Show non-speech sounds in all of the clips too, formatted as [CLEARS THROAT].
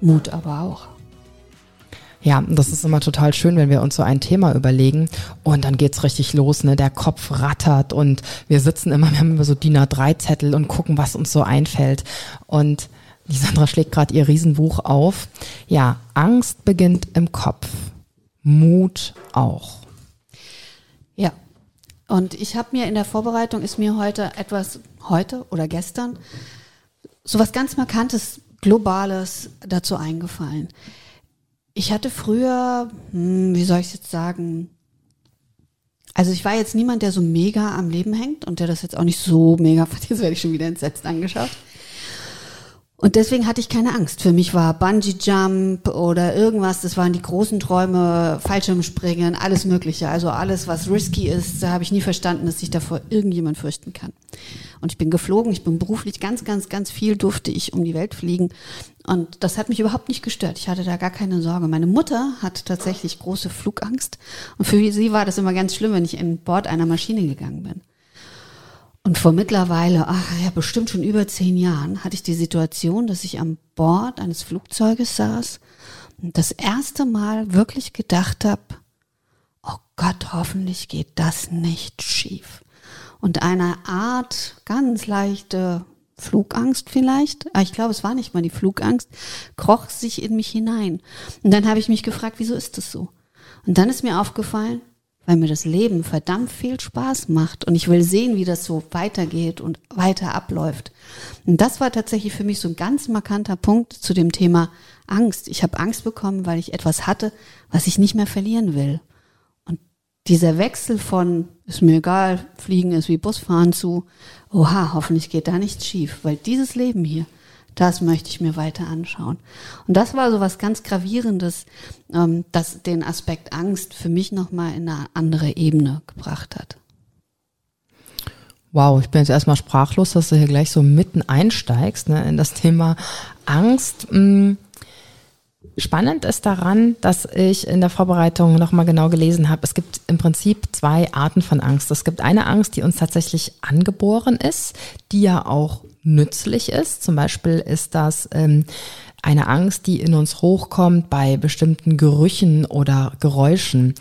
Mut aber auch. Ja, das ist immer total schön, wenn wir uns so ein Thema überlegen und dann geht's richtig los, ne? Der Kopf rattert und wir sitzen immer, wir haben immer so DIN A3-Zettel und gucken, was uns so einfällt. Und die Sandra schlägt gerade ihr Riesenbuch auf. Ja, Angst beginnt im Kopf. Mut auch. Ja. Und ich habe mir in der Vorbereitung ist mir heute etwas, heute oder gestern, so was ganz Markantes, Globales dazu eingefallen. Ich hatte früher, hm, wie soll ich jetzt sagen, also ich war jetzt niemand, der so mega am Leben hängt und der das jetzt auch nicht so mega, [LAUGHS] jetzt werde ich schon wieder entsetzt angeschaut. Und deswegen hatte ich keine Angst. Für mich war Bungee Jump oder irgendwas, das waren die großen Träume, Fallschirmspringen, alles Mögliche. Also alles, was risky ist, da habe ich nie verstanden, dass sich davor irgendjemand fürchten kann. Und ich bin geflogen, ich bin beruflich ganz, ganz, ganz viel durfte ich um die Welt fliegen. Und das hat mich überhaupt nicht gestört. Ich hatte da gar keine Sorge. Meine Mutter hat tatsächlich große Flugangst. Und für sie war das immer ganz schlimm, wenn ich in Bord einer Maschine gegangen bin. Und vor mittlerweile, ach ja, bestimmt schon über zehn Jahren, hatte ich die Situation, dass ich an Bord eines Flugzeuges saß und das erste Mal wirklich gedacht habe, oh Gott, hoffentlich geht das nicht schief. Und eine Art ganz leichte Flugangst vielleicht, aber ich glaube, es war nicht mal die Flugangst, kroch sich in mich hinein. Und dann habe ich mich gefragt, wieso ist das so? Und dann ist mir aufgefallen, weil mir das Leben verdammt viel Spaß macht und ich will sehen, wie das so weitergeht und weiter abläuft. Und das war tatsächlich für mich so ein ganz markanter Punkt zu dem Thema Angst. Ich habe Angst bekommen, weil ich etwas hatte, was ich nicht mehr verlieren will. Und dieser Wechsel von ist mir egal, fliegen ist wie Busfahren zu, oha, hoffentlich geht da nichts schief, weil dieses Leben hier, das möchte ich mir weiter anschauen. Und das war so was ganz Gravierendes, ähm, das den Aspekt Angst für mich nochmal in eine andere Ebene gebracht hat. Wow, ich bin jetzt erstmal sprachlos, dass du hier gleich so mitten einsteigst ne, in das Thema Angst. Hm. Spannend ist daran, dass ich in der Vorbereitung nochmal genau gelesen habe, es gibt im Prinzip zwei Arten von Angst. Es gibt eine Angst, die uns tatsächlich angeboren ist, die ja auch nützlich ist. Zum Beispiel ist das ähm, eine Angst, die in uns hochkommt bei bestimmten Gerüchen oder Geräuschen.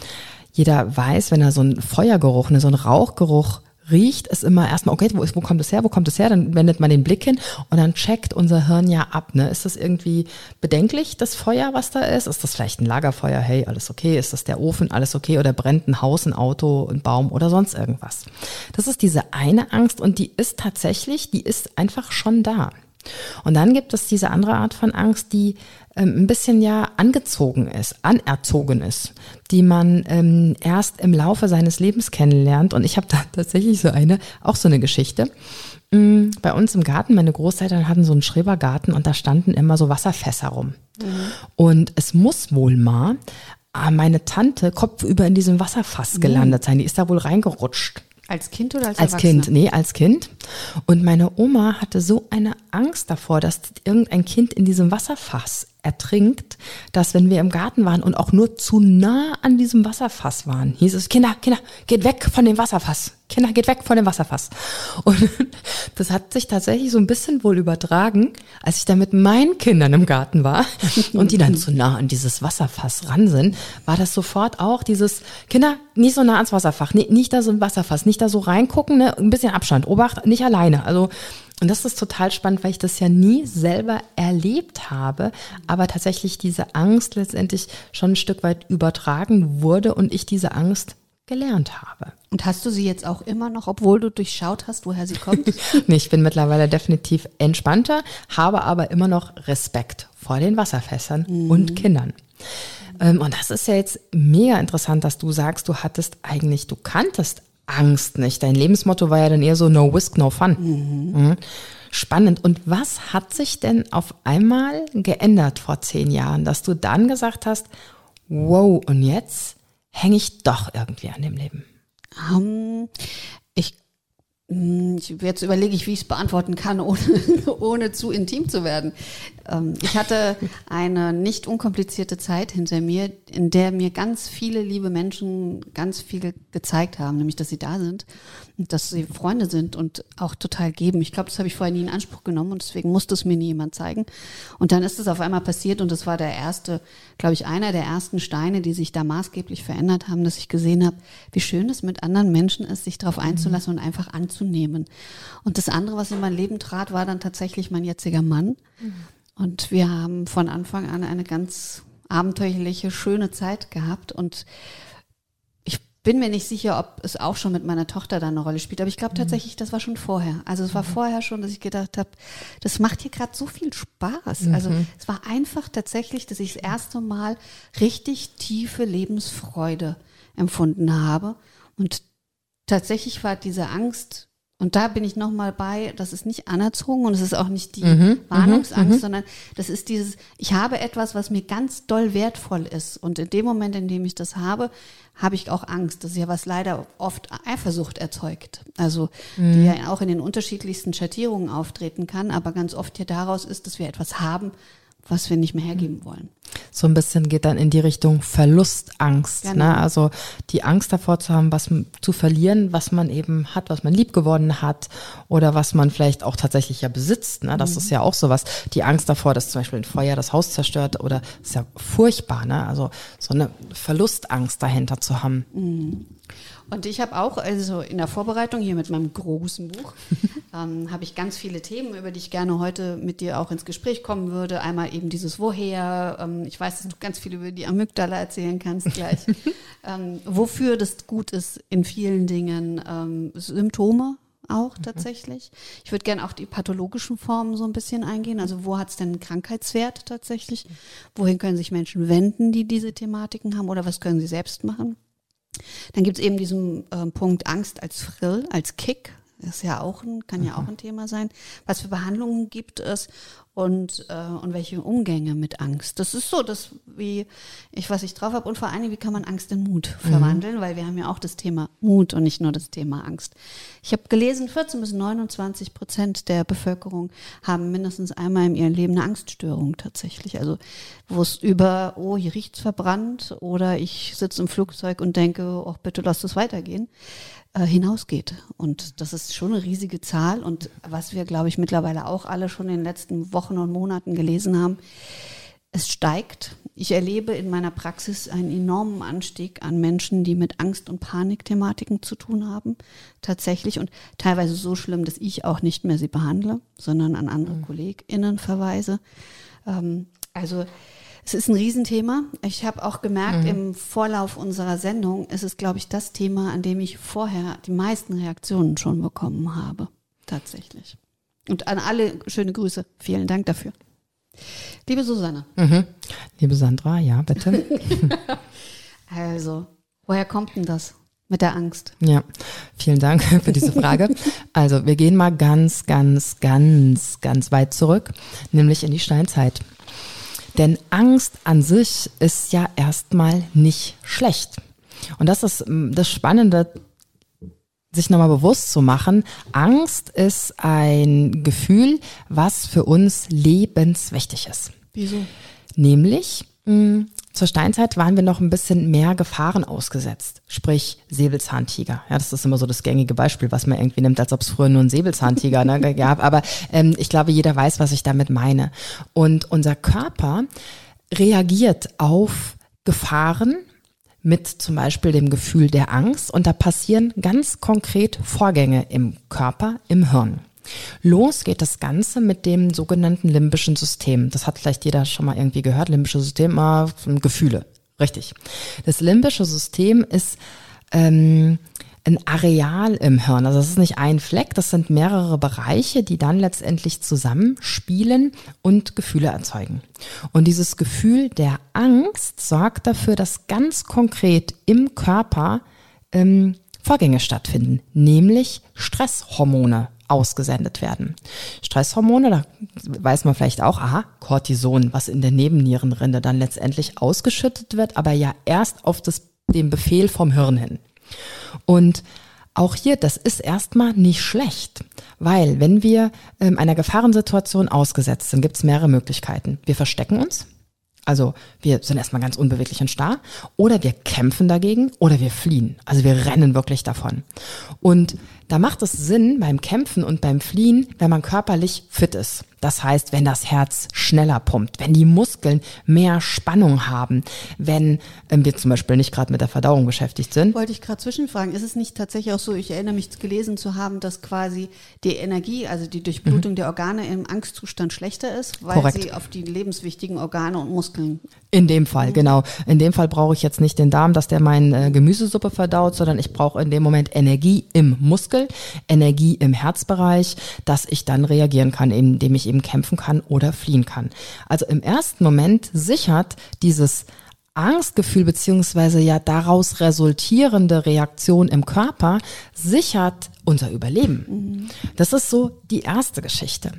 Jeder weiß, wenn er so einen Feuergeruch, ne, so einen Rauchgeruch riecht, ist immer erstmal, okay, wo, ist, wo kommt es her, wo kommt es her? Dann wendet man den Blick hin und dann checkt unser Hirn ja ab. Ne? Ist das irgendwie bedenklich, das Feuer, was da ist? Ist das vielleicht ein Lagerfeuer? Hey, alles okay? Ist das der Ofen? Alles okay? Oder brennt ein Haus, ein Auto, ein Baum oder sonst irgendwas? Das ist diese eine Angst und die ist tatsächlich, die ist einfach schon da. Und dann gibt es diese andere Art von Angst, die ähm, ein bisschen ja angezogen ist, anerzogen ist, die man ähm, erst im Laufe seines Lebens kennenlernt. Und ich habe da [LAUGHS] tatsächlich so eine, auch so eine Geschichte. Mm, bei uns im Garten, meine Großeltern hatten so einen Schrebergarten und da standen immer so Wasserfässer rum. Mhm. Und es muss wohl mal äh, meine Tante kopfüber in diesem Wasserfass gelandet sein. Die ist da wohl reingerutscht. Als Kind oder als, als Kind? Nee, als Kind. Und meine Oma hatte so eine Angst davor, dass irgendein Kind in diesem Wasserfass ertrinkt, dass wenn wir im Garten waren und auch nur zu nah an diesem Wasserfass waren, hieß es, Kinder, Kinder, geht weg von dem Wasserfass. Kinder, geht weg von dem Wasserfass. Und [LAUGHS] das hat sich tatsächlich so ein bisschen wohl übertragen, als ich da mit meinen Kindern im Garten war [LAUGHS] und die dann zu nah an dieses Wasserfass ran sind, war das sofort auch dieses, Kinder, nicht so nah ans Wasserfach, nicht da so ein Wasserfass, nicht da so reingucken, ne, ein bisschen Abstand, Obacht, nicht alleine. Also und das ist total spannend, weil ich das ja nie selber erlebt habe, aber tatsächlich diese Angst letztendlich schon ein Stück weit übertragen wurde und ich diese Angst gelernt habe. Und hast du sie jetzt auch immer noch, obwohl du durchschaut hast, woher sie kommt? [LAUGHS] nee, ich bin mittlerweile definitiv entspannter, habe aber immer noch Respekt vor den Wasserfässern mhm. und Kindern. Ähm, und das ist ja jetzt mega interessant, dass du sagst, du hattest eigentlich, du kanntest Angst nicht. Dein Lebensmotto war ja dann eher so No Risk, No Fun. Mhm. Mhm. Spannend. Und was hat sich denn auf einmal geändert vor zehn Jahren, dass du dann gesagt hast, wow, und jetzt hänge ich doch irgendwie an dem Leben? Um, ähm, ich hm, Jetzt überlege ich, wie ich es beantworten kann, [LAUGHS] ohne, ohne zu intim zu werden. Ähm, ich hatte eine nicht unkomplizierte Zeit hinter mir, in der mir ganz viele liebe Menschen ganz viel gezeigt haben, nämlich dass sie da sind und dass sie Freunde sind und auch total geben. Ich glaube, das habe ich vorher nie in Anspruch genommen und deswegen musste es mir nie jemand zeigen. Und dann ist es auf einmal passiert und das war der erste, glaube ich, einer der ersten Steine, die sich da maßgeblich verändert haben, dass ich gesehen habe, wie schön es mit anderen Menschen ist, sich darauf einzulassen und einfach anzunehmen. Und das andere, was in mein Leben trat, war dann tatsächlich mein jetziger Mann. Mhm. Und wir haben von Anfang an eine ganz abenteuerliche, schöne Zeit gehabt und ich bin mir nicht sicher, ob es auch schon mit meiner Tochter da eine Rolle spielt, aber ich glaube mhm. tatsächlich, das war schon vorher. Also es war mhm. vorher schon, dass ich gedacht habe, das macht hier gerade so viel Spaß. Mhm. Also es war einfach tatsächlich, dass ich das erste Mal richtig tiefe Lebensfreude empfunden habe und tatsächlich war diese Angst und da bin ich nochmal bei, das ist nicht anerzogen und es ist auch nicht die mhm, mhm Warnungsangst, mhm, sondern das ist dieses, ich habe etwas, was mir ganz doll wertvoll ist. Und in dem Moment, in dem ich das habe, habe ich auch Angst. Das ist ja was leider oft Eifersucht erzeugt. Also, mhm. die ja auch in den unterschiedlichsten Schattierungen auftreten kann, aber ganz oft hier daraus ist, dass wir etwas haben, was wir nicht mehr hergeben wollen. So ein bisschen geht dann in die Richtung Verlustangst. Ne? Genau. Ne? Also die Angst davor zu haben, was zu verlieren, was man eben hat, was man lieb geworden hat oder was man vielleicht auch tatsächlich ja besitzt. Ne? Das mhm. ist ja auch sowas. Die Angst davor, dass zum Beispiel ein Feuer das Haus zerstört oder ist ja furchtbar. Ne? Also so eine Verlustangst dahinter zu haben. Mhm. Und ich habe auch, also in der Vorbereitung hier mit meinem großen Buch, [LAUGHS] ähm, habe ich ganz viele Themen, über die ich gerne heute mit dir auch ins Gespräch kommen würde. Einmal eben dieses Woher. Ähm, ich weiß, dass du ganz viel über die Amygdala erzählen kannst gleich. [LAUGHS] ähm, wofür das gut ist in vielen Dingen. Ähm, Symptome auch mhm. tatsächlich. Ich würde gerne auch die pathologischen Formen so ein bisschen eingehen. Also wo hat es denn einen Krankheitswert tatsächlich? Wohin können sich Menschen wenden, die diese Thematiken haben oder was können sie selbst machen? Dann gibt es eben diesen äh, Punkt Angst als Frill, als Kick. Das ist ja auch ein, kann ja auch mhm. ein Thema sein. Was für Behandlungen gibt es und, äh, und welche Umgänge mit Angst. Das ist so, dass wie ich, was ich drauf habe und vor allem, wie kann man Angst in Mut mhm. verwandeln, mhm. weil wir haben ja auch das Thema Mut und nicht nur das Thema Angst. Ich habe gelesen, 14 bis 29 Prozent der Bevölkerung haben mindestens einmal in ihrem Leben eine Angststörung tatsächlich. Also wo es über, oh, hier riecht's verbrannt oder ich sitze im Flugzeug und denke, oh, bitte lass es weitergehen äh, hinausgeht. Und das ist schon eine riesige Zahl. Und was wir, glaube ich, mittlerweile auch alle schon in den letzten Wochen und Monaten gelesen haben, es steigt. Ich erlebe in meiner Praxis einen enormen Anstieg an Menschen, die mit Angst- und Panikthematiken zu tun haben, tatsächlich. Und teilweise so schlimm, dass ich auch nicht mehr sie behandle, sondern an andere mhm. KollegInnen verweise. Ähm, also es ist ein Riesenthema. Ich habe auch gemerkt, mhm. im Vorlauf unserer Sendung ist es, glaube ich, das Thema, an dem ich vorher die meisten Reaktionen schon bekommen habe. Tatsächlich. Und an alle schöne Grüße. Vielen Dank dafür. Liebe Susanne. Mhm. Liebe Sandra, ja, bitte. [LAUGHS] also, woher kommt denn das? Mit der Angst. Ja, vielen Dank für diese Frage. Also, wir gehen mal ganz, ganz, ganz, ganz weit zurück, nämlich in die Steinzeit. Denn Angst an sich ist ja erstmal nicht schlecht. Und das ist mm, das Spannende, sich nochmal bewusst zu machen. Angst ist ein Gefühl, was für uns lebenswichtig ist. Wieso? Nämlich, mh, mm, zur Steinzeit waren wir noch ein bisschen mehr Gefahren ausgesetzt, sprich Säbelzahntiger. Ja, das ist immer so das gängige Beispiel, was man irgendwie nimmt, als ob es früher nur ein Säbelzahntiger ne, gab. Aber ähm, ich glaube, jeder weiß, was ich damit meine. Und unser Körper reagiert auf Gefahren mit zum Beispiel dem Gefühl der Angst und da passieren ganz konkret Vorgänge im Körper, im Hirn. Los geht das Ganze mit dem sogenannten limbischen System. Das hat vielleicht jeder schon mal irgendwie gehört. Limbische System, ah, Gefühle. Richtig. Das limbische System ist ähm, ein Areal im Hirn. Also das ist nicht ein Fleck, das sind mehrere Bereiche, die dann letztendlich zusammenspielen und Gefühle erzeugen. Und dieses Gefühl der Angst sorgt dafür, dass ganz konkret im Körper ähm, Vorgänge stattfinden, nämlich Stresshormone ausgesendet werden. Stresshormone, da weiß man vielleicht auch, aha, Cortison, was in der Nebennierenrinde dann letztendlich ausgeschüttet wird, aber ja erst auf das, den Befehl vom Hirn hin. Und auch hier, das ist erstmal nicht schlecht, weil wenn wir ähm, einer Gefahrensituation ausgesetzt sind, gibt es mehrere Möglichkeiten. Wir verstecken uns, also wir sind erstmal ganz unbeweglich und starr, oder wir kämpfen dagegen oder wir fliehen. Also wir rennen wirklich davon. Und da macht es Sinn beim Kämpfen und beim Fliehen, wenn man körperlich fit ist. Das heißt, wenn das Herz schneller pumpt, wenn die Muskeln mehr Spannung haben, wenn wir zum Beispiel nicht gerade mit der Verdauung beschäftigt sind. Wollte ich gerade zwischenfragen, ist es nicht tatsächlich auch so, ich erinnere mich gelesen zu haben, dass quasi die Energie, also die Durchblutung mhm. der Organe im Angstzustand schlechter ist, weil Korrekt. sie auf die lebenswichtigen Organe und Muskeln. In dem Fall, mhm. genau. In dem Fall brauche ich jetzt nicht den Darm, dass der meine äh, Gemüsesuppe verdaut, sondern ich brauche in dem Moment Energie im Muskel, Energie im Herzbereich, dass ich dann reagieren kann, indem ich eben eben kämpfen kann oder fliehen kann. Also im ersten Moment sichert dieses Angstgefühl beziehungsweise ja daraus resultierende Reaktion im Körper sichert unser Überleben. Mhm. Das ist so die erste Geschichte.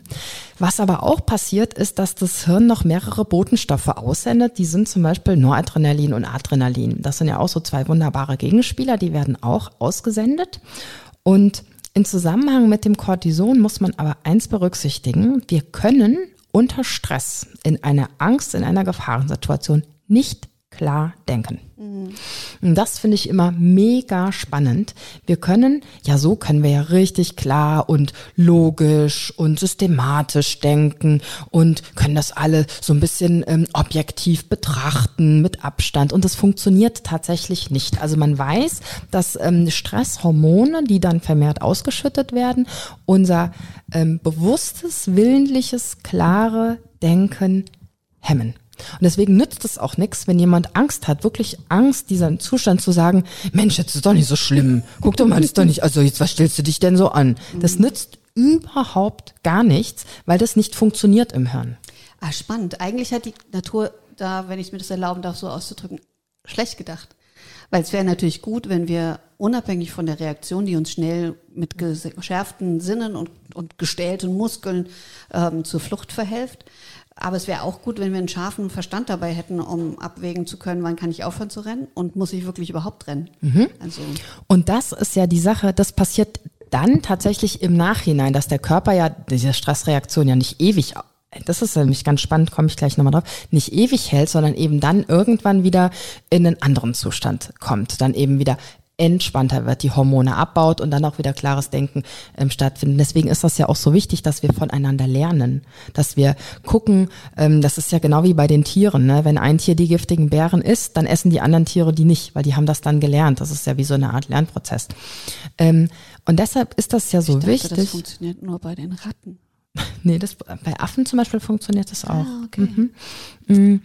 Was aber auch passiert, ist, dass das Hirn noch mehrere Botenstoffe aussendet. Die sind zum Beispiel Noradrenalin und Adrenalin. Das sind ja auch so zwei wunderbare Gegenspieler, die werden auch ausgesendet. Und in Zusammenhang mit dem Cortison muss man aber eins berücksichtigen. Wir können unter Stress in einer Angst, in einer Gefahrensituation nicht klar denken. Mhm. Und das finde ich immer mega spannend. Wir können, ja, so können wir ja richtig klar und logisch und systematisch denken und können das alle so ein bisschen ähm, objektiv betrachten mit Abstand. Und das funktioniert tatsächlich nicht. Also man weiß, dass ähm, Stresshormone, die dann vermehrt ausgeschüttet werden, unser ähm, bewusstes, willentliches, klare Denken hemmen. Und deswegen nützt es auch nichts, wenn jemand Angst hat, wirklich Angst, diesen Zustand zu sagen, Mensch, jetzt ist doch nicht so schlimm. Guck doch mal, das ist doch nicht, also jetzt, was stellst du dich denn so an? Das nützt überhaupt gar nichts, weil das nicht funktioniert im Hirn. Ah, spannend. Eigentlich hat die Natur da, wenn ich mir das erlauben darf, so auszudrücken, schlecht gedacht. Weil es wäre natürlich gut, wenn wir unabhängig von der Reaktion, die uns schnell mit geschärften Sinnen und, und gestählten Muskeln ähm, zur Flucht verhilft, aber es wäre auch gut, wenn wir einen scharfen Verstand dabei hätten, um abwägen zu können, wann kann ich aufhören zu rennen und muss ich wirklich überhaupt rennen. Mhm. Also. Und das ist ja die Sache, das passiert dann tatsächlich im Nachhinein, dass der Körper ja diese Stressreaktion ja nicht ewig das ist nämlich ganz spannend, komme ich gleich nochmal drauf, nicht ewig hält, sondern eben dann irgendwann wieder in einen anderen Zustand kommt. Dann eben wieder entspannter wird, die Hormone abbaut und dann auch wieder klares Denken ähm, stattfinden. Deswegen ist das ja auch so wichtig, dass wir voneinander lernen, dass wir gucken, ähm, das ist ja genau wie bei den Tieren, ne? wenn ein Tier die giftigen Bären isst, dann essen die anderen Tiere die nicht, weil die haben das dann gelernt. Das ist ja wie so eine Art Lernprozess. Ähm, und deshalb ist das ja so dachte, wichtig. Das funktioniert nur bei den Ratten. [LAUGHS] nee, das, bei Affen zum Beispiel funktioniert das auch. Ah, okay. Mhm. Mhm.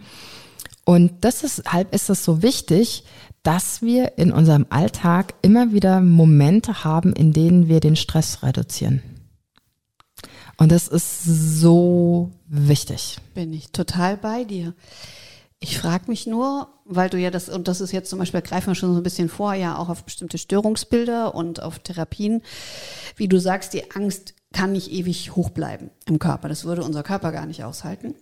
Und deshalb ist es so wichtig, dass wir in unserem Alltag immer wieder Momente haben, in denen wir den Stress reduzieren. Und das ist so wichtig. Bin ich total bei dir. Ich frage mich nur, weil du ja das, und das ist jetzt zum Beispiel, greifen wir schon so ein bisschen vor, ja auch auf bestimmte Störungsbilder und auf Therapien, wie du sagst, die Angst kann nicht ewig hoch bleiben im Körper. Das würde unser Körper gar nicht aushalten.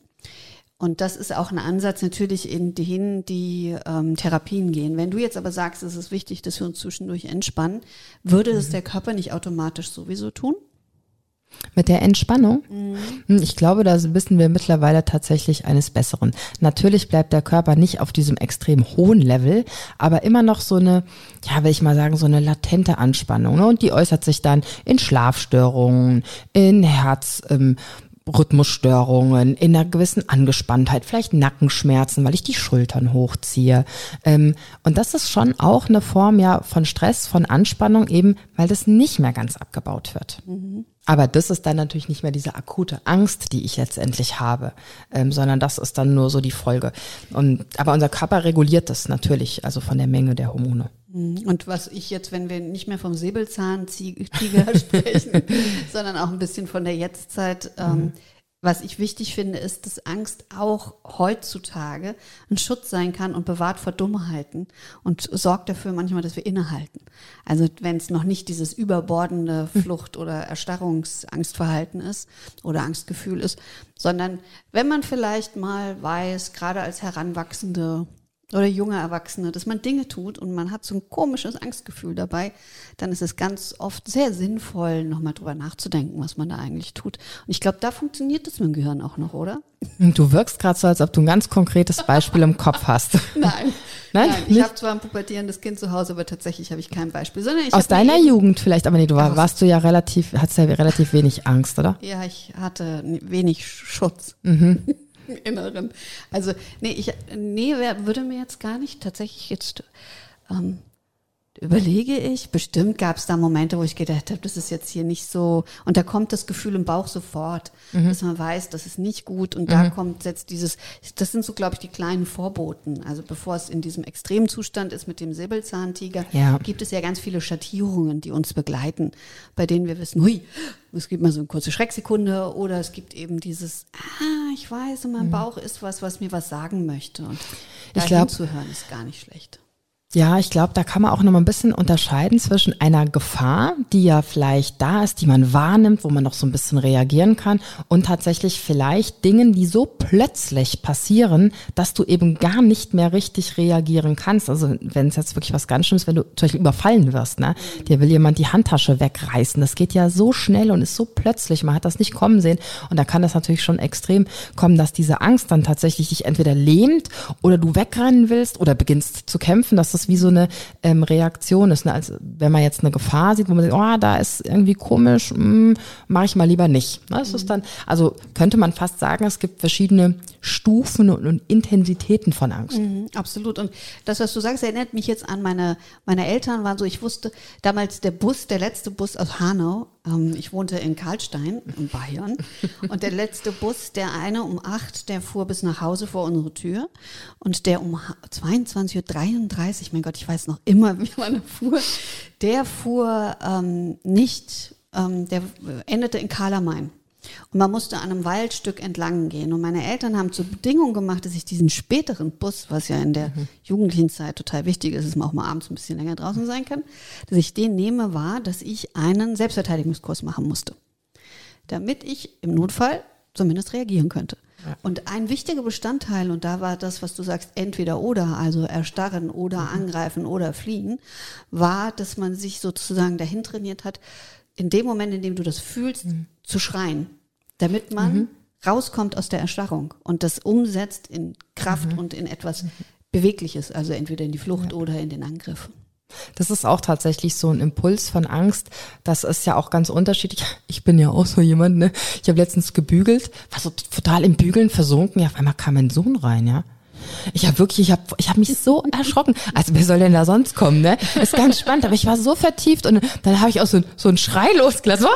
Und das ist auch ein Ansatz natürlich in denen, die ähm, Therapien gehen. Wenn du jetzt aber sagst, es ist wichtig, dass wir uns zwischendurch entspannen, würde es mhm. der Körper nicht automatisch sowieso tun? Mit der Entspannung? Mhm. Ich glaube, da wissen wir mittlerweile tatsächlich eines Besseren. Natürlich bleibt der Körper nicht auf diesem extrem hohen Level, aber immer noch so eine, ja, will ich mal sagen, so eine latente Anspannung. Ne? Und die äußert sich dann in Schlafstörungen, in Herz. Ähm, Rhythmusstörungen, in einer gewissen Angespanntheit, vielleicht Nackenschmerzen, weil ich die Schultern hochziehe. Ähm, und das ist schon auch eine Form ja von Stress, von Anspannung eben, weil das nicht mehr ganz abgebaut wird. Mhm. Aber das ist dann natürlich nicht mehr diese akute Angst, die ich letztendlich habe, ähm, sondern das ist dann nur so die Folge. Und, aber unser Körper reguliert das natürlich, also von der Menge der Hormone. Mhm. Und was ich jetzt, wenn wir nicht mehr vom Säbelzahntiger [LAUGHS] sprechen, [LAUGHS] sondern auch ein bisschen von der Jetztzeit, ähm, mhm. Was ich wichtig finde, ist, dass Angst auch heutzutage ein Schutz sein kann und bewahrt vor Dummheiten und sorgt dafür manchmal, dass wir innehalten. Also wenn es noch nicht dieses überbordende hm. Flucht- oder Erstarrungsangstverhalten ist oder Angstgefühl ist, sondern wenn man vielleicht mal weiß, gerade als Heranwachsende oder junge Erwachsene, dass man Dinge tut und man hat so ein komisches Angstgefühl dabei, dann ist es ganz oft sehr sinnvoll, nochmal drüber nachzudenken, was man da eigentlich tut. Und ich glaube, da funktioniert das mit dem Gehirn auch noch, oder? Du wirkst gerade so, als ob du ein ganz konkretes Beispiel im Kopf hast. [LAUGHS] Nein. [LAUGHS] Nein, Nein ich habe zwar ein pubertierendes Kind zu Hause, aber tatsächlich habe ich kein Beispiel. Sondern ich Aus deiner Jugend vielleicht, aber nee, du war, warst du ja relativ, hattest ja relativ wenig Angst, oder? Ja, ich hatte wenig Schutz. Mhm. [LAUGHS] [LAUGHS] Inneren. Also, nee, ich, nee, würde mir jetzt gar nicht tatsächlich jetzt ähm, überlege ich, bestimmt gab es da Momente, wo ich gedacht habe, das ist jetzt hier nicht so, und da kommt das Gefühl im Bauch sofort, mhm. dass man weiß, das ist nicht gut und mhm. da kommt jetzt dieses, das sind so, glaube ich, die kleinen Vorboten. Also bevor es in diesem Extremzustand ist mit dem Säbelzahntiger, ja. gibt es ja ganz viele Schattierungen, die uns begleiten, bei denen wir wissen, hui, es gibt mal so eine kurze Schrecksekunde oder es gibt eben dieses, ah, ich weiß, in meinem mhm. Bauch ist was, was mir was sagen möchte und da hinzuhören ist gar nicht schlecht. Ja, ich glaube, da kann man auch noch mal ein bisschen unterscheiden zwischen einer Gefahr, die ja vielleicht da ist, die man wahrnimmt, wo man noch so ein bisschen reagieren kann, und tatsächlich vielleicht Dingen, die so plötzlich passieren, dass du eben gar nicht mehr richtig reagieren kannst. Also wenn es jetzt wirklich was ganz Schlimmes, wenn du zum Beispiel überfallen wirst, ne? Dir will jemand die Handtasche wegreißen. Das geht ja so schnell und ist so plötzlich. Man hat das nicht kommen sehen. Und da kann das natürlich schon extrem kommen, dass diese Angst dann tatsächlich dich entweder lähmt oder du wegrennen willst oder beginnst zu kämpfen, dass das wie so eine ähm, Reaktion ist. Ne? Also wenn man jetzt eine Gefahr sieht, wo man sagt, oh, da ist irgendwie komisch, hm, mache ich mal lieber nicht. Ne? Das mhm. ist dann, also könnte man fast sagen, es gibt verschiedene Stufen und, Intensitäten von Angst. Mhm, absolut. Und das, was du sagst, erinnert mich jetzt an meine, meine Eltern waren so, ich wusste damals der Bus, der letzte Bus aus Hanau, ähm, ich wohnte in Karlstein in Bayern [LAUGHS] und der letzte Bus, der eine um acht, der fuhr bis nach Hause vor unsere Tür und der um 22.33 Uhr, mein Gott, ich weiß noch immer, [LAUGHS] wie man fuhr, der fuhr ähm, nicht, ähm, der endete in Karlamain. Und man musste an einem Waldstück entlang gehen. Und meine Eltern haben zur Bedingung gemacht, dass ich diesen späteren Bus, was ja in der mhm. jugendlichen Zeit total wichtig ist, dass man auch mal abends ein bisschen länger draußen sein kann, dass ich den nehme, war, dass ich einen Selbstverteidigungskurs machen musste. Damit ich im Notfall zumindest reagieren könnte. Ja. Und ein wichtiger Bestandteil, und da war das, was du sagst, entweder oder, also erstarren oder mhm. angreifen oder fliehen, war, dass man sich sozusagen dahin trainiert hat, in dem Moment, in dem du das fühlst, mhm. zu schreien, damit man mhm. rauskommt aus der Erstarrung und das umsetzt in Kraft mhm. und in etwas Bewegliches, also entweder in die Flucht ja. oder in den Angriff. Das ist auch tatsächlich so ein Impuls von Angst. Das ist ja auch ganz unterschiedlich. [LAUGHS] Ich bin ja auch so jemand, ne? Ich habe letztens gebügelt, war so total im Bügeln versunken. Ja, auf einmal kam mein Sohn rein, ja. Ich habe wirklich, ich habe ich hab mich so erschrocken. Also wer soll denn da sonst kommen, ne? Ist ganz spannend, aber ich war so vertieft und dann habe ich auch so, so einen Schrei losgelassen.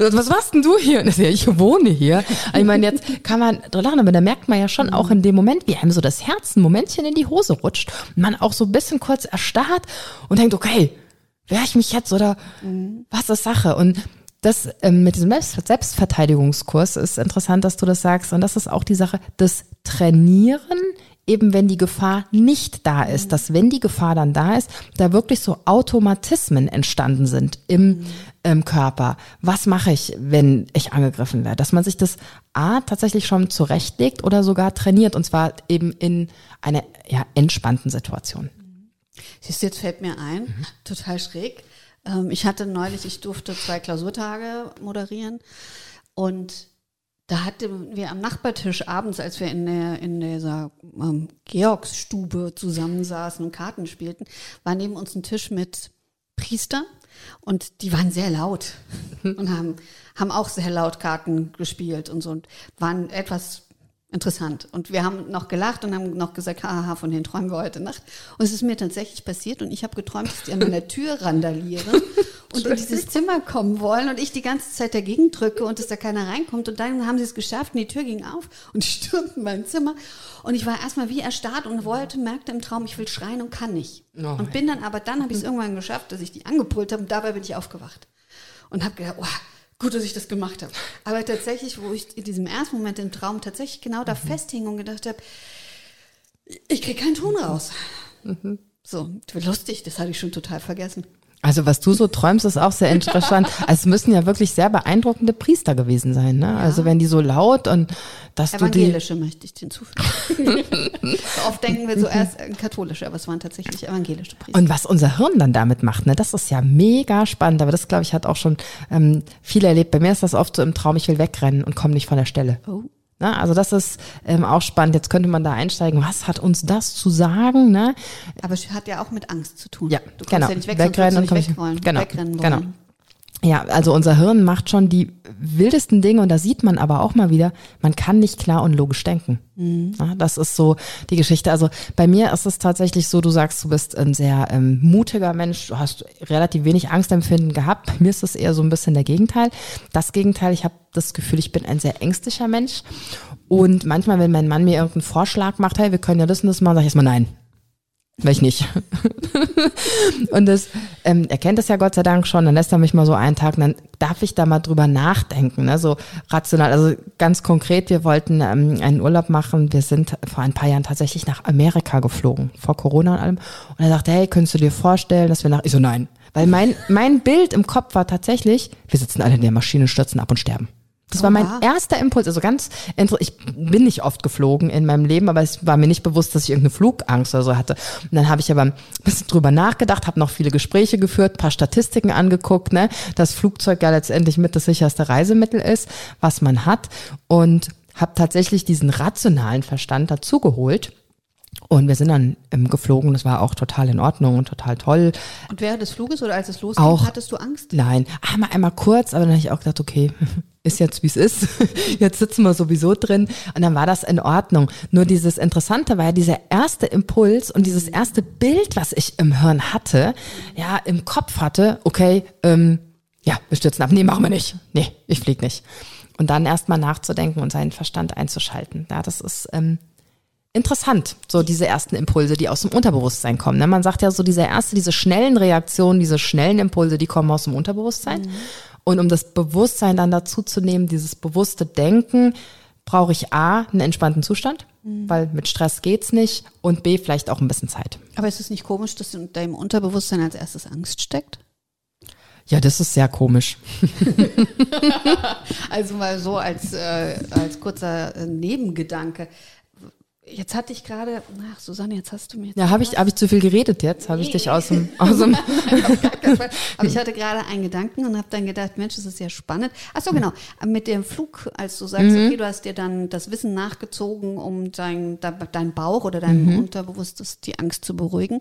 was machst denn du hier? Und ja, ich wohne hier. Ich meine, jetzt kann man lachen, aber da merkt man ja schon auch in dem Moment, wie einem so das Herz ein Momentchen in die Hose rutscht und man auch so ein bisschen kurz erstarrt und denkt, okay, wer ich mich jetzt oder was ist Sache? Und das ähm, mit diesem Selbstverteidigungskurs ist interessant, dass du das sagst. Und das ist auch die Sache des Trainieren, eben wenn die Gefahr nicht da ist, dass wenn die Gefahr dann da ist, da wirklich so Automatismen entstanden sind im ähm, Körper. Was mache ich, wenn ich angegriffen werde? Dass man sich das A tatsächlich schon zurechtlegt oder sogar trainiert und zwar eben in einer ja, entspannten Situation. Siehst du, jetzt fällt mir ein, mhm. total schräg. Ähm, ich hatte neulich, ich durfte zwei Klausurtage moderieren und da hatten wir am Nachbartisch abends, als wir in, der, in dieser ähm, Georgsstube zusammensaßen und Karten spielten, war neben uns ein Tisch mit Priestern und die waren sehr laut [LAUGHS] und haben, haben auch sehr laut Karten gespielt und so und waren etwas interessant. Und wir haben noch gelacht und haben noch gesagt, haha, von denen träumen wir heute Nacht. Und es ist mir tatsächlich passiert und ich habe geträumt, dass die an meiner Tür randalieren [LAUGHS] und in dieses Zimmer kommen wollen und ich die ganze Zeit dagegen drücke und dass da keiner reinkommt. Und dann haben sie es geschafft und die Tür ging auf und [LAUGHS] stürmten mein Zimmer. Und ich war erstmal wie erstarrt und wollte, merkte im Traum, ich will schreien und kann nicht. Oh und bin dann aber, dann habe ich es irgendwann geschafft, dass ich die angepult habe und dabei bin ich aufgewacht. Und habe gedacht, oh, Gut, dass ich das gemacht habe. Aber tatsächlich, wo ich in diesem ersten Moment im Traum tatsächlich genau da mhm. festhing und gedacht habe, ich kriege keinen Ton raus. Mhm. So, lustig, das hatte ich schon total vergessen. Also was du so träumst, ist auch sehr interessant. [LAUGHS] Also es müssen ja wirklich sehr beeindruckende Priester gewesen sein. Ne? Ja. Also wenn die so laut und dass Evangelische du die möchte ich hinzufügen. [LAUGHS] so oft denken wir zuerst katholische, aber es waren tatsächlich evangelische Priester. Und was unser Hirn dann damit macht, ne, das ist ja mega spannend. Aber das, glaube ich, hat auch schon ähm, viel erlebt. Bei mir ist das oft so im Traum, ich will wegrennen und komme nicht von der Stelle. Oh. Ne? Also das ist ähm, auch spannend. Jetzt könnte man da einsteigen. Was hat uns das zu sagen? Ne? Aber es hat ja auch mit Angst zu tun. Ja, du genau. ja nicht weg, wegrennen und nicht wegrollen, genau, wegrennen genau. wollen. Genau. Ja, also unser Hirn macht schon die wildesten Dinge und da sieht man aber auch mal wieder, man kann nicht klar und logisch denken. Mhm. Ja, das ist so die Geschichte. Also bei mir ist es tatsächlich so, du sagst, du bist ein sehr ähm, mutiger Mensch, du hast relativ wenig Angstempfinden gehabt. Bei mir ist es eher so ein bisschen der Gegenteil. Das Gegenteil, ich habe das Gefühl, ich bin ein sehr ängstlicher Mensch und manchmal, wenn mein Mann mir irgendeinen Vorschlag macht, hey, wir können ja das und das machen, sage ich erstmal nein. Ich nicht. [LAUGHS] und das, ähm, er kennt das ja Gott sei Dank schon, dann lässt er mich mal so einen Tag, dann darf ich da mal drüber nachdenken, ne? so rational. Also ganz konkret, wir wollten ähm, einen Urlaub machen. Wir sind vor ein paar Jahren tatsächlich nach Amerika geflogen, vor Corona und allem. Und er sagte, hey, könntest du dir vorstellen, dass wir nach, ich so, nein. Weil mein, mein Bild im Kopf war tatsächlich, wir sitzen alle in der Maschine, stürzen ab und sterben. Das war mein erster Impuls. Also ganz, ich bin nicht oft geflogen in meinem Leben, aber es war mir nicht bewusst, dass ich irgendeine Flugangst oder so hatte. Und dann habe ich aber ein bisschen drüber nachgedacht, habe noch viele Gespräche geführt, paar Statistiken angeguckt, ne, dass Flugzeug ja letztendlich mit das sicherste Reisemittel ist, was man hat. Und habe tatsächlich diesen rationalen Verstand dazugeholt. Und wir sind dann ähm, geflogen, das war auch total in Ordnung und total toll. Und während des Fluges oder als es losging, auch, hattest du Angst? Nein, einmal, einmal kurz, aber dann habe ich auch gedacht, okay, [LAUGHS] ist jetzt wie es ist. [LAUGHS] Jetzt sitzen wir sowieso drin und dann war das in Ordnung. Nur dieses Interessante war ja dieser erste Impuls und dieses erste Bild, was ich im Hirn hatte, ja, im Kopf hatte, okay, ähm, ja, wir stürzen ab. Nee, machen wir nicht. Nee, ich flieg nicht. Und dann erstmal nachzudenken und seinen Verstand einzuschalten. Ja, das ist ähm, interessant, so diese ersten Impulse, die aus dem Unterbewusstsein kommen. Ne? Man sagt ja so, diese erste, diese schnellen Reaktionen, diese schnellen Impulse, die kommen aus dem Unterbewusstsein. Mhm. Und um das Bewusstsein dann dazu zu nehmen, dieses bewusste Denken, brauche ich A, einen entspannten Zustand, mhm. weil mit Stress geht's nicht und B, vielleicht auch ein bisschen Zeit. Aber ist es nicht komisch, dass in deinem Unterbewusstsein als erstes Angst steckt? Ja, das ist sehr komisch. [LAUGHS] also mal so als, äh, als kurzer äh, Nebengedanke. Jetzt hatte ich gerade, ach Susanne, jetzt hast du mir. Ja, habe ich, hab ich zu viel geredet jetzt? Habe nee. ich dich aus dem. [LAUGHS] Aus dem Aber ich hatte gerade einen Gedanken und habe dann gedacht, Mensch, das ist ja spannend. Ach so, genau. Mit dem Flug, als du sagst, mhm. okay, du hast dir dann das Wissen nachgezogen, um dein, dein Bauch oder dein mhm. Unterbewusstes die Angst zu beruhigen.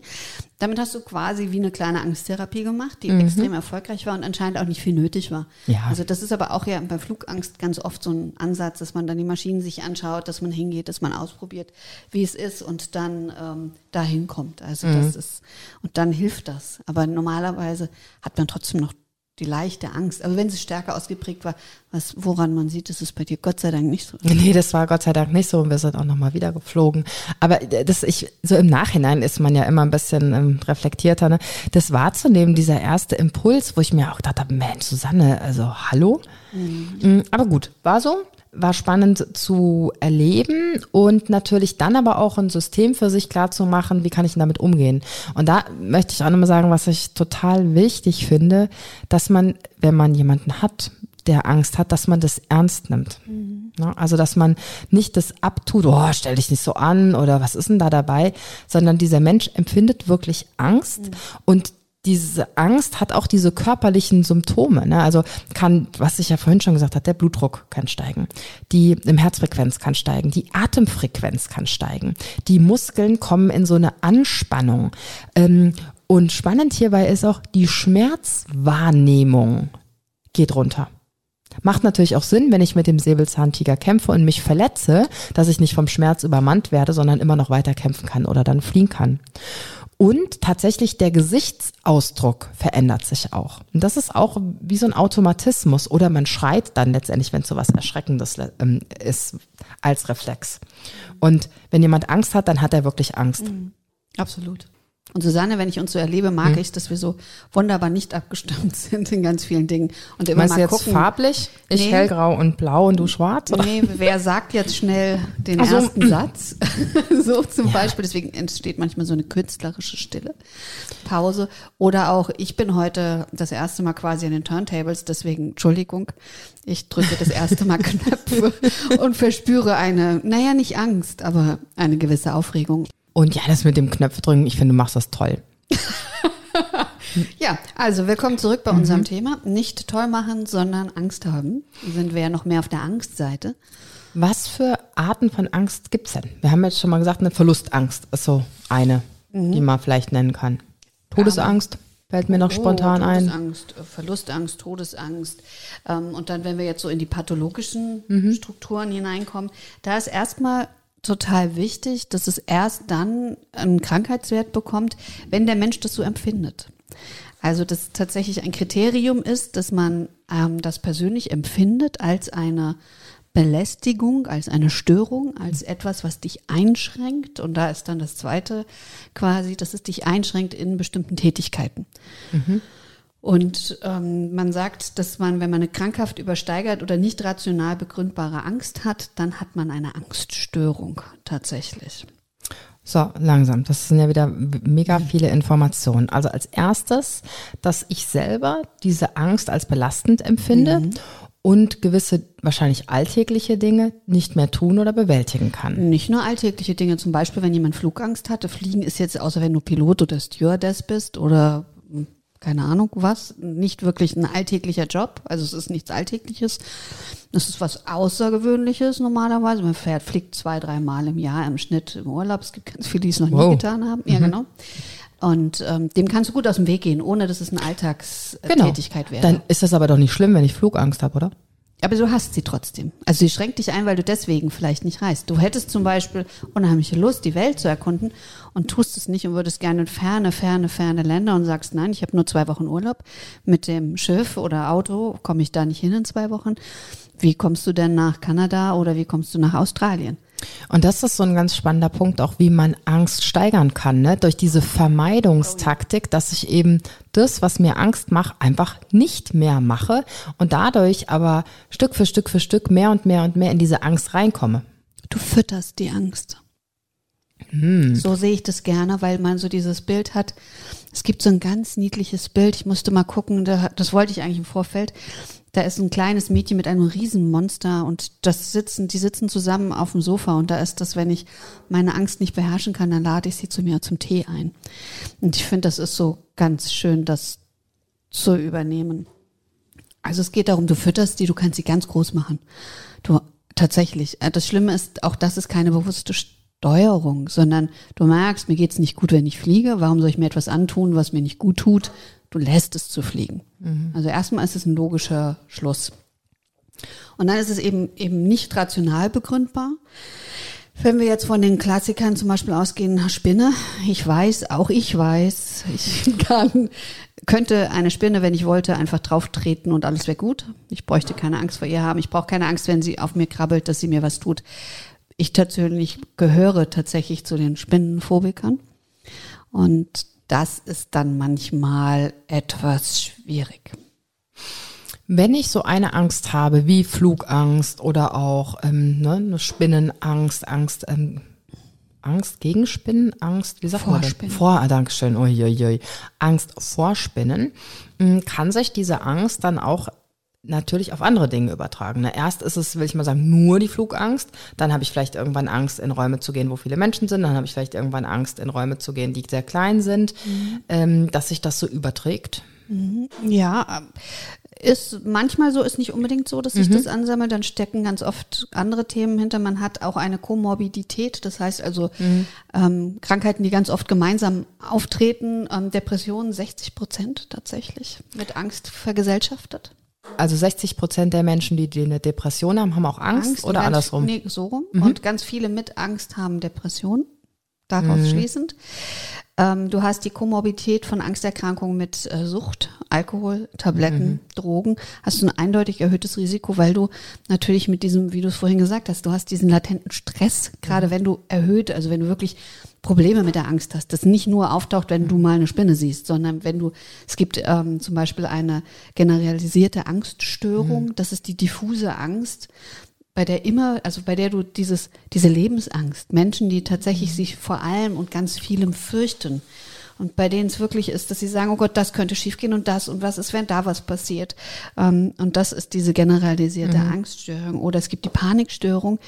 Damit hast du quasi wie eine kleine Angsttherapie gemacht, die mhm. extrem erfolgreich war und anscheinend auch nicht viel nötig war. Ja. Also das ist aber auch ja bei Flugangst ganz oft so ein Ansatz, dass man dann die Maschinen sich anschaut, dass man hingeht, dass man ausprobiert, wie es ist und dann ähm, dahin kommt. Also mhm. das ist und dann hilft das. Aber normalerweise hat man trotzdem noch die leichte Angst. Aber wenn sie stärker ausgeprägt war, was, woran man sieht, ist es bei dir Gott sei Dank nicht so. Nee, das war Gott sei Dank nicht so und wir sind auch nochmal wieder geflogen. Aber das ich, so im Nachhinein ist man ja immer ein bisschen ähm, reflektierter, ne? Das wahrzunehmen, dieser erste Impuls, wo ich mir auch dachte, Mensch, Susanne, also hallo? Mhm. Mm, aber gut, war so war spannend zu erleben und natürlich dann aber auch ein System für sich klar zu machen, wie kann ich damit umgehen. Und da möchte ich auch nochmal sagen, was ich total wichtig finde, dass man, wenn man jemanden hat, der Angst hat, dass man das ernst nimmt. Mhm. Also, dass man nicht das abtut, oh, stell dich nicht so an oder was ist denn da dabei, sondern dieser Mensch empfindet wirklich Angst mhm. und diese Angst hat auch diese körperlichen Symptome. Ne? Also kann, was ich ja vorhin schon gesagt habe, der Blutdruck kann steigen, die Herzfrequenz kann steigen, die Atemfrequenz kann steigen, die Muskeln kommen in so eine Anspannung. Ähm, und spannend hierbei ist auch, die Schmerzwahrnehmung geht runter. Macht natürlich auch Sinn, wenn ich mit dem Säbelzahntiger kämpfe und mich verletze, dass ich nicht vom Schmerz übermannt werde, sondern immer noch weiter kämpfen kann oder dann fliehen kann. Und tatsächlich der Gesichtsausdruck verändert sich auch. Und das ist auch wie so ein Automatismus. Oder man schreit dann letztendlich, wenn es so was Erschreckendes ähm, ist, als Reflex. Und wenn jemand Angst hat, dann hat er wirklich Angst. Mhm. Absolut. Und Susanne, wenn ich uns so erlebe, mag Hm. ich es, dass wir so wunderbar nicht abgestimmt [LAUGHS] sind in ganz vielen Dingen. Und immer Meinst mal du jetzt gucken. farblich? Ich Nee. hellgrau und blau und du schwarz? Oder? Nee, wer sagt jetzt schnell den Ach so. ersten [CLEARS THROAT] Satz? [LAUGHS] so zum Beispiel. Deswegen entsteht manchmal so eine künstlerische Stille. Pause. Oder auch, ich bin heute das erste Mal quasi an den Turntables, deswegen, Entschuldigung, ich drücke das erste Mal [LAUGHS] Knöpfe und verspüre eine, naja, nicht Angst, aber eine gewisse Aufregung. Und ja, das mit dem Knöpfe drücken, ich finde, du machst das toll. [LAUGHS] Ja, also willkommen zurück bei Mhm. unserem Thema. Nicht toll machen, sondern Angst haben. Sind wir ja noch mehr auf der Angstseite. Was für Arten von Angst gibt's denn? Wir haben jetzt schon mal gesagt, eine Verlustangst ist so eine, die man vielleicht nennen kann. Todesangst fällt mir noch spontan oh, ein. Todesangst, äh, Verlustangst, Todesangst. Ähm, und dann, wenn wir jetzt so in die pathologischen Mhm. Strukturen hineinkommen, da ist erstmal total wichtig, dass es erst dann einen Krankheitswert bekommt, wenn der Mensch das so empfindet. Also das tatsächlich ein Kriterium ist, dass man ähm, das persönlich empfindet als eine Belästigung, als eine Störung, als etwas, was dich einschränkt. Und da ist dann das Zweite quasi, dass es dich einschränkt in bestimmten Tätigkeiten. Und ähm, man sagt, dass man, wenn man eine krankhaft übersteigert oder nicht rational begründbare Angst hat, dann hat man eine Angststörung tatsächlich. So, langsam. Das sind ja wieder mega viele Informationen. Also als erstes, dass ich selber diese Angst als belastend empfinde Mhm. und gewisse wahrscheinlich alltägliche Dinge nicht mehr tun oder bewältigen kann. Nicht nur alltägliche Dinge, zum Beispiel, wenn jemand Flugangst hatte. Fliegen ist jetzt, außer wenn du Pilot oder Stewardess bist oder keine Ahnung was, nicht wirklich ein alltäglicher Job. Also es ist nichts Alltägliches. Es ist was Außergewöhnliches normalerweise. Man fährt, fliegt zwei, drei Mal im Jahr im Schnitt im Urlaub. Es gibt ganz viele, die es noch nie Wow. getan haben. Ja, genau. Und ähm, dem kannst du gut aus dem Weg gehen, ohne dass es eine Alltagstätigkeit wäre. Dann ist das aber doch nicht schlimm, wenn ich Flugangst habe, oder? Aber du hast sie trotzdem. Also sie schränkt dich ein, weil du deswegen vielleicht nicht reist. Du hättest zum Beispiel unheimliche Lust, die Welt zu erkunden und tust es nicht und würdest gerne in ferne, ferne, ferne Länder und sagst, nein, ich habe nur zwei Wochen Urlaub. Mit dem Schiff oder Auto komme ich da nicht hin in zwei Wochen. Wie kommst du denn nach Kanada oder wie kommst du nach Australien? Und das ist so ein ganz spannender Punkt, auch wie man Angst steigern kann, ne? durch diese Vermeidungstaktik, dass ich eben das, was mir Angst macht, einfach nicht mehr mache und dadurch aber Stück für Stück für Stück mehr und mehr und mehr in diese Angst reinkomme. Du fütterst die Angst. So sehe ich das gerne, weil man so dieses Bild hat. Es gibt so ein ganz niedliches Bild. Ich musste mal gucken, da, das wollte ich eigentlich im Vorfeld. Da ist ein kleines Mädchen mit einem Riesenmonster und das sitzen, die sitzen zusammen auf dem Sofa und da ist das, wenn ich meine Angst nicht beherrschen kann, dann lade ich sie zu mir zum Tee ein. Und ich finde, das ist so ganz schön, das zu übernehmen. Also es geht darum, du fütterst die, du kannst sie ganz groß machen. Du tatsächlich. Äh, Das Schlimme ist, auch das ist keine bewusste Steuerung, sondern du merkst, mir geht's nicht gut, wenn ich fliege. Warum soll ich mir etwas antun, was mir nicht gut tut? Du lässt es zu fliegen. Also erstmal ist es ein logischer Schluss. Und dann ist es eben eben nicht rational begründbar. Wenn wir jetzt von den Klassikern zum Beispiel ausgehen, Spinne, ich weiß, auch ich weiß, ich [LAUGHS] kann, könnte eine Spinne, wenn ich wollte, einfach drauf treten und alles wäre gut. Ich bräuchte keine Angst vor ihr haben. Ich brauche keine Angst, wenn sie auf mir krabbelt, dass sie mir was tut. Ich persönlich gehöre tatsächlich zu den Spinnenphobikern. Und das ist dann manchmal etwas schwierig. Wenn ich so eine Angst habe, wie Flugangst oder auch ähm, ne, eine Spinnenangst, Angst, ähm, Angst gegen Spinnen, Angst, wie sagt man Vor das? Spinnen. Vor, ah, Dankeschön, uiuiui. Angst vor Spinnen, mh, kann sich diese Angst dann auch natürlich auf andere Dinge übertragen. Ne? Erst ist es, will ich mal sagen, nur die Flugangst, dann habe ich vielleicht irgendwann Angst, in Räume zu gehen, wo viele Menschen sind, dann habe ich vielleicht irgendwann Angst, in Räume zu gehen, die sehr klein sind, ähm, dass sich das so überträgt. Ja, ähm, ist manchmal so, ist nicht unbedingt so, dass sich das ansammelt. Dann stecken ganz oft andere Themen hinter. Man hat auch eine Komorbidität, das heißt also ähm, Krankheiten, die ganz oft gemeinsam auftreten. Ähm, Depressionen 60 Prozent tatsächlich mit Angst vergesellschaftet. Also 60 Prozent der Menschen, die, die eine Depression haben, haben auch Angst, und oder andersrum? Nee, so rum. Und ganz viele mit Angst haben Depressionen, daraus schließend. Ähm, du hast die Komorbidität von Angsterkrankungen mit äh, Sucht, Alkohol, Tabletten, mhm. Drogen. Hast du ein eindeutig erhöhtes Risiko, weil du natürlich mit diesem, wie du es vorhin gesagt hast, du hast diesen latenten Stress, gerade mhm. wenn du erhöht, also wenn du wirklich Probleme mit der Angst hast, das nicht nur auftaucht, wenn du mal eine Spinne siehst, sondern wenn du, es gibt ähm, zum Beispiel eine generalisierte Angststörung, mhm. das ist die diffuse Angst, bei der immer, also bei der du dieses, diese Lebensangst, Menschen, die tatsächlich mhm. sich vor allem und ganz vielem fürchten und bei denen es wirklich ist, dass sie sagen, oh Gott, das könnte schiefgehen und das und was ist, wenn da was passiert. Ähm, und das ist diese generalisierte mhm. Angststörung. Oder es gibt die Panikstörung,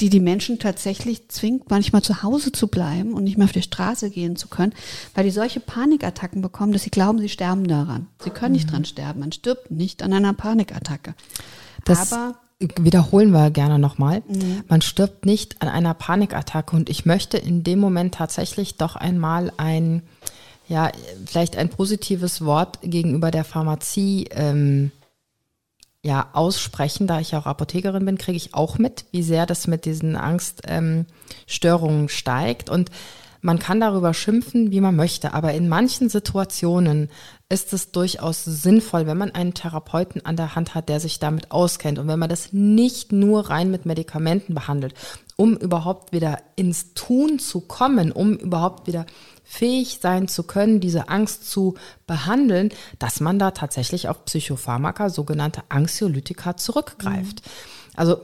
die die Menschen tatsächlich zwingt, manchmal zu Hause zu bleiben und nicht mehr auf die Straße gehen zu können, weil die solche Panikattacken bekommen, dass sie glauben, sie sterben daran. Sie können nicht mhm. dran sterben. Man stirbt nicht an einer Panikattacke. Das Aber wiederholen wir gerne nochmal. Mhm. Man stirbt nicht an einer Panikattacke und ich möchte in dem Moment tatsächlich doch einmal ein, ja, vielleicht ein positives Wort gegenüber der Pharmazie ähm, ja, aussprechen. Da ich auch Apothekerin bin, kriege ich auch mit, wie sehr das mit diesen Angststörungen ähm, steigt und man kann darüber schimpfen, wie man möchte, aber in manchen Situationen ist es durchaus sinnvoll, wenn man einen Therapeuten an der Hand hat, der sich damit auskennt und wenn man das nicht nur rein mit Medikamenten behandelt, um überhaupt wieder ins Tun zu kommen, um überhaupt wieder fähig sein zu können, diese Angst zu behandeln, dass man da tatsächlich auf Psychopharmaka, sogenannte Anxiolytika, zurückgreift. Mhm. Also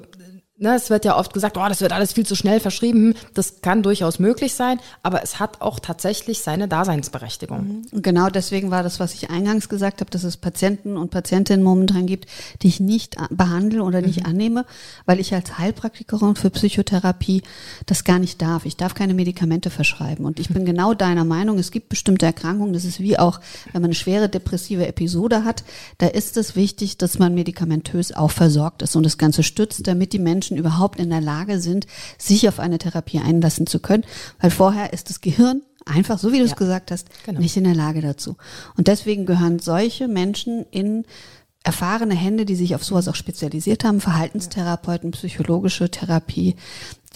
Ne, es wird ja oft gesagt, oh, das wird alles viel zu schnell verschrieben. Das kann durchaus möglich sein, aber es hat auch tatsächlich seine Daseinsberechtigung. Mhm. Genau deswegen war das, was ich eingangs gesagt habe, dass es Patienten und Patientinnen momentan gibt, die ich nicht behandle oder nicht mhm. annehme, weil ich als Heilpraktikerin für Psychotherapie das gar nicht darf. Ich darf keine Medikamente verschreiben. Und ich bin [LAUGHS] genau deiner Meinung, es gibt bestimmte Erkrankungen, das ist wie auch, wenn man eine schwere depressive Episode hat, da ist es wichtig, dass man medikamentös auch versorgt ist und das Ganze stützt, damit die Menschen Menschen überhaupt in der Lage sind, sich auf eine Therapie einlassen zu können, weil vorher ist das Gehirn einfach, so wie du es gesagt hast, genau. nicht in der Lage dazu. Und deswegen gehören solche Menschen in erfahrene Hände, die sich auf sowas auch spezialisiert haben, Verhaltenstherapeuten, psychologische Therapie,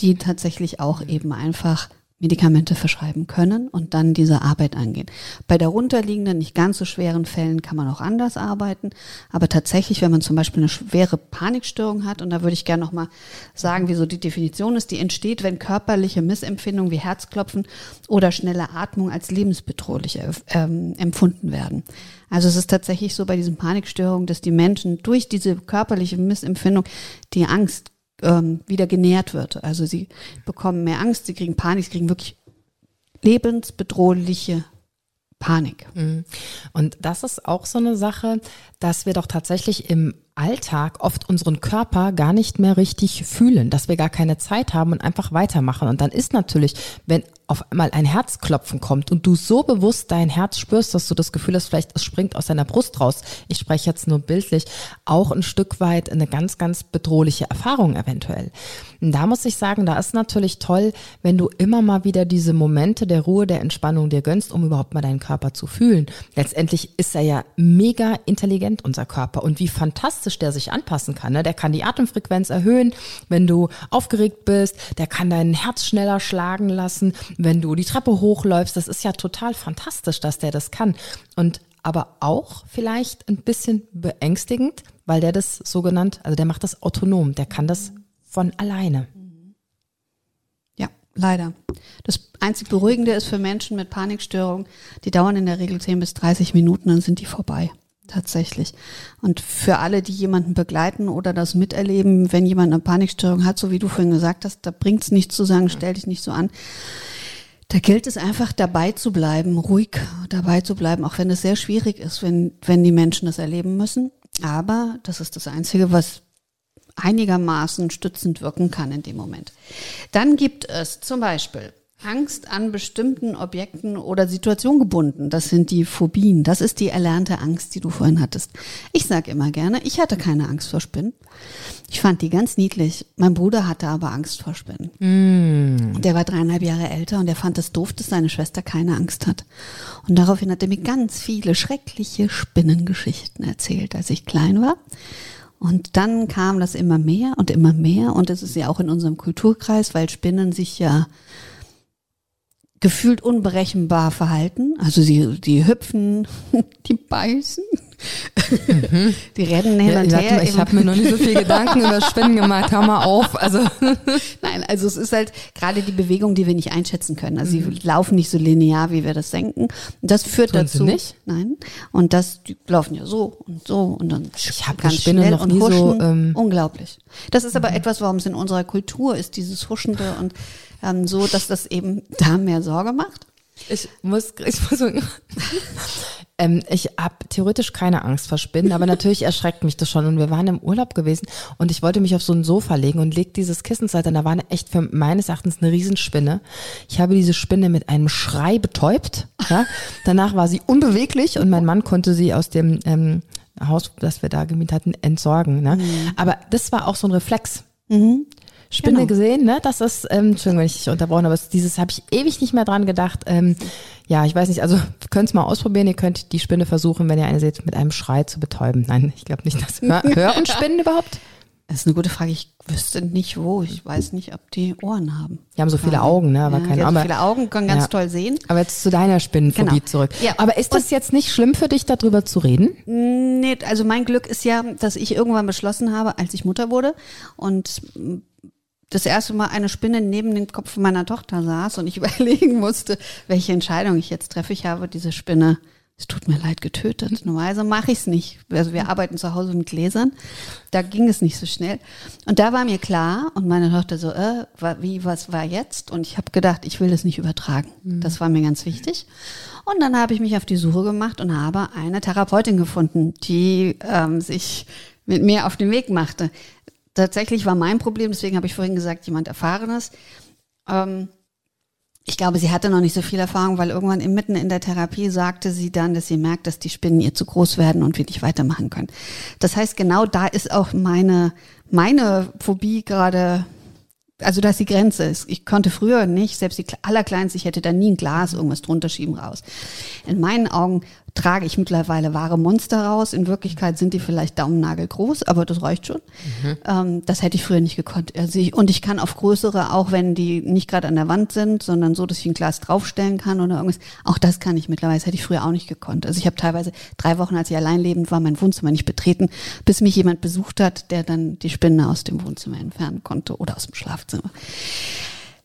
die tatsächlich auch eben einfach Medikamente verschreiben können und dann diese Arbeit angehen. Bei darunterliegenden, nicht ganz so schweren Fällen kann man auch anders arbeiten, aber tatsächlich, wenn man zum Beispiel eine schwere Panikstörung hat, und da würde ich gerne nochmal sagen, wieso die Definition ist, die entsteht, wenn körperliche Missempfindungen wie Herzklopfen oder schnelle Atmung als lebensbedrohlich ähm, empfunden werden. Also es ist tatsächlich so bei diesen Panikstörungen, dass die Menschen durch diese körperliche Missempfindung die Angst ähm, wieder genährt wird. Also sie bekommen mehr Angst, sie kriegen Panik, sie kriegen wirklich lebensbedrohliche Panik. Mhm. Und das ist auch so eine Sache, dass wir doch tatsächlich im Alltag oft unseren Körper gar nicht mehr richtig fühlen, dass wir gar keine Zeit haben und einfach weitermachen. Und dann ist natürlich, wenn auf einmal ein Herzklopfen kommt und du so bewusst dein Herz spürst, dass du das Gefühl hast, vielleicht es springt aus deiner Brust raus. Ich spreche jetzt nur bildlich, auch ein Stück weit eine ganz, ganz bedrohliche Erfahrung eventuell. Und da muss ich sagen, da ist natürlich toll, wenn du immer mal wieder diese Momente der Ruhe, der Entspannung dir gönnst, um überhaupt mal deinen Körper zu fühlen. Letztendlich ist er ja mega intelligent, unser Körper. Und wie fantastisch der sich anpassen kann. Ne? Der kann die Atemfrequenz erhöhen, wenn du aufgeregt bist. Der kann dein Herz schneller schlagen lassen wenn du die Treppe hochläufst. Das ist ja total fantastisch, dass der das kann. Und aber auch vielleicht ein bisschen beängstigend, weil der das sogenannt, also der macht das autonom, der kann das von alleine. Ja, leider. Das einzig Beruhigende ist für Menschen mit Panikstörungen, die dauern in der Regel 10 bis 30 Minuten, dann sind die vorbei. Tatsächlich. Und für alle, die jemanden begleiten oder das miterleben, wenn jemand eine Panikstörung hat, so wie du vorhin gesagt hast, da bringt es nichts zu sagen, stell dich nicht so an. Da gilt es einfach dabei zu bleiben, ruhig dabei zu bleiben, auch wenn es sehr schwierig ist, wenn, wenn die Menschen das erleben müssen. Aber das ist das Einzige, was einigermaßen stützend wirken kann in dem Moment. Dann gibt es zum Beispiel Angst an bestimmten Objekten oder Situationen gebunden. Das sind die Phobien. Das ist die erlernte Angst, die du vorhin hattest. Ich sage immer gerne, ich hatte keine Angst vor Spinnen. Ich fand die ganz niedlich. Mein Bruder hatte aber Angst vor Spinnen. Mm. Der war dreieinhalb Jahre älter und er fand es doof, dass seine Schwester keine Angst hat. Und daraufhin hat er mir ganz viele schreckliche Spinnengeschichten erzählt, als ich klein war. Und dann kam das immer mehr und immer mehr. Und es ist ja auch in unserem Kulturkreis, weil Spinnen sich ja gefühlt unberechenbar verhalten. Also sie, die hüpfen, [LAUGHS] die beißen, mhm. [LAUGHS] die rennen hin ja, und her. Ich habe mir noch nicht so viel Gedanken über Spinnen gemacht. Hör mal auf. Also [LAUGHS] Nein, also es ist halt gerade die Bewegung, die wir nicht einschätzen können. Also mhm. sie laufen nicht so linear, wie wir das denken. Und das führt Tun dazu. Sie nicht? Nein. Und das, die laufen ja so und so und dann ich ganz Spinne schnell noch und huschen. so, ähm, Unglaublich. Das ist aber etwas, warum es in unserer Kultur ist, dieses Huschende und ähm, so, dass das eben da mehr Sorge macht. Ich muss, ich muss [LAUGHS] ähm, ich habe theoretisch keine Angst vor Spinnen, aber natürlich erschreckt mich das schon. Und wir waren im Urlaub gewesen und ich wollte mich auf so ein Sofa legen und leg dieses Kissenseite. Und da war eine echt für meines Erachtens eine Riesenspinne. Ich habe diese Spinne mit einem Schrei betäubt. Ja? Danach war sie unbeweglich und mein Mann konnte sie aus dem ähm, Haus, das wir da gemietet hatten, entsorgen. Ne? Mhm. Aber das war auch so ein Reflex. Mhm. Spinne genau. gesehen, ne? Das ist, ähm, Entschuldigung, wenn ich dich unterbrochen habe, dieses habe ich ewig nicht mehr dran gedacht. Ähm, ja, ich weiß nicht, also [LAUGHS] könnt es mal ausprobieren, ihr könnt die Spinne versuchen, wenn ihr eine seht, mit einem Schrei zu betäuben. Nein, ich glaube nicht, dass hör, [LAUGHS] hören Spinnen überhaupt? Das ist eine gute Frage. Ich wüsste nicht wo. Ich weiß nicht, ob die Ohren haben. Die haben so viele Augen, ne? Aber ja, keine Ahnung. So viele Augen, können ganz ja. toll sehen. Aber jetzt zu deiner Spinnenphobie genau. zurück. Ja. Aber ist das und jetzt nicht schlimm für dich, darüber zu reden? Nee, also mein Glück ist ja, dass ich irgendwann beschlossen habe, als ich Mutter wurde und das erste Mal eine Spinne neben dem Kopf meiner Tochter saß und ich [LAUGHS] überlegen musste, welche Entscheidung ich jetzt treffe. Ich habe diese Spinne, es tut mir leid, getötet. Normalerweise mache ich es nicht. Also wir arbeiten zu Hause mit Gläsern. Da ging es nicht so schnell. Und da war mir klar und meine Tochter so, äh, wie, was war jetzt? Und ich habe gedacht, ich will das nicht übertragen. Mhm. Das war mir ganz wichtig. Und dann habe ich mich auf die Suche gemacht und habe eine Therapeutin gefunden, die ähm, sich mit mir auf den Weg machte tatsächlich war mein Problem, deswegen habe ich vorhin gesagt, jemand Erfahrenes. Ähm, ich glaube, sie hatte noch nicht so viel Erfahrung, weil irgendwann mitten in der Therapie sagte sie dann, dass sie merkt, dass die Spinnen ihr zu groß werden und wir nicht weitermachen können. Das heißt, genau da ist auch meine, meine Phobie gerade also dass die Grenze ist. Ich konnte früher nicht, selbst die allerkleinste, ich hätte da nie ein Glas irgendwas drunter schieben raus. In meinen Augen trage ich mittlerweile wahre Monster raus. In Wirklichkeit sind die vielleicht daumennagelgroß, aber das reicht schon. Mhm. Ähm, das hätte ich früher nicht gekonnt. Also ich, und ich kann auf größere, auch wenn die nicht gerade an der Wand sind, sondern so, dass ich ein Glas draufstellen kann oder irgendwas. Auch das kann ich mittlerweile. Das hätte ich früher auch nicht gekonnt. Also ich habe teilweise drei Wochen, als ich allein lebend war, mein Wohnzimmer nicht betreten, bis mich jemand besucht hat, der dann die Spinne aus dem Wohnzimmer entfernen konnte oder aus dem Schlafzimmer.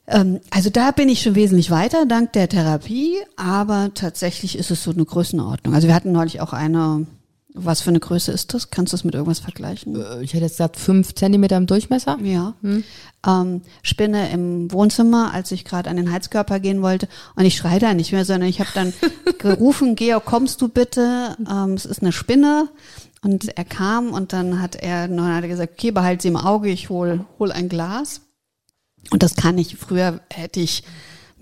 Ähm, also da bin ich schon wesentlich weiter, dank der Therapie, aber tatsächlich ist es so eine Größenordnung. Also wir hatten neulich auch eine, was für eine Größe ist das? Kannst du das mit irgendwas vergleichen? Äh, ich hätte jetzt gesagt, fünf Zentimeter im Durchmesser. Ja. Hm. Ähm, Spinne im Wohnzimmer, als ich gerade an den Heizkörper gehen wollte. Und ich schreie da nicht mehr, sondern ich habe dann [LAUGHS] gerufen, Georg, kommst du bitte? Ähm, es ist eine Spinne. Und er kam und dann hat er, dann hat er gesagt, okay, behalt sie im Auge, ich hol, hol ein Glas. Und das kann ich. Früher hätte ich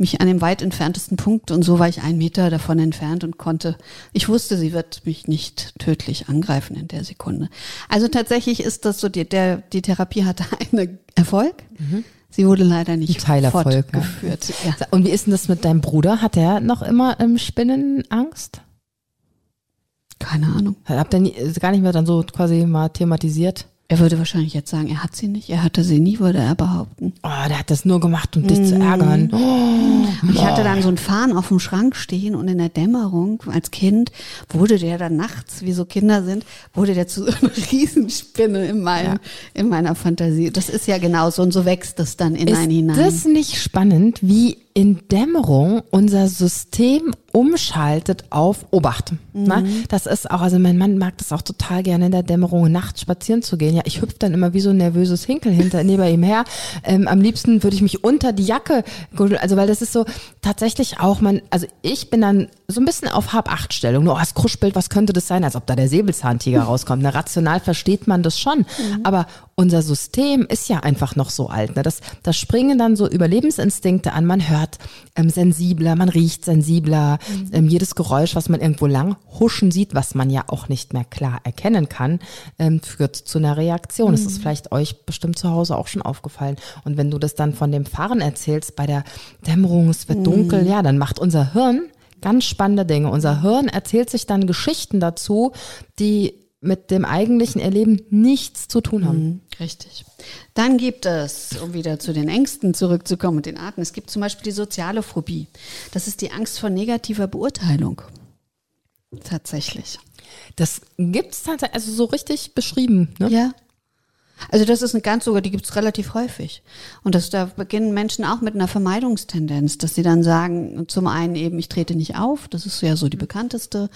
mich an dem weit entferntesten Punkt und so war ich einen Meter davon entfernt und konnte, ich wusste, sie wird mich nicht tödlich angreifen in der Sekunde. Also tatsächlich ist das so, die, der, die Therapie hatte [LAUGHS] einen Erfolg. Mhm. Sie wurde leider nicht Teilerfolg, fortgeführt. Ja. Ja. Und wie ist denn das mit deinem Bruder? Hat er noch immer ähm, Spinnenangst? Keine Ahnung. Habt ihr nie, gar nicht mehr dann so quasi mal thematisiert? Er würde wahrscheinlich jetzt sagen, er hat sie nicht. Er hatte sie nie, würde er behaupten. Oh, der hat das nur gemacht, um dich mm. zu ärgern. Oh, ich hatte dann so einen Fahnen auf dem Schrank stehen und in der Dämmerung als Kind wurde der dann nachts, wie so Kinder sind, wurde der zu so einer [LAUGHS] Riesenspinne in, meinem, ja. in meiner Fantasie. Das ist ja genau so und so wächst das dann in ist einen hinein. Ist das nicht spannend, wie in Dämmerung unser System umschaltet auf Obacht. Mhm. Das ist auch, also mein Mann mag das auch total gerne in der Dämmerung nachts spazieren zu gehen. Ja, ich hüpfe dann immer wie so ein nervöses Hinkel hinter neben ihm her. Ähm, am liebsten würde ich mich unter die Jacke, also weil das ist so tatsächlich auch man, also ich bin dann so ein bisschen auf Hab-Acht-Stellung. Nur, oh, das Kruschbild, was könnte das sein? Als ob da der Säbelzahntiger [LAUGHS] rauskommt. Ne? Rational versteht man das schon. Mhm. Aber unser System ist ja einfach noch so alt. Ne? Das, das springen dann so Überlebensinstinkte an. Man hört ähm, sensibler, man riecht sensibler. Mhm. Ähm, jedes Geräusch, was man irgendwo lang huschen sieht, was man ja auch nicht mehr klar erkennen kann, ähm, führt zu einer Reaktion. Mhm. Das ist vielleicht euch bestimmt zu Hause auch schon aufgefallen. Und wenn du das dann von dem Fahren erzählst, bei der Dämmerung, es wird mhm. dunkel, ja, dann macht unser Hirn ganz spannende Dinge. Unser Hirn erzählt sich dann Geschichten dazu, die mit dem eigentlichen Erleben nichts zu tun haben. Mhm, richtig. Dann gibt es, um wieder zu den Ängsten zurückzukommen und den Arten, es gibt zum Beispiel die soziale Phobie. Das ist die Angst vor negativer Beurteilung. Tatsächlich. Das gibt es tatsächlich, also so richtig beschrieben. Ne? Ja, also das ist eine ganz sogar, die gibt es relativ häufig. Und das, da beginnen Menschen auch mit einer Vermeidungstendenz, dass sie dann sagen, zum einen eben, ich trete nicht auf, das ist ja so die bekannteste.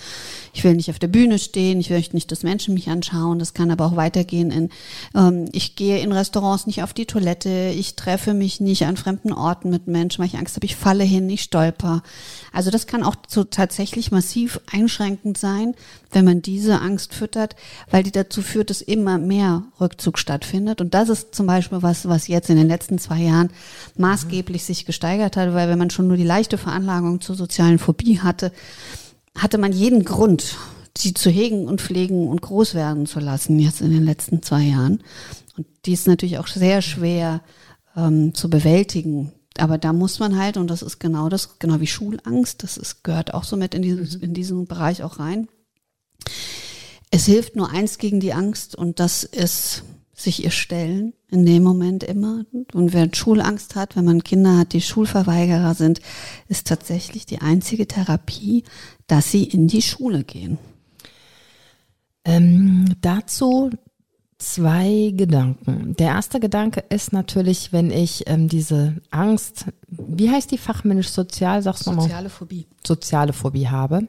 Ich will nicht auf der Bühne stehen, ich möchte nicht, dass Menschen mich anschauen. Das kann aber auch weitergehen in, ähm, ich gehe in Restaurants nicht auf die Toilette, ich treffe mich nicht an fremden Orten mit Menschen, weil ich Angst habe, ich falle hin, ich stolper. Also das kann auch so tatsächlich massiv einschränkend sein, wenn man diese Angst füttert, weil die dazu führt, dass immer mehr Rückzug stattfindet. Und das ist zum Beispiel was, was jetzt in den letzten zwei Jahren maßgeblich sich gesteigert hat, weil wenn man schon nur die leichte Veranlagung zur sozialen Phobie hatte, hatte man jeden Grund, sie zu hegen und pflegen und groß werden zu lassen, jetzt in den letzten zwei Jahren. Und die ist natürlich auch sehr schwer ähm, zu bewältigen, aber da muss man halt, und das ist genau das, genau wie Schulangst, das ist, gehört auch so mit in diesen, mhm. in diesen Bereich auch rein. Es hilft nur eins gegen die Angst und das ist sich ihr stellen in dem Moment immer. Und wer Schulangst hat, wenn man Kinder hat, die Schulverweigerer sind, ist tatsächlich die einzige Therapie, dass sie in die Schule gehen. Ähm, dazu zwei Gedanken. Der erste Gedanke ist natürlich, wenn ich ähm, diese Angst, wie heißt die fachmännisch sozial, sagst du mal? Soziale Phobie. Soziale Phobie habe,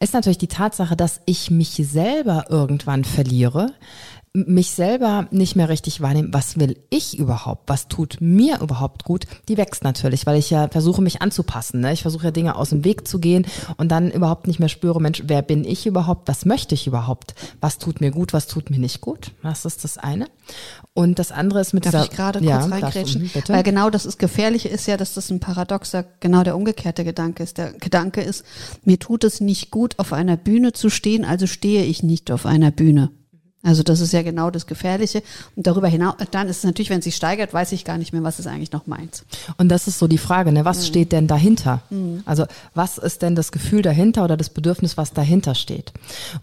ist natürlich die Tatsache, dass ich mich selber irgendwann verliere, mich selber nicht mehr richtig wahrnehmen, was will ich überhaupt, was tut mir überhaupt gut, die wächst natürlich, weil ich ja versuche, mich anzupassen. Ne? Ich versuche ja Dinge aus dem Weg zu gehen und dann überhaupt nicht mehr spüre, Mensch, wer bin ich überhaupt, was möchte ich überhaupt, was tut mir gut, was tut mir nicht gut. Das ist das eine. Und das andere ist mit Darf dieser, ich gerade kurz ja, reingrätschen? Du, weil genau das ist gefährliche ist ja, dass das ein paradoxer, genau der umgekehrte Gedanke ist. Der Gedanke ist, mir tut es nicht gut, auf einer Bühne zu stehen, also stehe ich nicht auf einer Bühne. Also das ist ja genau das Gefährliche. Und darüber hinaus, dann ist es natürlich, wenn es sich steigert, weiß ich gar nicht mehr, was ist eigentlich noch meins. Und das ist so die Frage, ne? was mhm. steht denn dahinter? Mhm. Also was ist denn das Gefühl dahinter oder das Bedürfnis, was dahinter steht?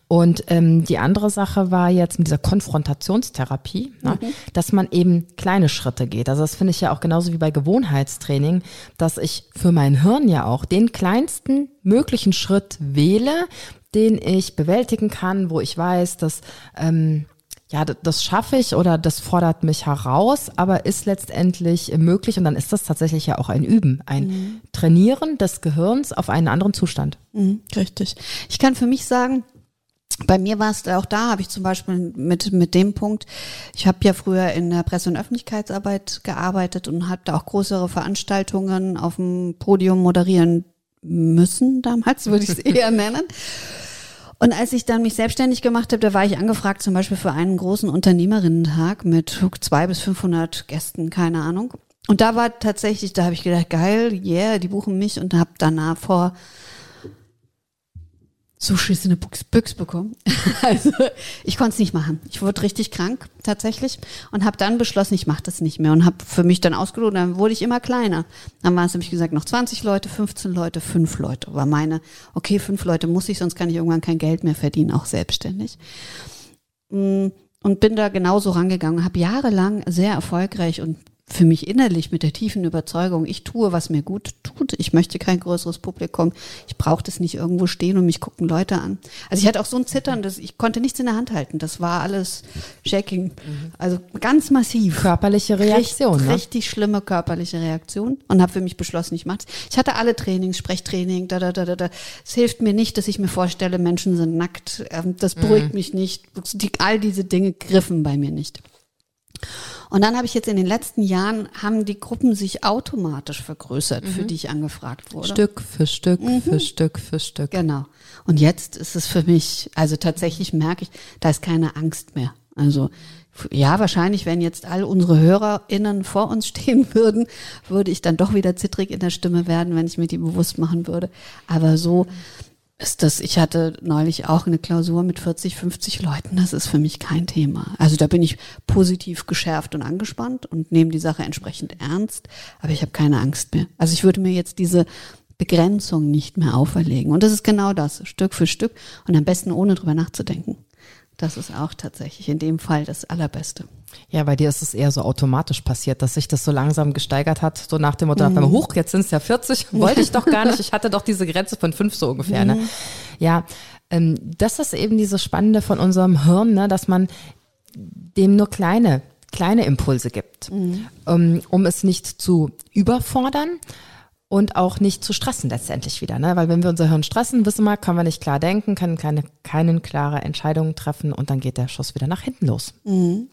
Und ähm, die andere Sache war jetzt mit dieser Konfrontationstherapie, ne? mhm. dass man eben kleine Schritte geht. Also das finde ich ja auch genauso wie bei Gewohnheitstraining, dass ich für mein Hirn ja auch den kleinsten möglichen Schritt wähle, den ich bewältigen kann, wo ich weiß, dass ähm, ja, das schaffe ich oder das fordert mich heraus, aber ist letztendlich möglich und dann ist das tatsächlich ja auch ein Üben, ein mhm. Trainieren des Gehirns auf einen anderen Zustand. Mhm, richtig. Ich kann für mich sagen, bei mir war es auch da, habe ich zum Beispiel mit, mit dem Punkt, ich habe ja früher in der Presse- und Öffentlichkeitsarbeit gearbeitet und hatte auch größere Veranstaltungen auf dem Podium moderieren müssen, damals würde ich es [LAUGHS] eher nennen. Und als ich dann mich selbstständig gemacht habe, da war ich angefragt zum Beispiel für einen großen Unternehmerinnentag mit zwei bis 500 Gästen, keine Ahnung. Und da war tatsächlich, da habe ich gedacht, geil, yeah, die buchen mich und habe danach vor so schissene Büchs bekommen. [LAUGHS] also ich konnte es nicht machen. Ich wurde richtig krank tatsächlich und habe dann beschlossen, ich mache das nicht mehr und habe für mich dann ausgelotet. Dann wurde ich immer kleiner. Dann waren es nämlich gesagt noch 20 Leute, 15 Leute, 5 Leute. War meine, okay, 5 Leute muss ich, sonst kann ich irgendwann kein Geld mehr verdienen, auch selbstständig. Mm, und bin da genauso rangegangen, habe jahrelang sehr erfolgreich und für mich innerlich mit der tiefen Überzeugung, ich tue, was mir gut tut. Ich möchte kein größeres Publikum. Ich brauche das nicht irgendwo stehen und mich gucken Leute an. Also ich hatte auch so ein Zittern, dass ich konnte nichts in der Hand halten. Das war alles Shaking. Also ganz massiv. Körperliche Reaktion. Richtig, ne? richtig schlimme körperliche Reaktion und habe für mich beschlossen, ich mache Ich hatte alle Trainings, Sprechtraining, da, da, da, da, da. Es hilft mir nicht, dass ich mir vorstelle, Menschen sind nackt. Ähm, das beruhigt mhm. mich nicht. All diese Dinge griffen bei mir nicht. Und dann habe ich jetzt in den letzten Jahren, haben die Gruppen sich automatisch vergrößert, mhm. für die ich angefragt wurde. Stück für Stück, mhm. für Stück für Stück. Genau. Und jetzt ist es für mich, also tatsächlich merke ich, da ist keine Angst mehr. Also ja, wahrscheinlich, wenn jetzt all unsere HörerInnen vor uns [LAUGHS] stehen würden, würde ich dann doch wieder zittrig in der Stimme werden, wenn ich mir die bewusst machen würde. Aber so, ist das, ich hatte neulich auch eine Klausur mit 40, 50 Leuten, das ist für mich kein Thema. Also da bin ich positiv geschärft und angespannt und nehme die Sache entsprechend ernst, aber ich habe keine Angst mehr. Also ich würde mir jetzt diese Begrenzung nicht mehr auferlegen. Und das ist genau das, Stück für Stück und am besten ohne drüber nachzudenken. Das ist auch tatsächlich in dem Fall das Allerbeste. Ja, bei dir ist es eher so automatisch passiert, dass sich das so langsam gesteigert hat, so nach dem Motto, mhm. hoch, jetzt sind es ja 40, [LAUGHS] wollte ich doch gar nicht, ich hatte doch diese Grenze von fünf so ungefähr. Ne? Mhm. Ja, ähm, das ist eben dieses Spannende von unserem Hirn, ne, dass man dem nur kleine, kleine Impulse gibt, mhm. um, um es nicht zu überfordern, und auch nicht zu stressen letztendlich wieder. Ne? Weil wenn wir unser Hirn stressen, wissen wir, können wir nicht klar denken, können keine, keine klare Entscheidung treffen und dann geht der Schuss wieder nach hinten los. Mhm.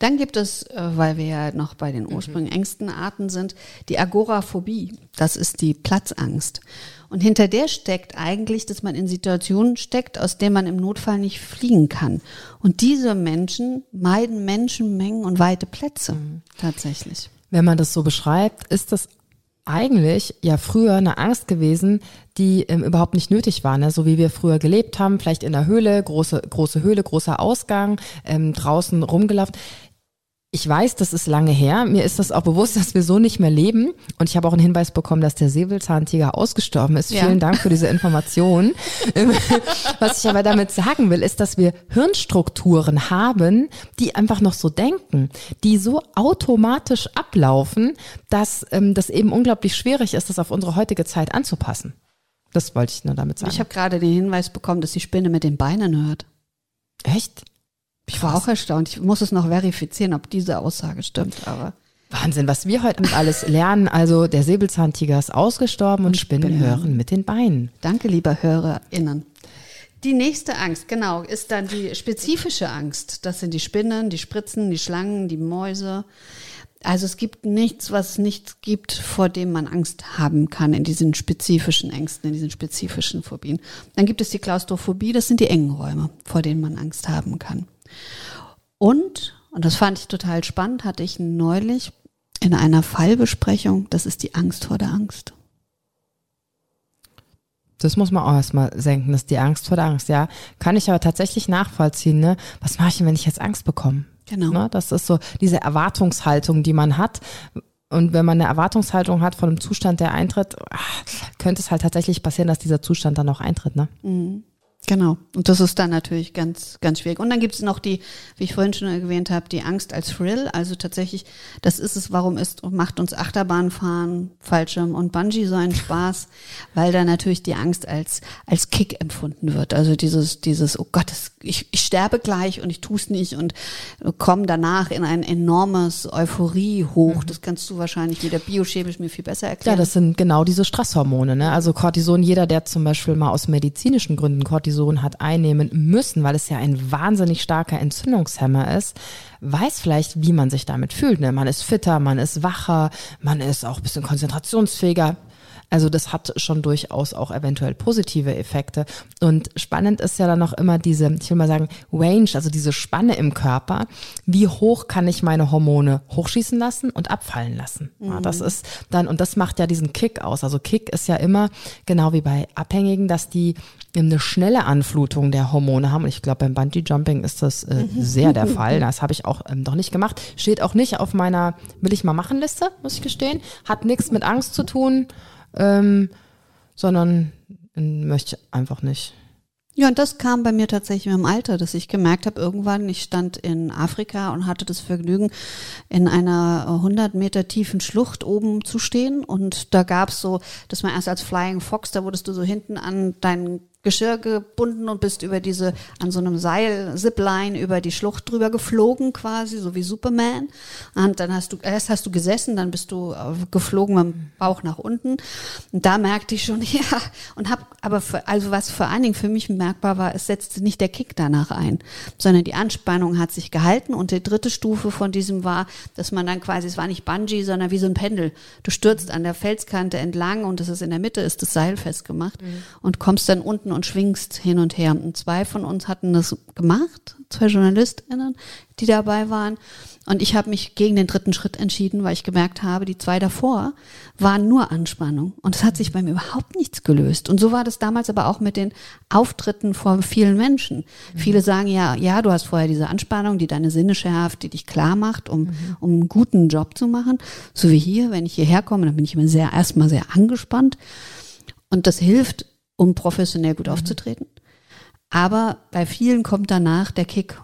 Dann gibt es, äh, weil wir ja noch bei den ursprünglich mhm. engsten Arten sind, die Agoraphobie. Das ist die Platzangst. Und hinter der steckt eigentlich, dass man in Situationen steckt, aus denen man im Notfall nicht fliegen kann. Und diese Menschen meiden Menschenmengen und weite Plätze mhm. tatsächlich. Wenn man das so beschreibt, ist das eigentlich ja früher eine Angst gewesen, die ähm, überhaupt nicht nötig war, ne? so wie wir früher gelebt haben, vielleicht in der Höhle, große, große Höhle, großer Ausgang, ähm, draußen rumgelaufen ich weiß, das ist lange her. Mir ist das auch bewusst, dass wir so nicht mehr leben. Und ich habe auch einen Hinweis bekommen, dass der Säbelzahntiger ausgestorben ist. Ja. Vielen Dank für diese Information. [LAUGHS] Was ich aber damit sagen will, ist, dass wir Hirnstrukturen haben, die einfach noch so denken, die so automatisch ablaufen, dass ähm, das eben unglaublich schwierig ist, das auf unsere heutige Zeit anzupassen. Das wollte ich nur damit sagen. Ich habe gerade den Hinweis bekommen, dass die Spinne mit den Beinen hört. Echt? Ich war auch erstaunt. Ich muss es noch verifizieren, ob diese Aussage stimmt, aber. Wahnsinn, was wir heute alles lernen. Also der Säbelzahntiger ist ausgestorben und, und Spinnen, Spinnen hören mit den Beinen. Danke, lieber HörerInnen. Die nächste Angst, genau, ist dann die spezifische Angst. Das sind die Spinnen, die Spritzen, die Schlangen, die Mäuse. Also es gibt nichts, was es nicht gibt, vor dem man Angst haben kann in diesen spezifischen Ängsten, in diesen spezifischen Phobien. Dann gibt es die Klaustrophobie, das sind die engen Räume, vor denen man Angst haben kann. Und, und das fand ich total spannend, hatte ich neulich in einer Fallbesprechung, das ist die Angst vor der Angst. Das muss man auch erstmal senken, das ist die Angst vor der Angst, ja. Kann ich aber tatsächlich nachvollziehen, ne? Was mache ich denn, wenn ich jetzt Angst bekomme? Genau. Ne? Das ist so diese Erwartungshaltung, die man hat. Und wenn man eine Erwartungshaltung hat von einem Zustand, der eintritt, ach, könnte es halt tatsächlich passieren, dass dieser Zustand dann auch eintritt, ne? Mhm. Genau. Und das ist dann natürlich ganz, ganz schwierig. Und dann gibt es noch die, wie ich vorhin schon erwähnt habe, die Angst als Thrill. Also tatsächlich, das ist es, warum ist, macht uns Achterbahnfahren, Fallschirm und Bungee so einen Spaß, [LAUGHS] weil da natürlich die Angst als, als Kick empfunden wird. Also dieses, dieses, oh Gott, das, ich, ich sterbe gleich und ich tue es nicht und komme danach in ein enormes Euphorie hoch. Mhm. Das kannst du wahrscheinlich wieder biochemisch mir viel besser erklären. Ja, das sind genau diese Stresshormone. Ne? Also Cortison, jeder, der zum Beispiel mal aus medizinischen Gründen Cortison Cortison hat einnehmen müssen, weil es ja ein wahnsinnig starker Entzündungshemmer ist, weiß vielleicht, wie man sich damit fühlt. Ne? Man ist fitter, man ist wacher, man ist auch ein bisschen konzentrationsfähiger. Also das hat schon durchaus auch eventuell positive Effekte. Und spannend ist ja dann noch immer diese, ich will mal sagen, Range, also diese Spanne im Körper. Wie hoch kann ich meine Hormone hochschießen lassen und abfallen lassen? Mhm. Ja, das ist dann, und das macht ja diesen Kick aus. Also Kick ist ja immer, genau wie bei Abhängigen, dass die eine schnelle Anflutung der Hormone haben. Und ich glaube, beim Bungee Jumping ist das äh, mhm. sehr der [LAUGHS] Fall. Das habe ich auch ähm, noch nicht gemacht. Steht auch nicht auf meiner Will ich mal machen Liste, muss ich gestehen. Hat nichts mit Angst zu tun, ähm, sondern äh, möchte einfach nicht. Ja, und das kam bei mir tatsächlich mit dem Alter, dass ich gemerkt habe, irgendwann, ich stand in Afrika und hatte das Vergnügen, in einer 100 Meter tiefen Schlucht oben zu stehen. Und da gab's so, dass man erst als Flying Fox, da wurdest du so hinten an deinen Geschirr gebunden und bist über diese, an so einem Seil, Zipline über die Schlucht drüber geflogen quasi, so wie Superman. Und dann hast du, erst hast du gesessen, dann bist du äh, geflogen mit dem Bauch nach unten. Und da merkte ich schon, [LAUGHS] ja, und hab, aber für, also was vor allen Dingen für mich merkbar war, es setzte nicht der Kick danach ein, sondern die Anspannung hat sich gehalten und die dritte Stufe von diesem war, dass man dann quasi, es war nicht Bungee, sondern wie so ein Pendel. Du stürzt an der Felskante entlang und das ist in der Mitte, ist das Seil festgemacht mhm. und kommst dann unten und schwingst hin und her. Und zwei von uns hatten das gemacht, zwei JournalistInnen, die dabei waren. Und ich habe mich gegen den dritten Schritt entschieden, weil ich gemerkt habe, die zwei davor waren nur Anspannung. Und es hat sich bei mir überhaupt nichts gelöst. Und so war das damals aber auch mit den Auftritten vor vielen Menschen. Mhm. Viele sagen ja, ja, du hast vorher diese Anspannung, die deine Sinne schärft, die dich klar macht, um, mhm. um einen guten Job zu machen. So wie hier, wenn ich hierher komme, dann bin ich immer sehr, erstmal sehr angespannt. Und das hilft um professionell gut mhm. aufzutreten. Aber bei vielen kommt danach der Kick.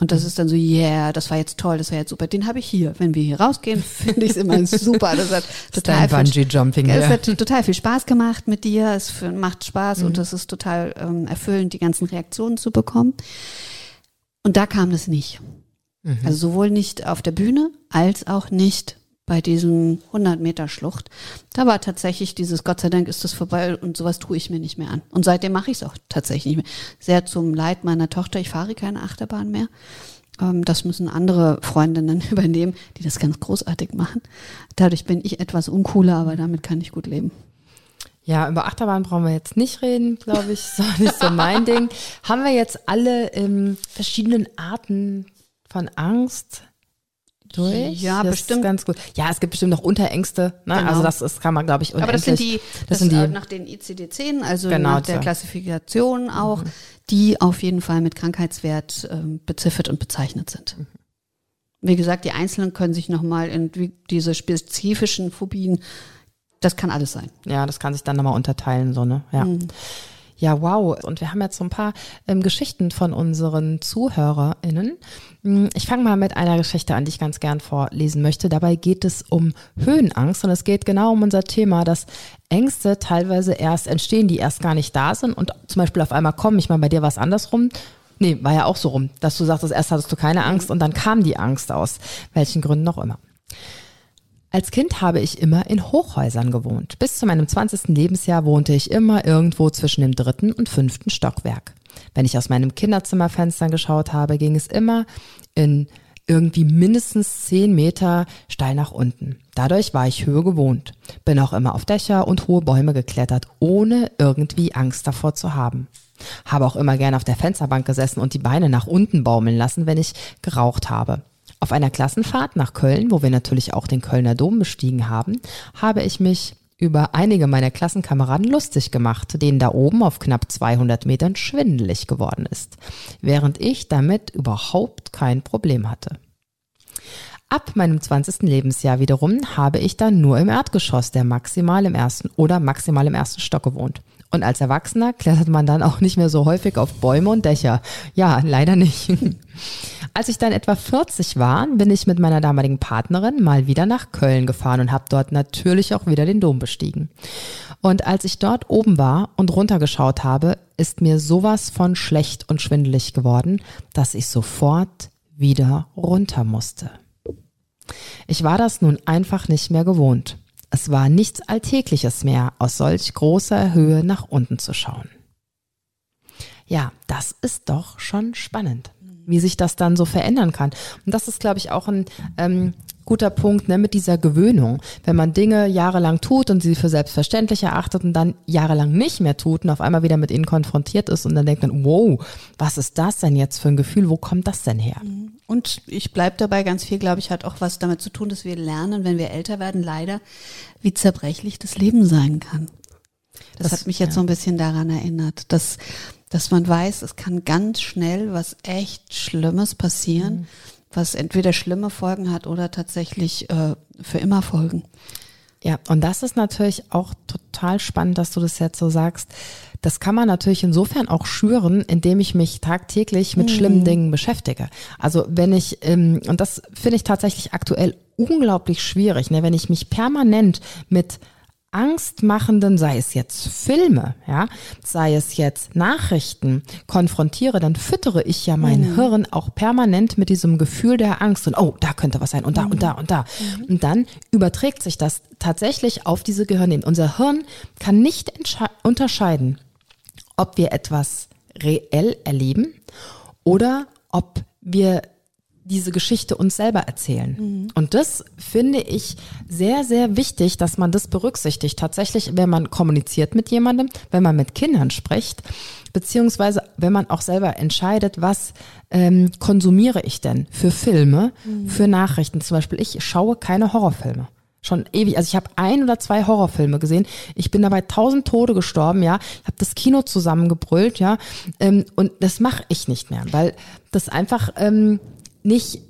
Und das ist dann so, yeah, das war jetzt toll, das war jetzt super. Den habe ich hier. Wenn wir hier rausgehen, [LAUGHS] finde ich es immer super. Das hat total Bungee Jumping. Es hat total viel Spaß gemacht mit dir. Es macht Spaß mhm. und es ist total ähm, erfüllend, die ganzen Reaktionen zu bekommen. Und da kam das nicht. Mhm. Also sowohl nicht auf der Bühne als auch nicht bei diesem 100 Meter Schlucht. Da war tatsächlich dieses Gott sei Dank ist das vorbei und sowas tue ich mir nicht mehr an. Und seitdem mache ich es auch tatsächlich nicht mehr. Sehr zum Leid meiner Tochter. Ich fahre keine Achterbahn mehr. Ähm, das müssen andere Freundinnen [LAUGHS] übernehmen, die das ganz großartig machen. Dadurch bin ich etwas uncooler, aber damit kann ich gut leben. Ja, über Achterbahn brauchen wir jetzt nicht reden, glaube ich. So nicht so mein [LAUGHS] Ding. Haben wir jetzt alle ähm, verschiedenen Arten von Angst durch? Ja, das bestimmt. ganz gut. Ja, es gibt bestimmt noch Unterängste. Ne? Genau. Also das, das kann man, glaube ich, unendlich. Aber das sind die, das, das sind die nach den ICD-10, also genau, nach der Klassifikation auch, mhm. die auf jeden Fall mit Krankheitswert ähm, beziffert und bezeichnet sind. Mhm. Wie gesagt, die Einzelnen können sich nochmal in diese spezifischen Phobien, das kann alles sein. Ja, das kann sich dann nochmal unterteilen, so, ne? Ja. Mhm. Ja, wow. Und wir haben jetzt so ein paar ähm, Geschichten von unseren ZuhörerInnen. Hm, ich fange mal mit einer Geschichte an, die ich ganz gern vorlesen möchte. Dabei geht es um Höhenangst und es geht genau um unser Thema, dass Ängste teilweise erst entstehen, die erst gar nicht da sind und zum Beispiel auf einmal kommen. Ich meine, bei dir war es andersrum. Nee, war ja auch so rum, dass du sagtest, erst hattest du keine Angst und dann kam die Angst aus welchen Gründen auch immer. Als Kind habe ich immer in Hochhäusern gewohnt. Bis zu meinem 20. Lebensjahr wohnte ich immer irgendwo zwischen dem dritten und fünften Stockwerk. Wenn ich aus meinem Kinderzimmerfenster geschaut habe, ging es immer in irgendwie mindestens zehn Meter steil nach unten. Dadurch war ich Höhe gewohnt. Bin auch immer auf Dächer und hohe Bäume geklettert, ohne irgendwie Angst davor zu haben. Habe auch immer gern auf der Fensterbank gesessen und die Beine nach unten baumeln lassen, wenn ich geraucht habe. Auf einer Klassenfahrt nach Köln, wo wir natürlich auch den Kölner Dom bestiegen haben, habe ich mich über einige meiner Klassenkameraden lustig gemacht, denen da oben auf knapp 200 Metern schwindelig geworden ist, während ich damit überhaupt kein Problem hatte. Ab meinem 20. Lebensjahr wiederum habe ich dann nur im Erdgeschoss der maximal im ersten oder maximal im ersten Stock gewohnt. Und als Erwachsener klettert man dann auch nicht mehr so häufig auf Bäume und Dächer. Ja, leider nicht. [LAUGHS] Als ich dann etwa 40 war, bin ich mit meiner damaligen Partnerin mal wieder nach Köln gefahren und habe dort natürlich auch wieder den Dom bestiegen. Und als ich dort oben war und runtergeschaut habe, ist mir sowas von schlecht und schwindelig geworden, dass ich sofort wieder runter musste. Ich war das nun einfach nicht mehr gewohnt. Es war nichts Alltägliches mehr, aus solch großer Höhe nach unten zu schauen. Ja, das ist doch schon spannend, wie sich das dann so verändern kann. Und das ist, glaube ich, auch ein ähm, guter Punkt ne, mit dieser Gewöhnung. Wenn man Dinge jahrelang tut und sie für selbstverständlich erachtet und dann jahrelang nicht mehr tut und auf einmal wieder mit ihnen konfrontiert ist und dann denkt man, wow, was ist das denn jetzt für ein Gefühl? Wo kommt das denn her? Mhm. Und ich bleibe dabei, ganz viel, glaube ich, hat auch was damit zu tun, dass wir lernen, wenn wir älter werden, leider, wie zerbrechlich das Leben sein kann. Das, das hat mich jetzt ja. so ein bisschen daran erinnert, dass, dass man weiß, es kann ganz schnell was echt Schlimmes passieren, mhm. was entweder schlimme Folgen hat oder tatsächlich äh, für immer Folgen. Ja, und das ist natürlich auch total spannend, dass du das jetzt so sagst. Das kann man natürlich insofern auch schüren, indem ich mich tagtäglich mit mhm. schlimmen Dingen beschäftige. Also wenn ich, ähm, und das finde ich tatsächlich aktuell unglaublich schwierig, ne, wenn ich mich permanent mit angstmachenden, sei es jetzt Filme, ja, sei es jetzt Nachrichten, konfrontiere, dann füttere ich ja mein mhm. Hirn auch permanent mit diesem Gefühl der Angst und oh, da könnte was sein und da mhm. und da und da. Mhm. Und dann überträgt sich das tatsächlich auf diese Gehirne. Unser Hirn kann nicht unterscheiden, ob wir etwas reell erleben oder ob wir diese Geschichte uns selber erzählen. Mhm. Und das finde ich sehr, sehr wichtig, dass man das berücksichtigt. Tatsächlich, wenn man kommuniziert mit jemandem, wenn man mit Kindern spricht, beziehungsweise wenn man auch selber entscheidet, was ähm, konsumiere ich denn für Filme, mhm. für Nachrichten. Zum Beispiel, ich schaue keine Horrorfilme schon ewig. Also ich habe ein oder zwei Horrorfilme gesehen. Ich bin dabei tausend Tode gestorben, ja. Ich habe das Kino zusammengebrüllt, ja. Ähm, und das mache ich nicht mehr, weil das einfach ähm, nicht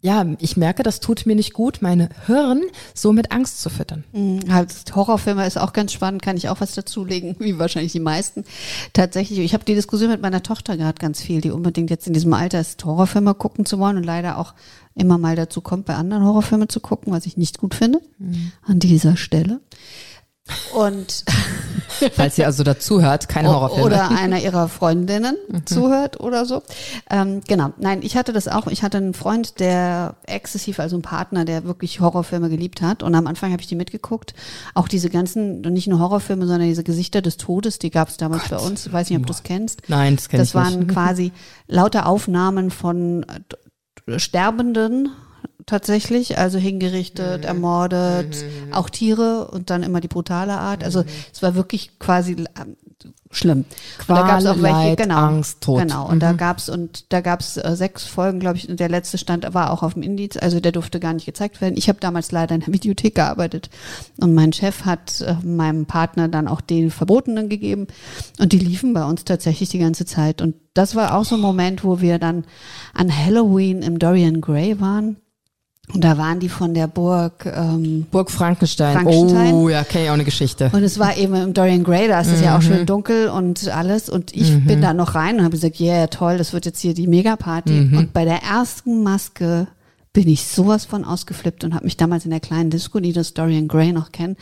ja, ich merke, das tut mir nicht gut, meine Hirn so mit Angst zu füttern. Mhm, halt, Horrorfilme ist auch ganz spannend, kann ich auch was dazulegen, [LAUGHS] wie wahrscheinlich die meisten. Tatsächlich, ich habe die Diskussion mit meiner Tochter gerade ganz viel, die unbedingt jetzt in diesem Alter ist, Horrorfilme gucken zu wollen und leider auch immer mal dazu kommt, bei anderen Horrorfilmen zu gucken, was ich nicht gut finde, mhm. an dieser Stelle. Und [LAUGHS] falls sie also dazuhört, keine Horrorfilme. Oder einer ihrer Freundinnen mhm. zuhört oder so. Ähm, genau. Nein, ich hatte das auch. Ich hatte einen Freund, der exzessiv, also ein Partner, der wirklich Horrorfilme geliebt hat. Und am Anfang habe ich die mitgeguckt. Auch diese ganzen, nicht nur Horrorfilme, sondern diese Gesichter des Todes, die gab es damals Gott. bei uns. Ich weiß nicht, ob du es kennst. Nein, das kenne ich nicht. Das waren quasi lauter Aufnahmen von Sterbenden tatsächlich, also hingerichtet, mhm. ermordet, mhm. auch Tiere und dann immer die brutale Art. Also mhm. es war wirklich quasi ähm, schlimm. Qual, und da gab's auch welche, Leid, genau, Angst, Tod. Genau. Und mhm. da gab's und da gab's äh, sechs Folgen, glaube ich. Und der letzte stand war auch auf dem Indiz, also der durfte gar nicht gezeigt werden. Ich habe damals leider in der Videothek gearbeitet und mein Chef hat äh, meinem Partner dann auch den Verbotenen gegeben und die liefen bei uns tatsächlich die ganze Zeit. Und das war auch so ein Moment, wo wir dann an Halloween im Dorian Gray waren. Und da waren die von der Burg ähm, Burg Frankenstein. Frankenstein. Oh, ja, kenne ich auch eine Geschichte. Und es war eben im Dorian Gray, da ist es mhm. ja auch schön mhm. dunkel und alles. Und ich mhm. bin da noch rein und habe gesagt, yeah, toll, das wird jetzt hier die Megaparty. Mhm. Und bei der ersten Maske bin ich sowas von ausgeflippt und habe mich damals in der kleinen Disco, die das Dorian Gray noch kennen,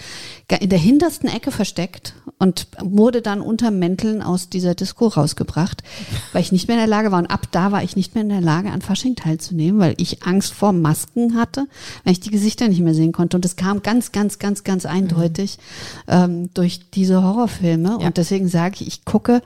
in der hintersten Ecke versteckt und wurde dann unter Mänteln aus dieser Disco rausgebracht, weil ich nicht mehr in der Lage war. Und ab da war ich nicht mehr in der Lage, an Fasching teilzunehmen, weil ich Angst vor Masken hatte, weil ich die Gesichter nicht mehr sehen konnte. Und es kam ganz, ganz, ganz, ganz eindeutig mhm. ähm, durch diese Horrorfilme. Ja. Und deswegen sage ich, ich gucke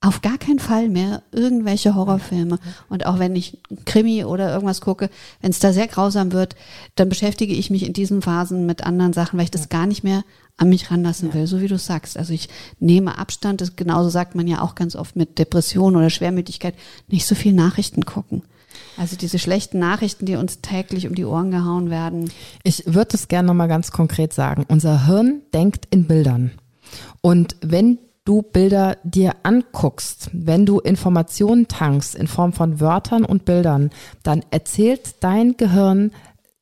auf gar keinen Fall mehr irgendwelche Horrorfilme. Und auch wenn ich Krimi oder irgendwas gucke, wenn es da sehr grausam wird, dann beschäftige ich mich in diesen Phasen mit anderen Sachen, weil ich das gar nicht mehr an mich ranlassen will, so wie du sagst. Also ich nehme Abstand, das genauso sagt man ja auch ganz oft mit Depression oder Schwermütigkeit, nicht so viel Nachrichten gucken. Also diese schlechten Nachrichten, die uns täglich um die Ohren gehauen werden. Ich würde es gerne nochmal ganz konkret sagen. Unser Hirn denkt in Bildern. Und wenn du Bilder dir anguckst, wenn du Informationen tankst in Form von Wörtern und Bildern, dann erzählt dein Gehirn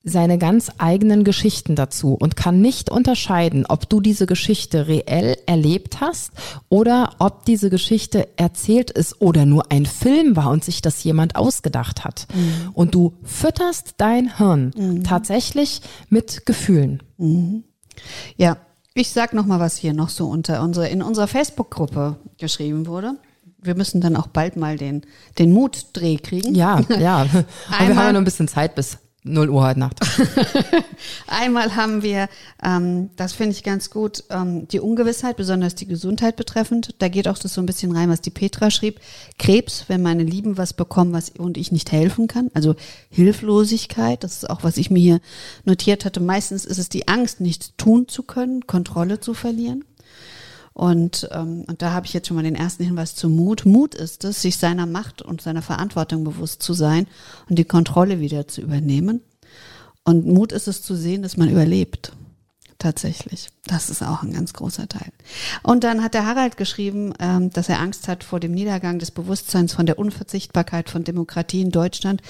seine ganz eigenen Geschichten dazu und kann nicht unterscheiden, ob du diese Geschichte reell erlebt hast oder ob diese Geschichte erzählt ist oder nur ein Film war und sich das jemand ausgedacht hat. Mhm. Und du fütterst dein Hirn mhm. tatsächlich mit Gefühlen. Mhm. Ja, ich sag noch mal, was hier noch so unter unsere in unserer Facebook-Gruppe geschrieben wurde. Wir müssen dann auch bald mal den den Mutdreh kriegen. Ja, ja. [LAUGHS] Aber wir haben ja noch ein bisschen Zeit bis 0 Uhr heute Nacht. [LAUGHS] Einmal haben wir, ähm, das finde ich ganz gut, ähm, die Ungewissheit, besonders die Gesundheit betreffend. Da geht auch das so ein bisschen rein, was die Petra schrieb. Krebs, wenn meine Lieben was bekommen was und ich nicht helfen kann. Also Hilflosigkeit, das ist auch, was ich mir hier notiert hatte. Meistens ist es die Angst, nichts tun zu können, Kontrolle zu verlieren. Und, ähm, und da habe ich jetzt schon mal den ersten Hinweis zu Mut. Mut ist es, sich seiner Macht und seiner Verantwortung bewusst zu sein und die Kontrolle wieder zu übernehmen. Und Mut ist es zu sehen, dass man überlebt. Tatsächlich. Das ist auch ein ganz großer Teil. Und dann hat der Harald geschrieben, ähm, dass er Angst hat vor dem Niedergang des Bewusstseins, von der Unverzichtbarkeit von Demokratie in Deutschland,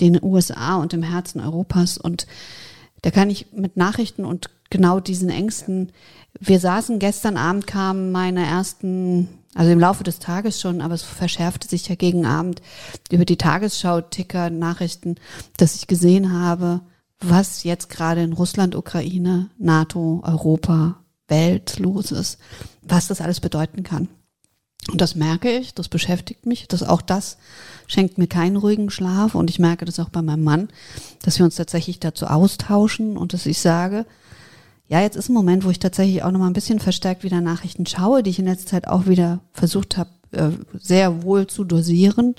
den USA und im Herzen Europas. Und da kann ich mit Nachrichten und genau diesen Ängsten wir saßen gestern Abend, kamen meine ersten, also im Laufe des Tages schon, aber es verschärfte sich ja gegen Abend über die Tagesschau-Ticker, Nachrichten, dass ich gesehen habe, was jetzt gerade in Russland, Ukraine, NATO, Europa, Welt los ist, was das alles bedeuten kann. Und das merke ich, das beschäftigt mich, dass auch das schenkt mir keinen ruhigen Schlaf und ich merke das auch bei meinem Mann, dass wir uns tatsächlich dazu austauschen und dass ich sage, ja, jetzt ist ein Moment, wo ich tatsächlich auch noch mal ein bisschen verstärkt wieder Nachrichten schaue, die ich in letzter Zeit auch wieder versucht habe, äh, sehr wohl zu dosieren,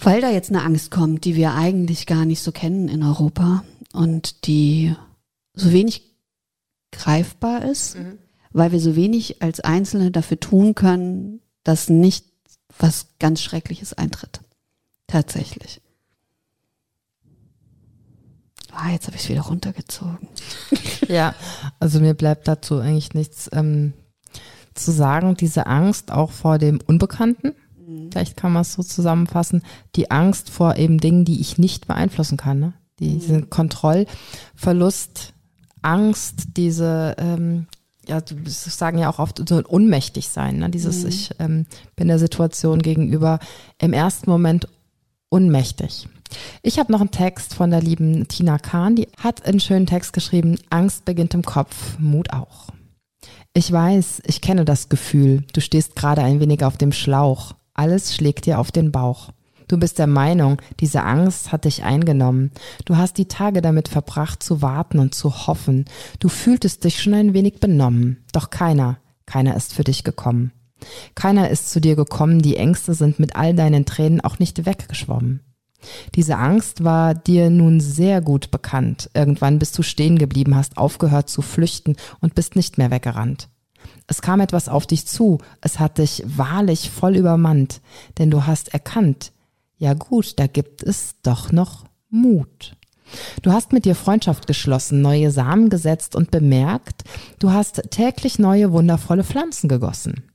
weil da jetzt eine Angst kommt, die wir eigentlich gar nicht so kennen in Europa und die so wenig greifbar ist, mhm. weil wir so wenig als Einzelne dafür tun können, dass nicht was ganz Schreckliches eintritt. Tatsächlich. Ah, jetzt habe ich es wieder runtergezogen. [LAUGHS] ja, also mir bleibt dazu eigentlich nichts ähm, zu sagen. Diese Angst auch vor dem Unbekannten. Mhm. Vielleicht kann man es so zusammenfassen. Die Angst vor eben Dingen, die ich nicht beeinflussen kann. Ne? Diese mhm. Kontrollverlust, Angst, diese, ähm, ja, du sagen ja auch oft so ohnmächtig sein, ne? Dieses, mhm. ich ähm, bin der Situation gegenüber im ersten Moment unmächtig. Ich habe noch einen Text von der lieben Tina Kahn, die hat einen schönen Text geschrieben, Angst beginnt im Kopf, Mut auch. Ich weiß, ich kenne das Gefühl, du stehst gerade ein wenig auf dem Schlauch, alles schlägt dir auf den Bauch. Du bist der Meinung, diese Angst hat dich eingenommen. Du hast die Tage damit verbracht zu warten und zu hoffen. Du fühltest dich schon ein wenig benommen. Doch keiner, keiner ist für dich gekommen. Keiner ist zu dir gekommen, die Ängste sind mit all deinen Tränen auch nicht weggeschwommen. Diese Angst war dir nun sehr gut bekannt. Irgendwann bist du stehen geblieben, hast aufgehört zu flüchten und bist nicht mehr weggerannt. Es kam etwas auf dich zu, es hat dich wahrlich voll übermannt, denn du hast erkannt, ja gut, da gibt es doch noch Mut. Du hast mit dir Freundschaft geschlossen, neue Samen gesetzt und bemerkt, du hast täglich neue wundervolle Pflanzen gegossen.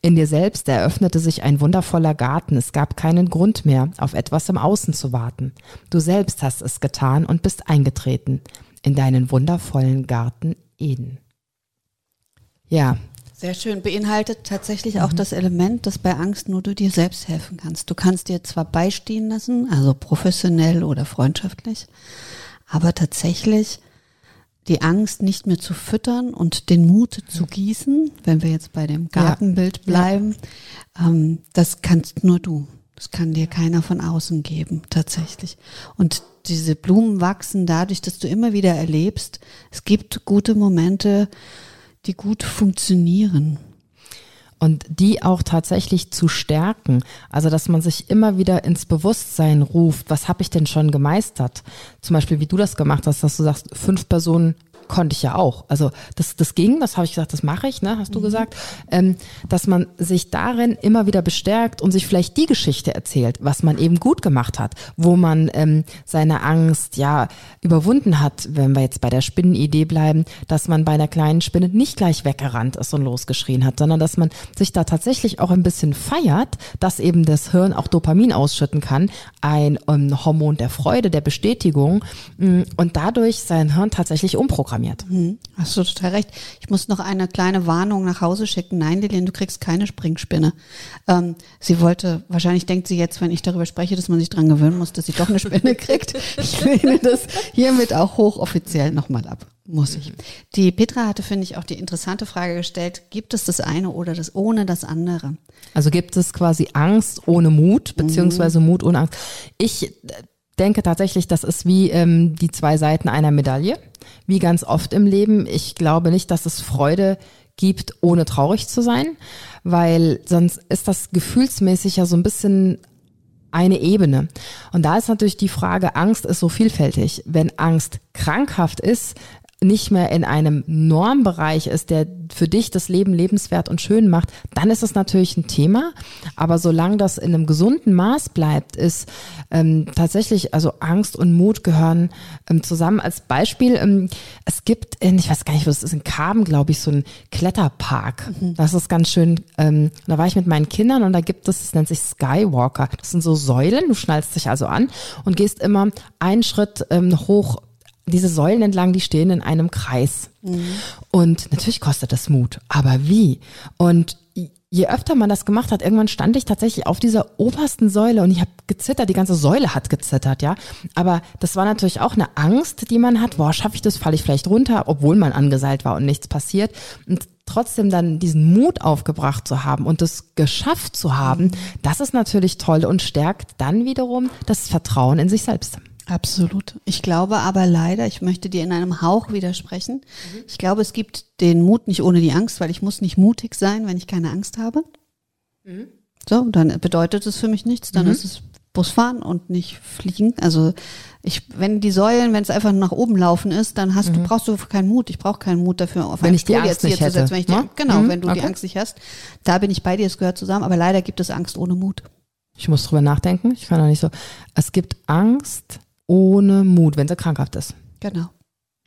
In dir selbst eröffnete sich ein wundervoller Garten, es gab keinen Grund mehr, auf etwas im Außen zu warten. Du selbst hast es getan und bist eingetreten in deinen wundervollen Garten Eden. Ja. Sehr schön. Beinhaltet tatsächlich auch mhm. das Element, dass bei Angst nur du dir selbst helfen kannst. Du kannst dir zwar beistehen lassen, also professionell oder freundschaftlich, aber tatsächlich die Angst nicht mehr zu füttern und den Mut zu gießen, wenn wir jetzt bei dem Gartenbild bleiben, ja. ähm, das kannst nur du. Das kann dir keiner von außen geben, tatsächlich. Und diese Blumen wachsen dadurch, dass du immer wieder erlebst, es gibt gute Momente, die gut funktionieren und die auch tatsächlich zu stärken. Also dass man sich immer wieder ins Bewusstsein ruft, was habe ich denn schon gemeistert? Zum Beispiel, wie du das gemacht hast, dass du sagst, fünf Personen konnte ich ja auch. Also das, das ging, das habe ich gesagt, das mache ich, ne, hast du mhm. gesagt, ähm, dass man sich darin immer wieder bestärkt und sich vielleicht die Geschichte erzählt, was man eben gut gemacht hat, wo man ähm, seine Angst ja überwunden hat, wenn wir jetzt bei der Spinnenidee bleiben, dass man bei einer kleinen Spinne nicht gleich weggerannt ist und losgeschrien hat, sondern dass man sich da tatsächlich auch ein bisschen feiert, dass eben das Hirn auch Dopamin ausschütten kann, ein ähm, Hormon der Freude, der Bestätigung mm, und dadurch sein Hirn tatsächlich umprogrammiert programmiert. Hm, hast du total recht. Ich muss noch eine kleine Warnung nach Hause schicken. Nein, Lilian, du kriegst keine Springspinne. Ähm, sie wollte, wahrscheinlich denkt sie jetzt, wenn ich darüber spreche, dass man sich dran gewöhnen muss, dass sie doch eine Spinne [LAUGHS] kriegt. Ich lehne das hiermit auch hochoffiziell nochmal ab. Muss ich. Die Petra hatte, finde ich, auch die interessante Frage gestellt, gibt es das eine oder das ohne das andere? Also gibt es quasi Angst ohne Mut, beziehungsweise mhm. Mut ohne Angst. Ich denke tatsächlich, das ist wie ähm, die zwei Seiten einer Medaille, wie ganz oft im Leben. Ich glaube nicht, dass es Freude gibt, ohne traurig zu sein, weil sonst ist das gefühlsmäßig ja so ein bisschen eine Ebene. Und da ist natürlich die Frage, Angst ist so vielfältig. Wenn Angst krankhaft ist, nicht mehr in einem Normbereich ist, der für dich das Leben lebenswert und schön macht, dann ist es natürlich ein Thema. Aber solange das in einem gesunden Maß bleibt, ist ähm, tatsächlich, also Angst und Mut gehören ähm, zusammen. Als Beispiel, ähm, es gibt in, ich weiß gar nicht, wo es ist, in Karben, glaube ich, so ein Kletterpark. Mhm. Das ist ganz schön. Ähm, da war ich mit meinen Kindern und da gibt es, es nennt sich Skywalker. Das sind so Säulen, du schnallst dich also an und gehst immer einen Schritt ähm, hoch diese Säulen entlang, die stehen in einem Kreis. Mhm. Und natürlich kostet das Mut, aber wie? Und je öfter man das gemacht hat, irgendwann stand ich tatsächlich auf dieser obersten Säule und ich habe gezittert, die ganze Säule hat gezittert, ja. Aber das war natürlich auch eine Angst, die man hat, boah, schaffe ich das, falle ich vielleicht runter, obwohl man angeseilt war und nichts passiert. Und trotzdem dann diesen Mut aufgebracht zu haben und das geschafft zu haben, das ist natürlich toll und stärkt dann wiederum das Vertrauen in sich selbst. Absolut. Ich glaube aber leider, ich möchte dir in einem Hauch widersprechen. Mhm. Ich glaube, es gibt den Mut nicht ohne die Angst, weil ich muss nicht mutig sein, wenn ich keine Angst habe. Mhm. So, dann bedeutet es für mich nichts. Dann mhm. ist es Busfahren und nicht fliegen. Also ich, wenn die Säulen, wenn es einfach nach oben laufen ist, dann hast du mhm. brauchst du keinen Mut. Ich brauche keinen Mut dafür, auf wenn ich die Angst nicht hätte. Wenn ich die, genau, mhm. wenn du okay. die Angst nicht hast, da bin ich bei dir. Es gehört zusammen. Aber leider gibt es Angst ohne Mut. Ich muss drüber nachdenken. Ich kann auch nicht so. Es gibt Angst ohne Mut, wenn sie krankhaft ist. Genau.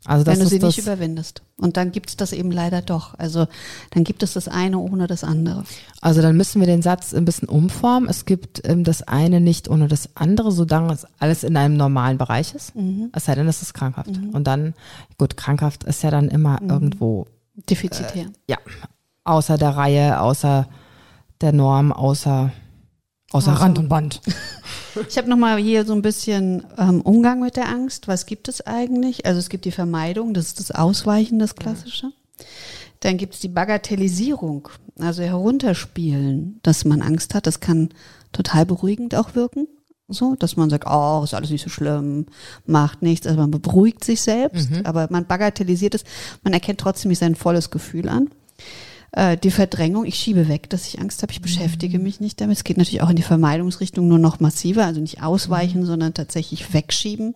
Also wenn du sie nicht überwindest. Und dann gibt es das eben leider doch. Also dann gibt es das eine ohne das andere. Also dann müssen wir den Satz ein bisschen umformen. Es gibt ähm, das eine nicht ohne das andere, solange es alles in einem normalen Bereich ist. Mhm. Es sei denn, es ist krankhaft. Und dann, gut, krankhaft ist ja dann immer Mhm. irgendwo, Defizitär. ja, außer der Reihe, außer der Norm, außer, außer Außer- Rand und Band. [LAUGHS] Ich habe nochmal hier so ein bisschen ähm, Umgang mit der Angst. Was gibt es eigentlich? Also es gibt die Vermeidung, das ist das Ausweichen, das Klassische. Dann gibt es die Bagatellisierung, also herunterspielen, dass man Angst hat. Das kann total beruhigend auch wirken. So, dass man sagt, oh, ist alles nicht so schlimm, macht nichts. Also man beruhigt sich selbst, aber man bagatellisiert es. Man erkennt trotzdem nicht sein volles Gefühl an. Äh, die Verdrängung, ich schiebe weg, dass ich Angst habe, ich beschäftige mich nicht damit. Es geht natürlich auch in die Vermeidungsrichtung nur noch massiver, also nicht ausweichen, sondern tatsächlich wegschieben.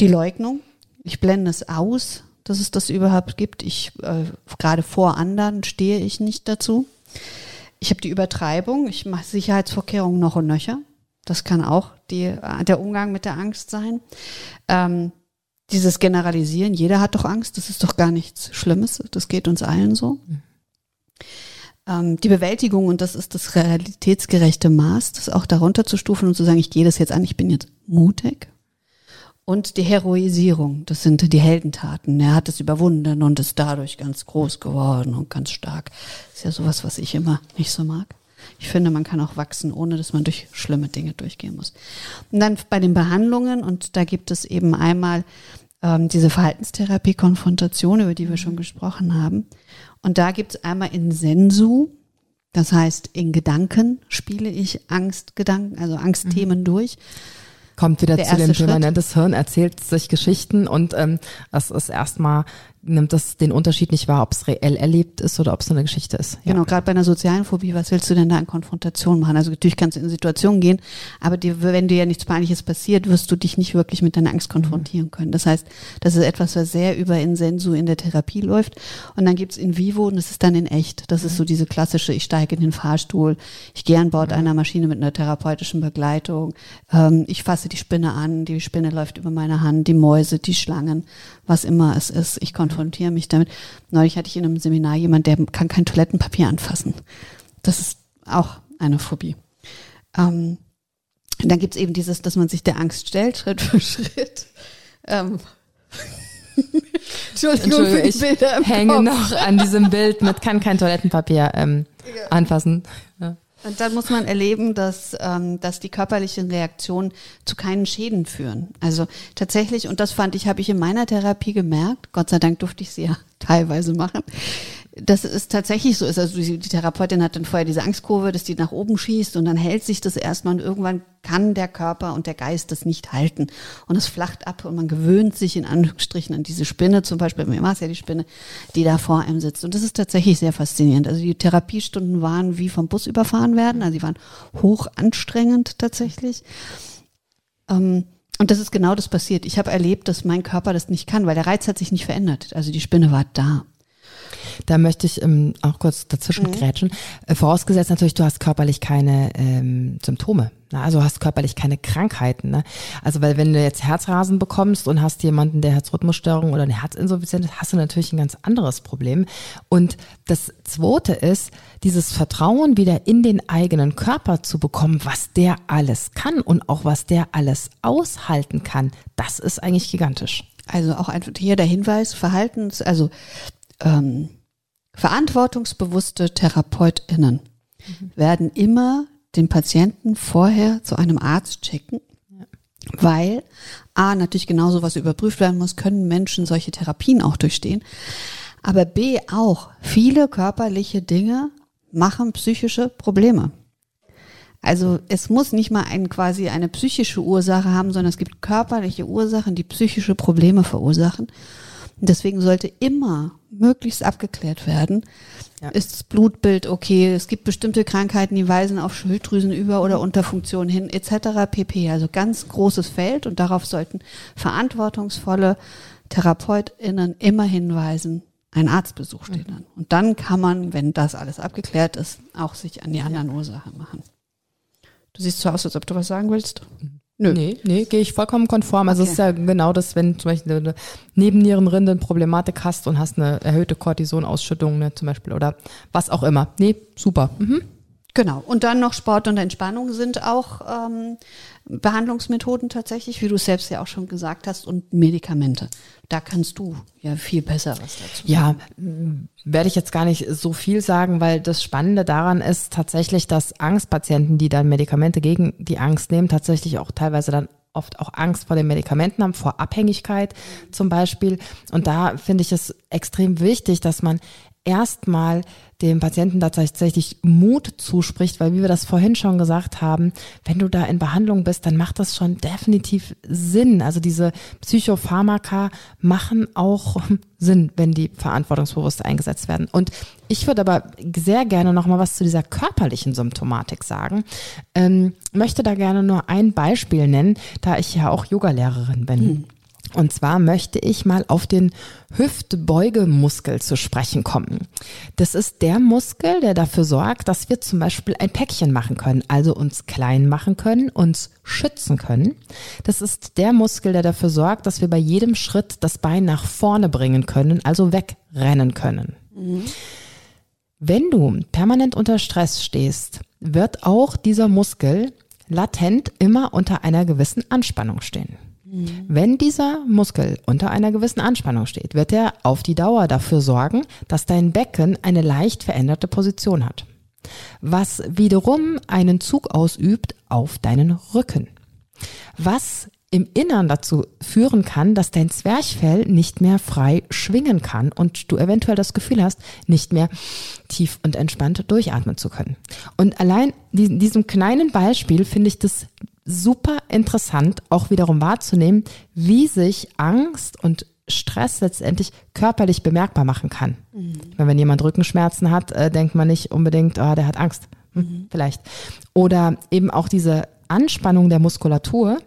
Die Leugnung, ich blende es aus, dass es das überhaupt gibt. Ich äh, gerade vor anderen stehe ich nicht dazu. Ich habe die Übertreibung, ich mache Sicherheitsvorkehrungen noch und nöcher. Das kann auch die, äh, der Umgang mit der Angst sein. Ähm, dieses Generalisieren, jeder hat doch Angst, das ist doch gar nichts Schlimmes, das geht uns allen so. Ähm, die Bewältigung, und das ist das realitätsgerechte Maß, das auch darunter zu stufen und zu sagen, ich gehe das jetzt an, ich bin jetzt mutig. Und die Heroisierung, das sind die Heldentaten. Er hat es überwunden und ist dadurch ganz groß geworden und ganz stark. ist ja sowas, was ich immer nicht so mag. Ich finde, man kann auch wachsen, ohne dass man durch schlimme Dinge durchgehen muss. Und dann bei den Behandlungen, und da gibt es eben einmal ähm, diese Verhaltenstherapie-Konfrontation, über die wir schon gesprochen haben. Und da gibt es einmal in Sensu, das heißt, in Gedanken spiele ich Angstgedanken, also Angstthemen durch. Kommt wieder Der zu dem Thema, Schritt. ne? das Hirn erzählt sich Geschichten und ähm, das ist erstmal, nimmt das den Unterschied nicht wahr, ob es reell erlebt ist oder ob es eine Geschichte ist. Ja. Genau, gerade bei einer sozialen Phobie, was willst du denn da in Konfrontation machen? Also natürlich kannst du in Situationen gehen, aber dir, wenn dir ja nichts Peinliches passiert, wirst du dich nicht wirklich mit deiner Angst konfrontieren können. Das heißt, das ist etwas, was sehr über Insensu in der Therapie läuft. Und dann gibt's in Vivo und das ist dann in echt. Das ist so diese klassische, ich steige in den Fahrstuhl, ich gehe an Bord einer Maschine mit einer therapeutischen Begleitung, ähm, ich fasse die Spinne an, die Spinne läuft über meine Hand, die Mäuse, die Schlangen, was immer es ist. Ich konfrontiere mich damit. Neulich hatte ich in einem Seminar jemand, der kann kein Toilettenpapier anfassen. Das ist auch eine Phobie. Ähm, dann gibt's eben dieses, dass man sich der Angst stellt, [LAUGHS] Schritt für Schritt. Ähm, [LAUGHS] Entschuldigung, Entschuldigung, ich Bilder hänge Kopf. noch an diesem Bild mit kann kein Toilettenpapier ähm, anfassen. Ja. Und dann muss man erleben, dass, ähm, dass die körperlichen Reaktionen zu keinen Schäden führen. Also tatsächlich, und das fand ich, habe ich in meiner Therapie gemerkt, Gott sei Dank durfte ich sie ja [LAUGHS] teilweise machen, dass es tatsächlich so ist. Also die, Therapeutin hat dann vorher diese Angstkurve, dass die nach oben schießt und dann hält sich das erstmal und irgendwann kann der Körper und der Geist das nicht halten. Und es flacht ab und man gewöhnt sich in Anführungsstrichen an diese Spinne, zum Beispiel bei mir war es ja die Spinne, die da vor einem sitzt. Und das ist tatsächlich sehr faszinierend. Also die Therapiestunden waren wie vom Bus überfahren werden, also sie waren hoch anstrengend tatsächlich. Ähm, und das ist genau das passiert. Ich habe erlebt, dass mein Körper das nicht kann, weil der Reiz hat sich nicht verändert. Also die Spinne war da. Da möchte ich ähm, auch kurz dazwischen grätschen. Äh, vorausgesetzt natürlich, du hast körperlich keine ähm, Symptome. Ne? Also hast körperlich keine Krankheiten. Ne? Also weil wenn du jetzt Herzrasen bekommst und hast jemanden, der Herzrhythmusstörung oder eine Herzinsuffizienz hat, hast du natürlich ein ganz anderes Problem. Und das Zweite ist, dieses Vertrauen wieder in den eigenen Körper zu bekommen, was der alles kann und auch was der alles aushalten kann. Das ist eigentlich gigantisch. Also auch einfach hier der Hinweis, Verhaltens, also ähm, verantwortungsbewusste TherapeutInnen werden immer den Patienten vorher zu einem Arzt checken, weil A, natürlich genauso was überprüft werden muss, können Menschen solche Therapien auch durchstehen, aber B auch, viele körperliche Dinge machen psychische Probleme. Also es muss nicht mal ein, quasi eine psychische Ursache haben, sondern es gibt körperliche Ursachen, die psychische Probleme verursachen. Und deswegen sollte immer möglichst abgeklärt werden. Ja. Ist das Blutbild okay? Es gibt bestimmte Krankheiten, die weisen auf Schilddrüsenüber- oder Unterfunktion hin, etc. pp. Also ganz großes Feld und darauf sollten verantwortungsvolle TherapeutInnen immer hinweisen, ein Arztbesuch steht an. Und dann kann man, wenn das alles abgeklärt ist, auch sich an die anderen Ursachen machen. Du siehst so aus, als ob du was sagen willst. Nö. Nee, nee, gehe ich vollkommen konform. Also okay. es ist ja genau das, wenn zum Beispiel eine Nebennierenrindenproblematik hast und hast eine erhöhte Cortisonausschüttung ne, zum Beispiel oder was auch immer. Nee, super. Mhm. Genau. Und dann noch Sport und Entspannung sind auch ähm, Behandlungsmethoden tatsächlich, wie du selbst ja auch schon gesagt hast, und Medikamente. Da kannst du ja viel besser was dazu sagen. Ja, werde ich jetzt gar nicht so viel sagen, weil das Spannende daran ist tatsächlich, dass Angstpatienten, die dann Medikamente gegen die Angst nehmen, tatsächlich auch teilweise dann oft auch Angst vor den Medikamenten haben, vor Abhängigkeit zum Beispiel. Und da finde ich es extrem wichtig, dass man erstmal dem Patienten tatsächlich Mut zuspricht, weil wie wir das vorhin schon gesagt haben, wenn du da in Behandlung bist, dann macht das schon definitiv Sinn. Also diese Psychopharmaka machen auch [LAUGHS] Sinn, wenn die verantwortungsbewusst eingesetzt werden. Und ich würde aber sehr gerne noch mal was zu dieser körperlichen Symptomatik sagen. Ähm, möchte da gerne nur ein Beispiel nennen, da ich ja auch Yogalehrerin bin. Hm. Und zwar möchte ich mal auf den Hüftbeugemuskel zu sprechen kommen. Das ist der Muskel, der dafür sorgt, dass wir zum Beispiel ein Päckchen machen können, also uns klein machen können, uns schützen können. Das ist der Muskel, der dafür sorgt, dass wir bei jedem Schritt das Bein nach vorne bringen können, also wegrennen können. Mhm. Wenn du permanent unter Stress stehst, wird auch dieser Muskel latent immer unter einer gewissen Anspannung stehen. Wenn dieser Muskel unter einer gewissen Anspannung steht, wird er auf die Dauer dafür sorgen, dass dein Becken eine leicht veränderte Position hat, was wiederum einen Zug ausübt auf deinen Rücken, was im Innern dazu führen kann, dass dein Zwerchfell nicht mehr frei schwingen kann und du eventuell das Gefühl hast, nicht mehr tief und entspannt durchatmen zu können. Und allein in diesem kleinen Beispiel finde ich das super interessant, auch wiederum wahrzunehmen, wie sich Angst und Stress letztendlich körperlich bemerkbar machen kann. Mhm. Wenn jemand Rückenschmerzen hat, äh, denkt man nicht unbedingt, oh, der hat Angst. Hm, mhm. Vielleicht. Oder eben auch diese Anspannung der Muskulatur,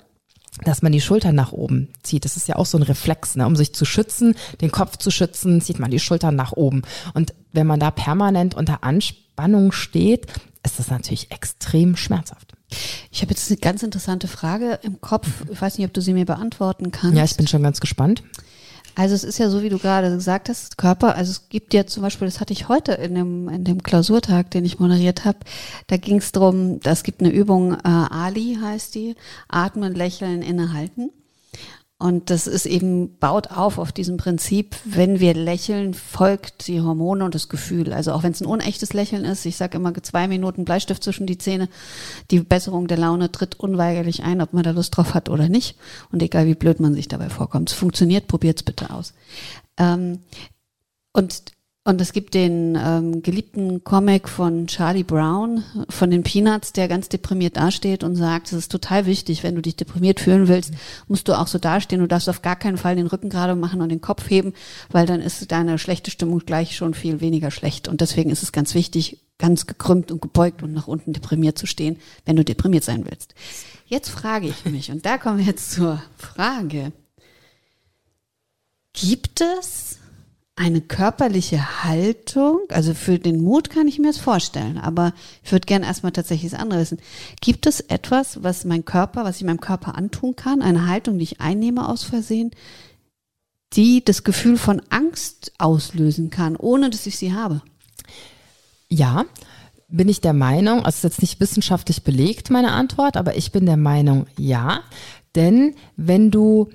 dass man die Schultern nach oben zieht. Das ist ja auch so ein Reflex, ne? um sich zu schützen, den Kopf zu schützen, zieht man die Schultern nach oben. Und wenn man da permanent unter Anspannung steht, ist das natürlich extrem schmerzhaft. Ich habe jetzt eine ganz interessante Frage im Kopf. Ich weiß nicht, ob du sie mir beantworten kannst. Ja, ich bin schon ganz gespannt. Also es ist ja so, wie du gerade gesagt hast, Körper, also es gibt ja zum Beispiel, das hatte ich heute in dem, in dem Klausurtag, den ich moderiert habe, da ging es darum, es gibt eine Übung, äh, Ali heißt die, atmen, lächeln, innehalten. Und das ist eben, baut auf auf diesem Prinzip, wenn wir lächeln, folgt die Hormone und das Gefühl. Also auch wenn es ein unechtes Lächeln ist, ich sage immer zwei Minuten Bleistift zwischen die Zähne, die Besserung der Laune tritt unweigerlich ein, ob man da Lust drauf hat oder nicht. Und egal wie blöd man sich dabei vorkommt. Es funktioniert, probiert's bitte aus. Ähm, und und es gibt den ähm, geliebten Comic von Charlie Brown von den Peanuts, der ganz deprimiert dasteht und sagt, es ist total wichtig, wenn du dich deprimiert fühlen willst, musst du auch so dastehen. Du darfst auf gar keinen Fall den Rücken gerade machen und den Kopf heben, weil dann ist deine schlechte Stimmung gleich schon viel weniger schlecht. Und deswegen ist es ganz wichtig, ganz gekrümmt und gebeugt und nach unten deprimiert zu stehen, wenn du deprimiert sein willst. Jetzt frage ich mich, und da kommen wir jetzt zur Frage. Gibt es eine körperliche Haltung, also für den Mut kann ich mir das vorstellen, aber ich würde gerne erstmal tatsächlich das andere wissen. Gibt es etwas, was mein Körper, was ich meinem Körper antun kann, eine Haltung, die ich einnehme aus Versehen, die das Gefühl von Angst auslösen kann, ohne dass ich sie habe? Ja, bin ich der Meinung, also ist jetzt nicht wissenschaftlich belegt, meine Antwort, aber ich bin der Meinung, ja. Denn wenn du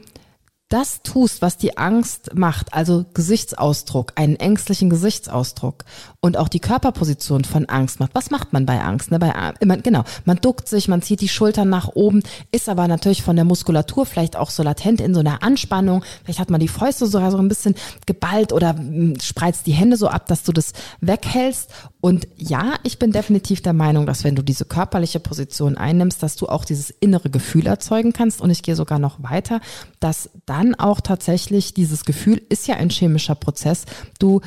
das tust, was die Angst macht, also Gesichtsausdruck, einen ängstlichen Gesichtsausdruck und auch die Körperposition von Angst macht. Was macht man bei Angst? Ne? Bei, immer, genau, man duckt sich, man zieht die Schultern nach oben, ist aber natürlich von der Muskulatur vielleicht auch so latent in so einer Anspannung. Vielleicht hat man die Fäuste sogar so ein bisschen geballt oder hm, spreizt die Hände so ab, dass du das weghältst. Und ja, ich bin definitiv der Meinung, dass wenn du diese körperliche Position einnimmst, dass du auch dieses innere Gefühl erzeugen kannst. Und ich gehe sogar noch weiter, dass dann auch tatsächlich dieses Gefühl, ist ja ein chemischer Prozess, du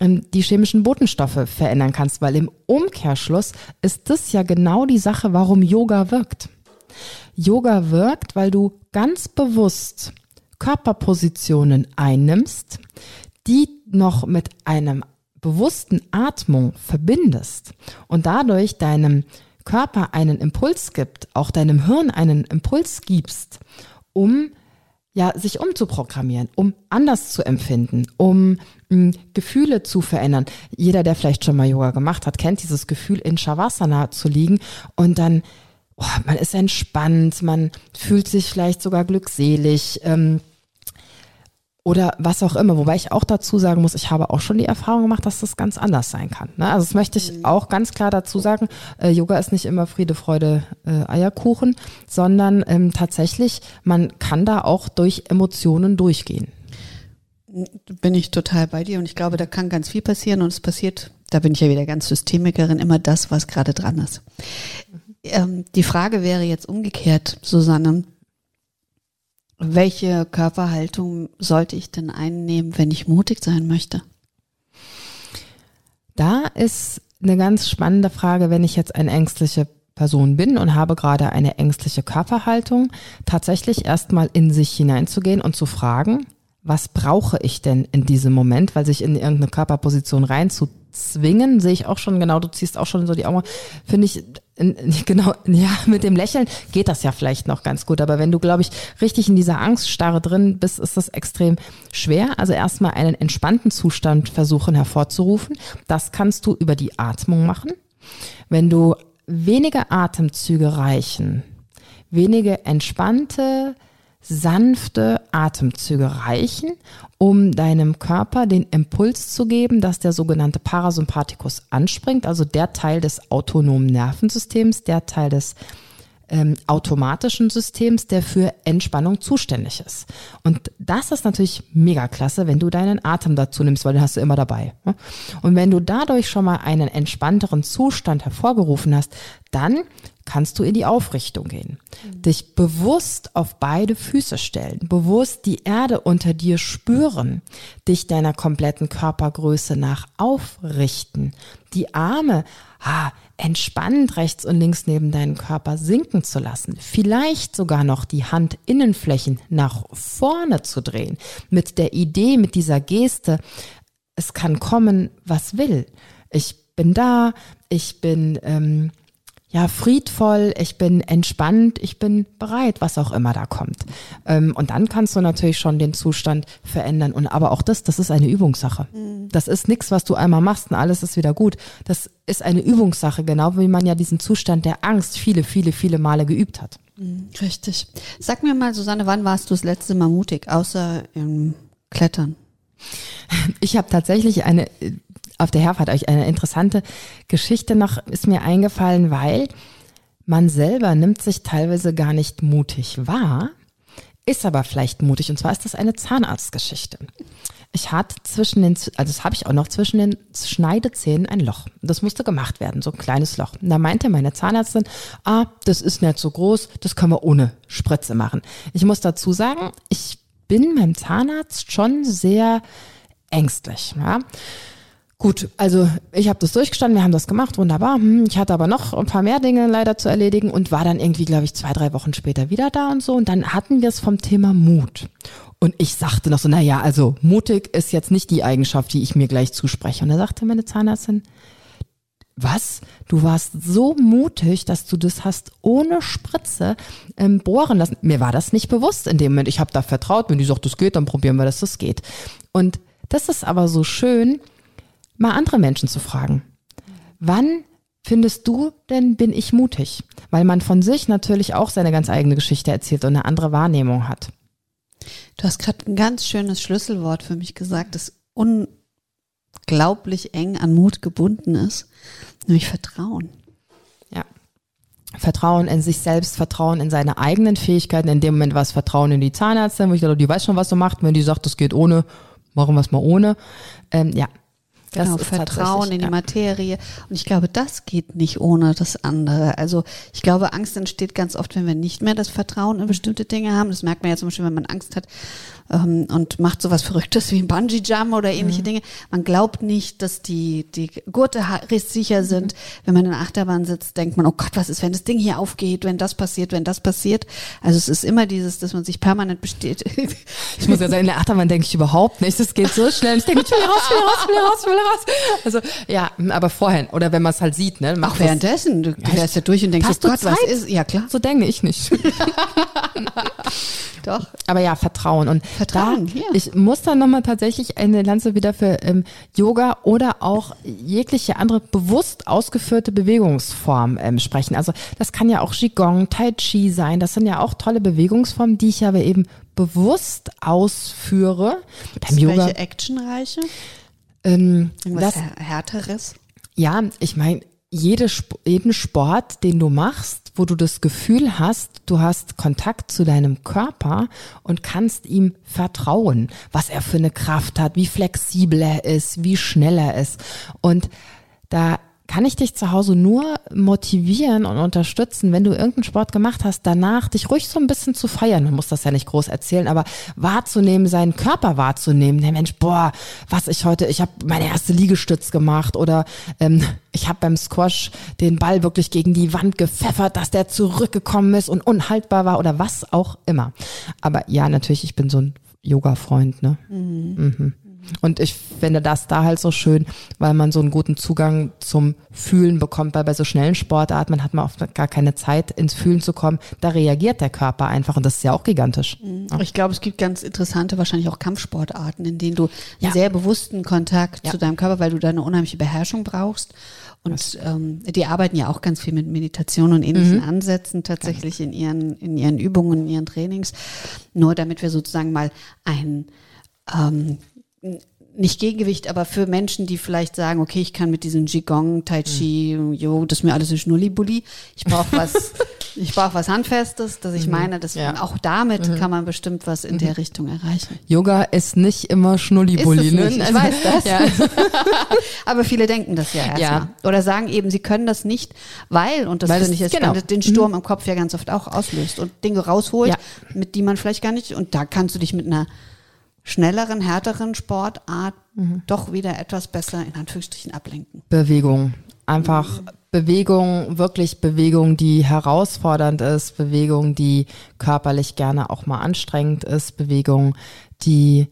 ähm, die chemischen Botenstoffe verändern kannst, weil im Umkehrschluss ist das ja genau die Sache, warum Yoga wirkt. Yoga wirkt, weil du ganz bewusst Körperpositionen einnimmst, die noch mit einem bewussten Atmung verbindest und dadurch deinem Körper einen Impuls gibt, auch deinem Hirn einen Impuls gibst, um ja, sich umzuprogrammieren, um anders zu empfinden, um mh, hm, Gefühle zu verändern. Jeder, der vielleicht schon mal Yoga gemacht hat, kennt dieses Gefühl, in Shavasana zu liegen und dann, oh, man ist entspannt, man fühlt sich vielleicht sogar glückselig. Ähm, oder was auch immer. Wobei ich auch dazu sagen muss, ich habe auch schon die Erfahrung gemacht, dass das ganz anders sein kann. Ne? Also das möchte ich mhm. auch ganz klar dazu sagen. Äh, Yoga ist nicht immer Friede, Freude, äh, Eierkuchen, sondern ähm, tatsächlich, man kann da auch durch Emotionen durchgehen. Bin ich total bei dir und ich glaube, da kann ganz viel passieren und es passiert, da bin ich ja wieder ganz Systemikerin, immer das, was gerade dran ist. Mhm. Ähm, die Frage wäre jetzt umgekehrt, Susanne welche Körperhaltung sollte ich denn einnehmen, wenn ich mutig sein möchte? Da ist eine ganz spannende Frage, wenn ich jetzt eine ängstliche Person bin und habe gerade eine ängstliche Körperhaltung, tatsächlich erstmal in sich hineinzugehen und zu fragen, was brauche ich denn in diesem Moment, weil sich in irgendeine Körperposition reinzuzwingen, sehe ich auch schon, genau, du ziehst auch schon so die Augen, finde ich genau, ja, mit dem Lächeln geht das ja vielleicht noch ganz gut. Aber wenn du, glaube ich, richtig in dieser Angststarre drin bist, ist das extrem schwer. Also erstmal einen entspannten Zustand versuchen hervorzurufen. Das kannst du über die Atmung machen. Wenn du wenige Atemzüge reichen, wenige entspannte, sanfte Atemzüge reichen, um deinem Körper den Impuls zu geben, dass der sogenannte Parasympathikus anspringt, also der Teil des autonomen Nervensystems, der Teil des ähm, automatischen Systems, der für Entspannung zuständig ist. Und das ist natürlich mega klasse, wenn du deinen Atem dazu nimmst, weil den hast du immer dabei. Ne? Und wenn du dadurch schon mal einen entspannteren Zustand hervorgerufen hast, dann kannst du in die Aufrichtung gehen. Mhm. Dich bewusst auf beide Füße stellen, bewusst die Erde unter dir spüren, dich deiner kompletten Körpergröße nach aufrichten, die Arme ah, entspannt rechts und links neben deinen Körper sinken zu lassen, vielleicht sogar noch die Handinnenflächen nach vorne zu drehen, mit der Idee, mit dieser Geste, es kann kommen, was will. Ich bin da, ich bin ähm, ja, friedvoll, ich bin entspannt, ich bin bereit, was auch immer da kommt. Ähm, und dann kannst du natürlich schon den Zustand verändern. Und aber auch das, das ist eine Übungssache. Mhm. Das ist nichts, was du einmal machst und alles ist wieder gut. Das ist eine Übungssache, genau wie man ja diesen Zustand der Angst viele, viele, viele Male geübt hat. Mhm, richtig. Sag mir mal, Susanne, wann warst du das letzte Mal mutig, außer im Klettern? Ich habe tatsächlich eine auf der Herfahrt euch eine interessante Geschichte noch ist mir eingefallen, weil man selber nimmt sich teilweise gar nicht mutig wahr, ist aber vielleicht mutig. Und zwar ist das eine Zahnarztgeschichte. Ich hatte zwischen den, also das habe ich auch noch zwischen den Schneidezähnen ein Loch. Das musste gemacht werden, so ein kleines Loch. Und da meinte meine Zahnärztin, ah, das ist nicht so groß, das können wir ohne Spritze machen. Ich muss dazu sagen, ich bin beim Zahnarzt schon sehr ängstlich. Ja. Gut, also ich habe das durchgestanden, wir haben das gemacht, wunderbar. Hm, ich hatte aber noch ein paar mehr Dinge leider zu erledigen und war dann irgendwie, glaube ich, zwei, drei Wochen später wieder da und so. Und dann hatten wir es vom Thema Mut. Und ich sagte noch so, na ja, also mutig ist jetzt nicht die Eigenschaft, die ich mir gleich zuspreche. Und da sagte meine Zahnärztin, was? Du warst so mutig, dass du das hast ohne Spritze ähm, bohren lassen. Mir war das nicht bewusst in dem Moment. Ich habe da vertraut, wenn die sagt, das geht, dann probieren wir, dass das geht. Und das ist aber so schön, mal andere Menschen zu fragen. Wann findest du denn, bin ich mutig? Weil man von sich natürlich auch seine ganz eigene Geschichte erzählt und eine andere Wahrnehmung hat. Du hast gerade ein ganz schönes Schlüsselwort für mich gesagt, das unglaublich eng an Mut gebunden ist, nämlich Vertrauen. Ja. Vertrauen in sich selbst, Vertrauen in seine eigenen Fähigkeiten. In dem Moment war es Vertrauen in die Zahnärztin, wo ich dachte, die weiß schon, was sie macht. Wenn die sagt, das geht ohne, machen wir es mal ohne. Ähm, ja, das genau, Vertrauen in die Materie. Und ich glaube, das geht nicht ohne das andere. Also ich glaube, Angst entsteht ganz oft, wenn wir nicht mehr das Vertrauen in bestimmte Dinge haben. Das merkt man ja zum Beispiel, wenn man Angst hat, ähm, und macht sowas Verrücktes wie ein Bungee-Jump oder ähnliche mhm. Dinge. Man glaubt nicht, dass die, die Gurte sicher sind. Mhm. Wenn man in der Achterbahn sitzt, denkt man, oh Gott, was ist, wenn das Ding hier aufgeht, wenn das passiert, wenn das passiert. Also es ist immer dieses, dass man sich permanent besteht. [LAUGHS] Ich muss ja sagen, in der Achterbahn denke ich überhaupt nicht. Es geht so schnell. Ich denke, ich will raus, will raus, will raus, will raus. Also, ja, aber vorhin. Oder wenn man es halt sieht, ne? Auch währenddessen. Du, wärst ja durch und denkst, Hast oh du Gott, was Zeit? ist? Ja, klar. So denke ich nicht. [LAUGHS] Doch. Aber ja, Vertrauen. Und Vertrauen, da, ja. ich muss dann nochmal tatsächlich eine Lanze wieder für ähm, Yoga oder auch jegliche andere bewusst ausgeführte Bewegungsform ähm, sprechen. Also das kann ja auch Qigong, Tai Chi sein. Das sind ja auch tolle Bewegungsformen, die ich aber eben bewusst ausführe. Beim Yoga. Welche actionreiche? Ähm, Irgendwas das, Här- härteres? ja, ich meine, jede, jeden Sport, den du machst, wo du das Gefühl hast, du hast Kontakt zu deinem Körper und kannst ihm vertrauen, was er für eine Kraft hat, wie flexibel er ist, wie schnell er ist. Und da kann ich dich zu Hause nur motivieren und unterstützen, wenn du irgendeinen Sport gemacht hast, danach dich ruhig so ein bisschen zu feiern. Man muss das ja nicht groß erzählen, aber wahrzunehmen, seinen Körper wahrzunehmen. Der Mensch, boah, was ich heute, ich habe meine erste Liegestütz gemacht oder ähm, ich habe beim Squash den Ball wirklich gegen die Wand gepfeffert, dass der zurückgekommen ist und unhaltbar war oder was auch immer. Aber ja, natürlich, ich bin so ein Yoga-Freund, ne? Mhm. Und ich finde das da halt so schön, weil man so einen guten Zugang zum Fühlen bekommt, weil bei so schnellen Sportarten, man hat man oft gar keine Zeit, ins Fühlen zu kommen. Da reagiert der Körper einfach und das ist ja auch gigantisch. Ich glaube, es gibt ganz interessante, wahrscheinlich auch Kampfsportarten, in denen du Ja. sehr bewussten Kontakt Ja. zu deinem Körper, weil du da eine unheimliche Beherrschung brauchst. Und ähm, die arbeiten ja auch ganz viel mit Meditation und ähnlichen Mhm. Ansätzen tatsächlich in ihren, in ihren Übungen, in ihren Trainings. Nur damit wir sozusagen mal ein ähm, nicht Gegengewicht, aber für Menschen, die vielleicht sagen, okay, ich kann mit diesem Qigong, Tai Chi, Jo, das ist mir alles ein Schnullibulli. Ich brauche [LAUGHS] was, ich brauche was Handfestes, dass ich meine, dass Ja. auch damit kann man bestimmt was in der Richtung erreichen. Yoga ist nicht immer Schnullibulli. Ne? ich weiß das. Ja. [LAUGHS] Aber viele denken das ja erstmal. Ja. Oder sagen eben, sie können das nicht, weil, und das finde ich jetzt genau. den Sturm im Kopf ja ganz oft auch auslöst und Dinge rausholt, mit die man vielleicht gar nicht, und da kannst du dich mit einer schnelleren, härteren Sportart Mhm. doch wieder etwas besser in Anführungsstrichen ablenken. Bewegung. Einfach Bewegung, wirklich Bewegung, die herausfordernd ist, Bewegung, die körperlich gerne auch mal anstrengend ist, Bewegung, die,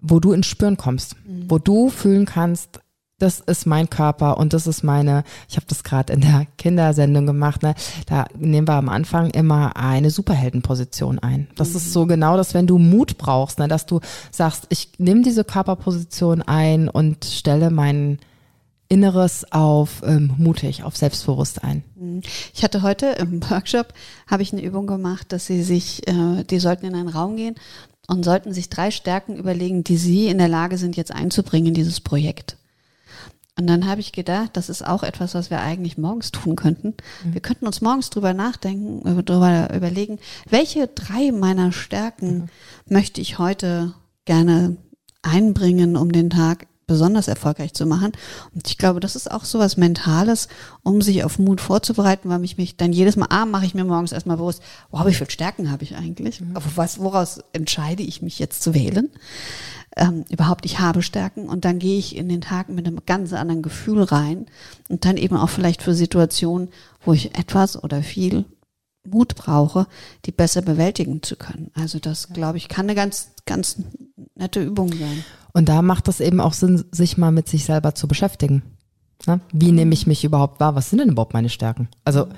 wo du ins Spüren kommst, wo du fühlen kannst, das ist mein Körper und das ist meine, ich habe das gerade in der Kindersendung gemacht, ne? da nehmen wir am Anfang immer eine Superheldenposition ein. Das ist so genau das, wenn du Mut brauchst, ne? dass du sagst, ich nehme diese Körperposition ein und stelle mein Inneres auf ähm, mutig, auf selbstbewusst ein. Ich hatte heute im Workshop, habe ich eine Übung gemacht, dass sie sich, äh, die sollten in einen Raum gehen und sollten sich drei Stärken überlegen, die sie in der Lage sind, jetzt einzubringen in dieses Projekt. Und dann habe ich gedacht, das ist auch etwas, was wir eigentlich morgens tun könnten. Wir könnten uns morgens drüber nachdenken, über- drüber überlegen, welche drei meiner Stärken möchte ich heute gerne einbringen, um den Tag besonders erfolgreich zu machen. Und ich glaube, das ist auch so was Mentales, um sich auf Mut vorzubereiten, weil ich mich dann jedes Mal, ah, mache ich mir morgens erstmal bewusst, wow, wie viele Stärken habe ich eigentlich? Aber was, woraus entscheide ich mich jetzt zu wählen? ähm, überhaupt, ich habe Stärken und dann gehe ich in den Tag mit einem ganz anderen Gefühl rein und dann eben auch vielleicht für Situationen, wo ich etwas oder viel Mut brauche, die besser bewältigen zu können. Also das, glaube ich, kann eine ganz, ganz nette Übung sein. Und da macht es eben auch Sinn, sich mal mit sich selber zu beschäftigen. Ne? Wie nehme ich mich überhaupt wahr? Was sind denn überhaupt meine Stärken? Also,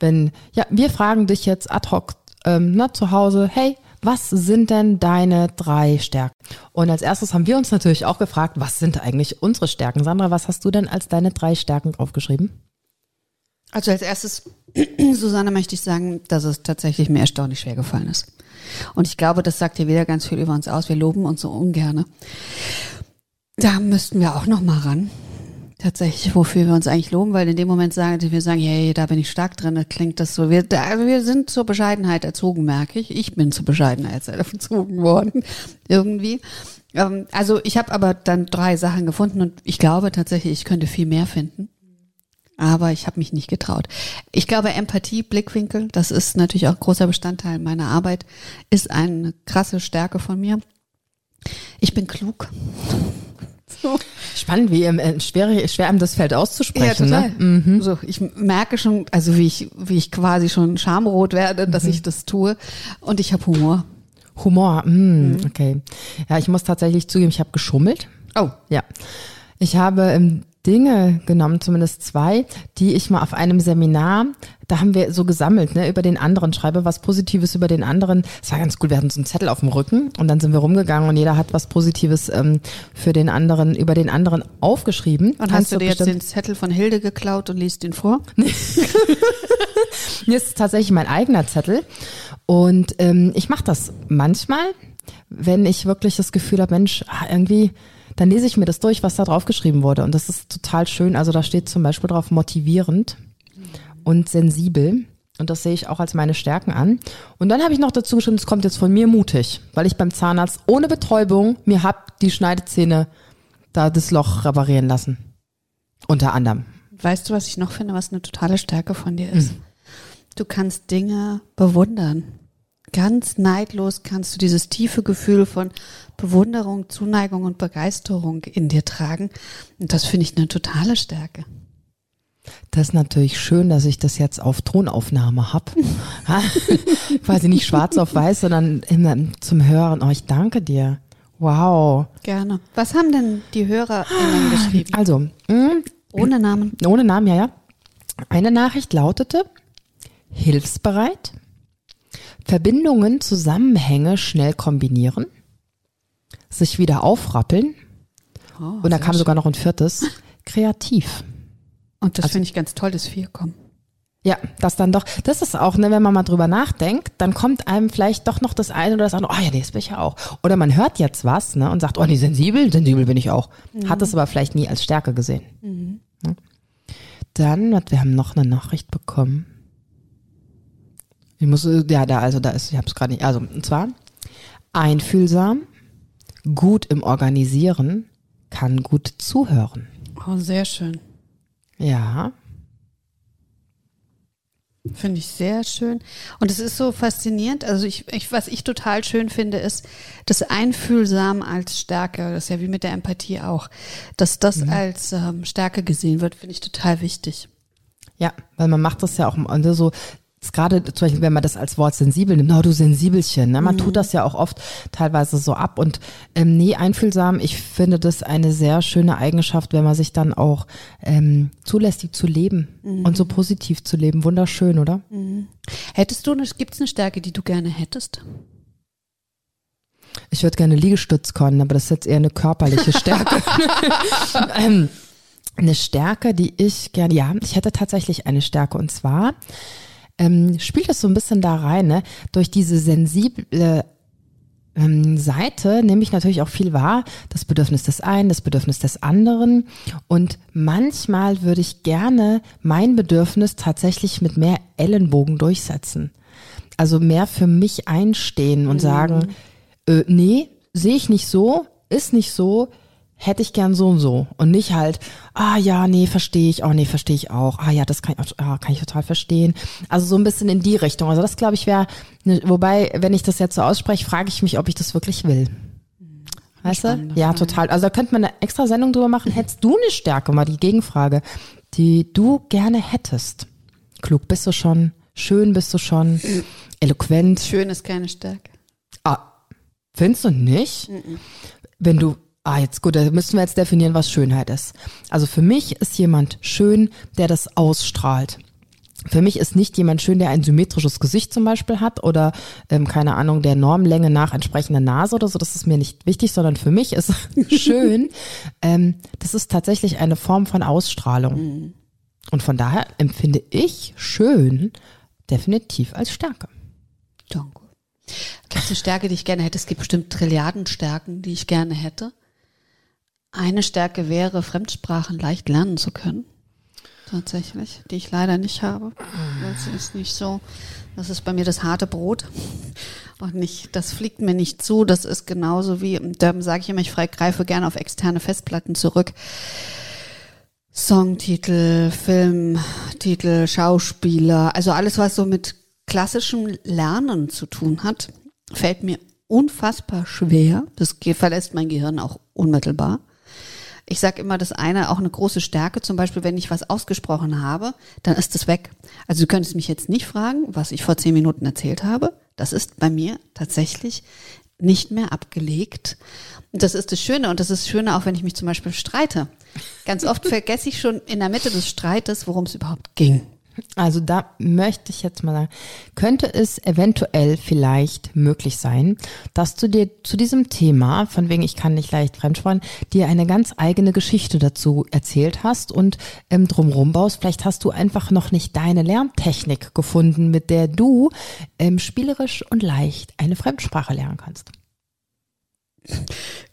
wenn, ja, wir fragen dich jetzt ad hoc ähm, na, zu Hause, hey, was sind denn deine drei Stärken? Und als erstes haben wir uns natürlich auch gefragt, was sind eigentlich unsere Stärken? Sandra, was hast du denn als deine drei Stärken aufgeschrieben? Also als erstes, [CLEARS THROAT] Susanne, möchte ich sagen, dass es tatsächlich mir erstaunlich schwer gefallen ist. Und ich glaube, das sagt hier wieder ganz viel über uns aus. Wir loben uns so ungerne. Da müssten wir auch noch mal ran. Tatsächlich, wofür wir uns eigentlich loben, weil in dem Moment sagen wir sagen, hey, da bin ich stark drin, das klingt das so. Wir, da, also wir sind zur Bescheidenheit erzogen, merke ich. Ich bin zur Bescheidenheit [LAUGHS] erzogen worden, irgendwie. Ähm, also ich habe aber dann drei Sachen gefunden und ich glaube tatsächlich, ich könnte viel mehr finden aber ich habe mich nicht getraut. Ich glaube, Empathie, Blickwinkel, das ist natürlich auch ein großer Bestandteil meiner Arbeit, ist eine krasse Stärke von mir. Ich bin klug. [LAUGHS] So. Spannend, wie im, äh, schwer, schwer einem das fällt auszusprechen. Ja, total. Ne? So, ich merke schon, also wie ich, wie ich quasi schon schamrot werde, dass Mhm. ich das tue. Und ich habe Humor. Humor, mm, okay. Ja, ich muss tatsächlich zugeben, ich habe geschummelt. Oh. Ja. Ich habe ähm, Dinge genommen, zumindest zwei, die ich mal auf einem Seminar, da haben wir so gesammelt, ne, über den anderen, schreibe was Positives über den anderen. Es war ganz cool, wir hatten so einen Zettel auf dem Rücken und dann sind wir rumgegangen und jeder hat was Positives ähm, für den anderen, über den anderen aufgeschrieben. Und hast du dir jetzt den Zettel von Hilde geklaut und liest ihn vor? [LAUGHS] Nee. Mir ist tatsächlich mein eigener Zettel und ähm, ich mache das manchmal, wenn ich wirklich das Gefühl habe, Mensch, ah, irgendwie dann lese ich mir das durch, was da drauf geschrieben wurde. Und das ist total schön. Also da steht zum Beispiel drauf motivierend und sensibel. Und das sehe ich auch als meine Stärken an. Und dann habe ich noch dazu geschrieben, es kommt jetzt von mir mutig, weil ich beim Zahnarzt ohne Betäubung mir hab die Schneidezähne da das Loch reparieren lassen. Unter anderem. Weißt du, was ich noch finde, was eine totale Stärke von dir ist? Hm. Du kannst Dinge bewundern ganz neidlos kannst du dieses tiefe Gefühl von Bewunderung, Zuneigung und Begeisterung in dir tragen. Und das finde ich eine totale Stärke. Das ist natürlich schön, dass ich das jetzt auf Tonaufnahme habe. [LAUGHS] [LAUGHS] Quasi nicht schwarz auf weiß, sondern zum Hören. Oh, ich danke dir. Wow. Gerne. Was haben denn die Hörer geschrieben? Also, mh, hm? ohne Namen. Ohne Namen, ja, ja. Eine Nachricht lautete, hilfsbereit, Verbindungen, Zusammenhänge schnell kombinieren, sich wieder aufrappeln. Oh, und da kam schön. sogar noch ein viertes, kreativ. Und das also, finde ich ganz toll, das vier kommen. Ja, das dann doch, das ist auch, ne, wenn man mal drüber nachdenkt, dann kommt einem vielleicht doch noch das eine oder das andere, oh ja, nee, das bin ich ja auch. Oder man hört jetzt was, ne, und sagt, oh nee, sensibel, sensibel bin ich auch. Mhm. Hat es aber vielleicht nie als Stärke gesehen. Mhm. Ne? Dann, wir haben noch eine Nachricht bekommen. Ich muss, ja, da, also da ist, ich habe es gerade nicht. Also, und zwar einfühlsam, gut im Organisieren, kann gut zuhören. Oh, sehr schön. Ja. Finde ich sehr schön. Und es ist so faszinierend. Also ich, ich, was ich total schön finde, ist das Einfühlsam als Stärke. Das ist ja wie mit der Empathie auch. Dass das mhm. als ähm, Stärke gesehen wird, finde ich total wichtig. Ja, weil man macht das ja auch so, gerade zum Beispiel, wenn man das als Wort sensibel nimmt, oh du Sensibelchen, ne? man mhm. tut das ja auch oft teilweise so ab und ähm, nee, einfühlsam, ich finde das eine sehr schöne Eigenschaft, wenn man sich dann auch ähm, zulässt, zu leben mhm. und so positiv zu leben. Wunderschön, oder? Mhm. Hättest du, gibt es eine Stärke, die du gerne hättest? Ich würde gerne Liegestütz können, aber das ist jetzt eher eine körperliche Stärke. [LAUGHS] ähm, eine Stärke, die ich gerne, ja, ich hätte tatsächlich eine Stärke und zwar, ähm, spielt es so ein bisschen da rein, ne? durch diese sensible ähm, Seite nehme ich natürlich auch viel wahr, das Bedürfnis des einen, das Bedürfnis des anderen. Und manchmal würde ich gerne mein Bedürfnis tatsächlich mit mehr Ellenbogen durchsetzen. Also mehr für mich einstehen und mhm. sagen, äh, nee, sehe ich nicht so, ist nicht so, hätte ich gern so und so und nicht halt, ah ja, nee, verstehe ich, oh nee, verstehe ich auch, ah ja, das kann ich, ah, kann ich total verstehen. Also so ein bisschen in die Richtung. Also das glaube ich wäre, ne, wobei, wenn ich das jetzt so ausspreche, frage ich mich, ob ich das wirklich will. Weißt du? Ja, total. Also da könnte man eine extra Sendung drüber machen. Hättest du eine Stärke, mal die Gegenfrage, die du gerne hättest? Klug bist du schon, schön bist du schon, [CLEARS THROAT] eloquent. Schön ist keine Stärke. Ah, findest du nicht? Wenn du Ah, jetzt gut, da müssen wir jetzt definieren, was Schönheit ist. Also für mich ist jemand schön, der das ausstrahlt. Für mich ist nicht jemand schön, der ein symmetrisches Gesicht zum Beispiel hat oder ähm, keine Ahnung der Normlänge nach entsprechende Nase oder so. Das ist mir nicht wichtig, sondern für mich ist [LAUGHS] schön. ähm, das ist tatsächlich eine Form von Ausstrahlung. Mhm. Und von daher empfinde ich schön definitiv als Stärke. Danke. Gibt es eine Stärke, die ich gerne hätte? Es gibt bestimmt Trilliarden Stärken, die ich gerne hätte. Eine Stärke wäre, Fremdsprachen leicht lernen zu können. Tatsächlich, die ich leider nicht habe. Das ist nicht so. Das ist bei mir das harte Brot. Und nicht, das fliegt mir nicht zu. Das ist genauso wie, da sage ich immer, ich greife gerne auf externe Festplatten zurück. Songtitel, Filmtitel, Schauspieler, also alles, was so mit klassischem Lernen zu tun hat, fällt mir unfassbar schwer. Das verlässt mein Gehirn auch unmittelbar. Ich sage immer, das eine auch eine große Stärke, zum Beispiel, wenn ich was ausgesprochen habe, dann ist es weg. Also du könntest mich jetzt nicht fragen, was ich vor zehn Minuten erzählt habe. Das ist bei mir tatsächlich nicht mehr abgelegt. Und das ist das Schöne und das ist Schöne auch, wenn ich mich zum Beispiel streite. Ganz oft [LAUGHS] vergesse ich schon in der Mitte des Streites, worum es überhaupt ging. Also da möchte ich jetzt mal sagen, könnte es eventuell vielleicht möglich sein, dass du dir zu diesem Thema, von wegen ich kann nicht leicht fremdsprechen, dir eine ganz eigene Geschichte dazu erzählt hast und ähm, drumrum baust. Vielleicht hast du einfach noch nicht deine Lerntechnik gefunden, mit der du ähm, spielerisch und leicht eine Fremdsprache lernen kannst.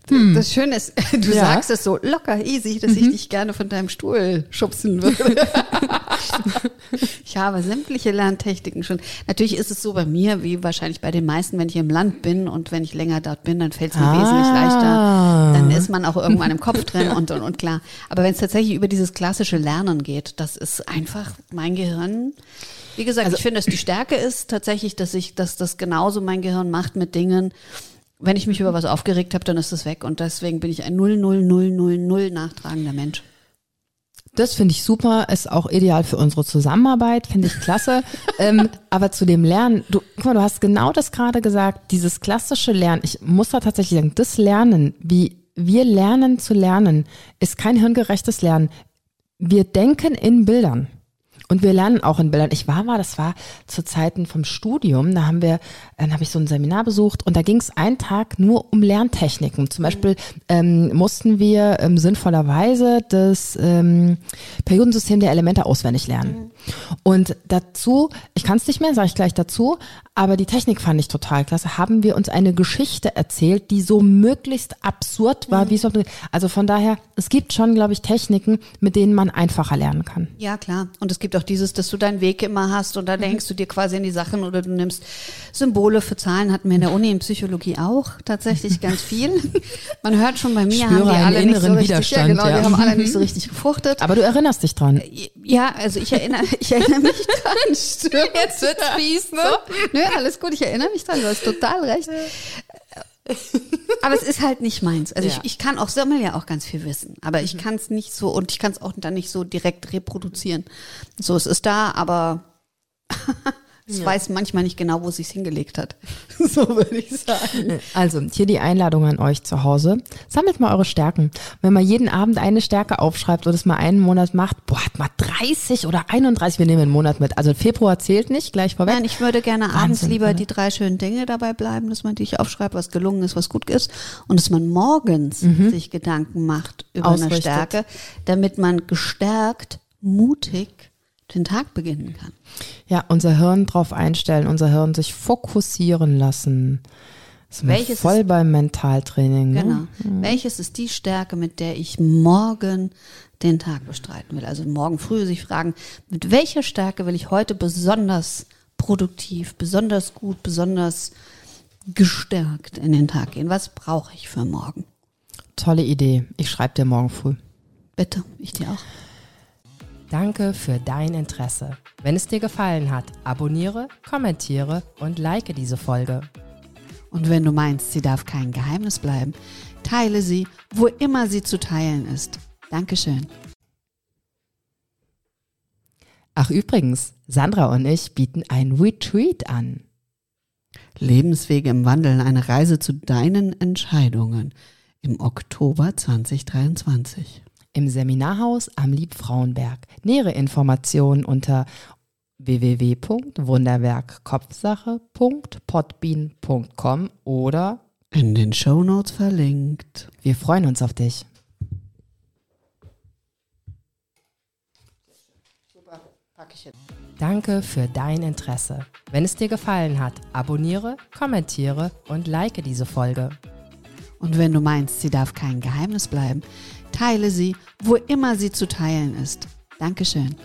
Hm. Das Schöne ist, [LAUGHS] du ja. sagst es so locker, easy, dass mhm. ich dich gerne von deinem Stuhl schubsen würde. [LAUGHS] [LAUGHS] ich habe sämtliche Lerntechniken schon. Natürlich ist es so bei mir, wie wahrscheinlich bei den meisten, wenn ich im Land bin und wenn ich länger dort bin, dann fällt es mir ah. wesentlich leichter. Dann ist man auch irgendwann im Kopf drin und, und, und klar. Aber wenn es tatsächlich über dieses klassische Lernen geht, das ist einfach mein Gehirn. Wie gesagt, also, ich finde, dass die Stärke ist tatsächlich, dass ich, dass das genauso mein Gehirn macht mit Dingen, wenn ich mich über was aufgeregt habe, dann ist es weg. Und deswegen bin ich ein 00000 nachtragender Mensch. Das finde ich super, ist auch ideal für unsere Zusammenarbeit, finde ich klasse. [LAUGHS] ähm, aber zu dem Lernen, du, guck mal, du hast genau das gerade gesagt, dieses klassische Lernen, ich muss da tatsächlich sagen, das Lernen, wie wir lernen zu lernen, ist kein hirngerechtes Lernen. Wir denken in Bildern. Und wir lernen auch in Bildern. Ich war mal, das war zu Zeiten vom Studium, da haben wir, dann habe ich so ein Seminar besucht und da ging es einen Tag nur um Lerntechniken. Zum Beispiel ähm, mussten wir ähm, sinnvollerweise das ähm, Periodensystem der Elemente auswendig lernen. Mhm. Und dazu, ich kann es nicht mehr, sage ich gleich dazu, aber die Technik fand ich total klasse. Haben wir uns eine Geschichte erzählt, die so möglichst absurd war, mhm. wie es also von daher, es gibt schon, glaube ich, Techniken, mit denen man einfacher lernen kann. Ja, klar. Und es gibt auch dieses, dass du deinen Weg immer hast und da mhm. denkst du dir quasi in die Sachen oder du nimmst Symbole für Zahlen, hatten wir in der Uni in Psychologie auch tatsächlich ganz viel. [LAUGHS] Man hört schon bei mir, Spüre haben die alle nicht so richtig, ja, genau, ja. die haben alle nicht so richtig gefruchtet. Aber du erinnerst dich dran. Ja, also ich erinnere, ich erinnere mich dran. [LAUGHS] Stimmt. Jetzt wird's fies, ne? So. Nö, alles gut, ich erinnere mich dran, du hast total recht. Aber es ist halt nicht meins. Also ja. ich, ich kann auch, sammel ja auch ganz viel wissen, aber ich mhm. kann es nicht so und ich kann es auch dann nicht so direkt reproduzieren. So, es ist da, aber [LAUGHS] es ja. weiß manchmal nicht genau, wo es sich hingelegt hat. [LAUGHS] so würde ich sagen. Also, hier die Einladung an euch zu Hause. Sammelt mal eure Stärken. Wenn man jeden Abend eine Stärke aufschreibt und es mal einen Monat macht, boah, hat mal 30 oder 31, wir nehmen einen Monat mit. Also Februar zählt nicht, gleich vorweg. Nein, ich würde gerne Wahnsinn, abends lieber oder? die drei schönen Dinge dabei bleiben, dass man die aufschreibt, was gelungen ist, was gut ist. Und dass man morgens mhm. sich Gedanken macht über Ausrichtet. eine Stärke, damit man gestärkt, mutig den Tag beginnen kann. Ja, unser Hirn drauf einstellen, unser Hirn sich fokussieren lassen. Welches voll ist, beim Mentaltraining. Ne? Genau. Mhm. Welches ist die Stärke, mit der ich morgen den Tag bestreiten will? Also morgen früh sich fragen, mit welcher Stärke will ich heute besonders produktiv, besonders gut, besonders gestärkt in den Tag gehen? Was brauche ich für morgen? Tolle Idee. Ich schreibe dir morgen früh. Bitte, ich dir auch. Danke für dein Interesse. Wenn es dir gefallen hat, abonniere, kommentiere und like diese Folge. Und wenn du meinst, sie darf kein Geheimnis bleiben, teile sie, wo immer sie zu teilen ist. Dankeschön. Ach übrigens, Sandra und ich bieten ein Retreat an. Lebenswege im Wandel, eine Reise zu deinen Entscheidungen im Oktober 2023 im Seminarhaus am Liebfrauenberg. Nähere Informationen unter www.wunderwerkkopfsache.podbean.com oder in den Shownotes verlinkt. Wir freuen uns auf dich. Super, packe ich hin. Danke für dein Interesse. Wenn es dir gefallen hat, abonniere, kommentiere und like diese Folge. Und wenn du meinst, sie darf kein Geheimnis bleiben, Teile sie, wo immer sie zu teilen ist. Dankeschön.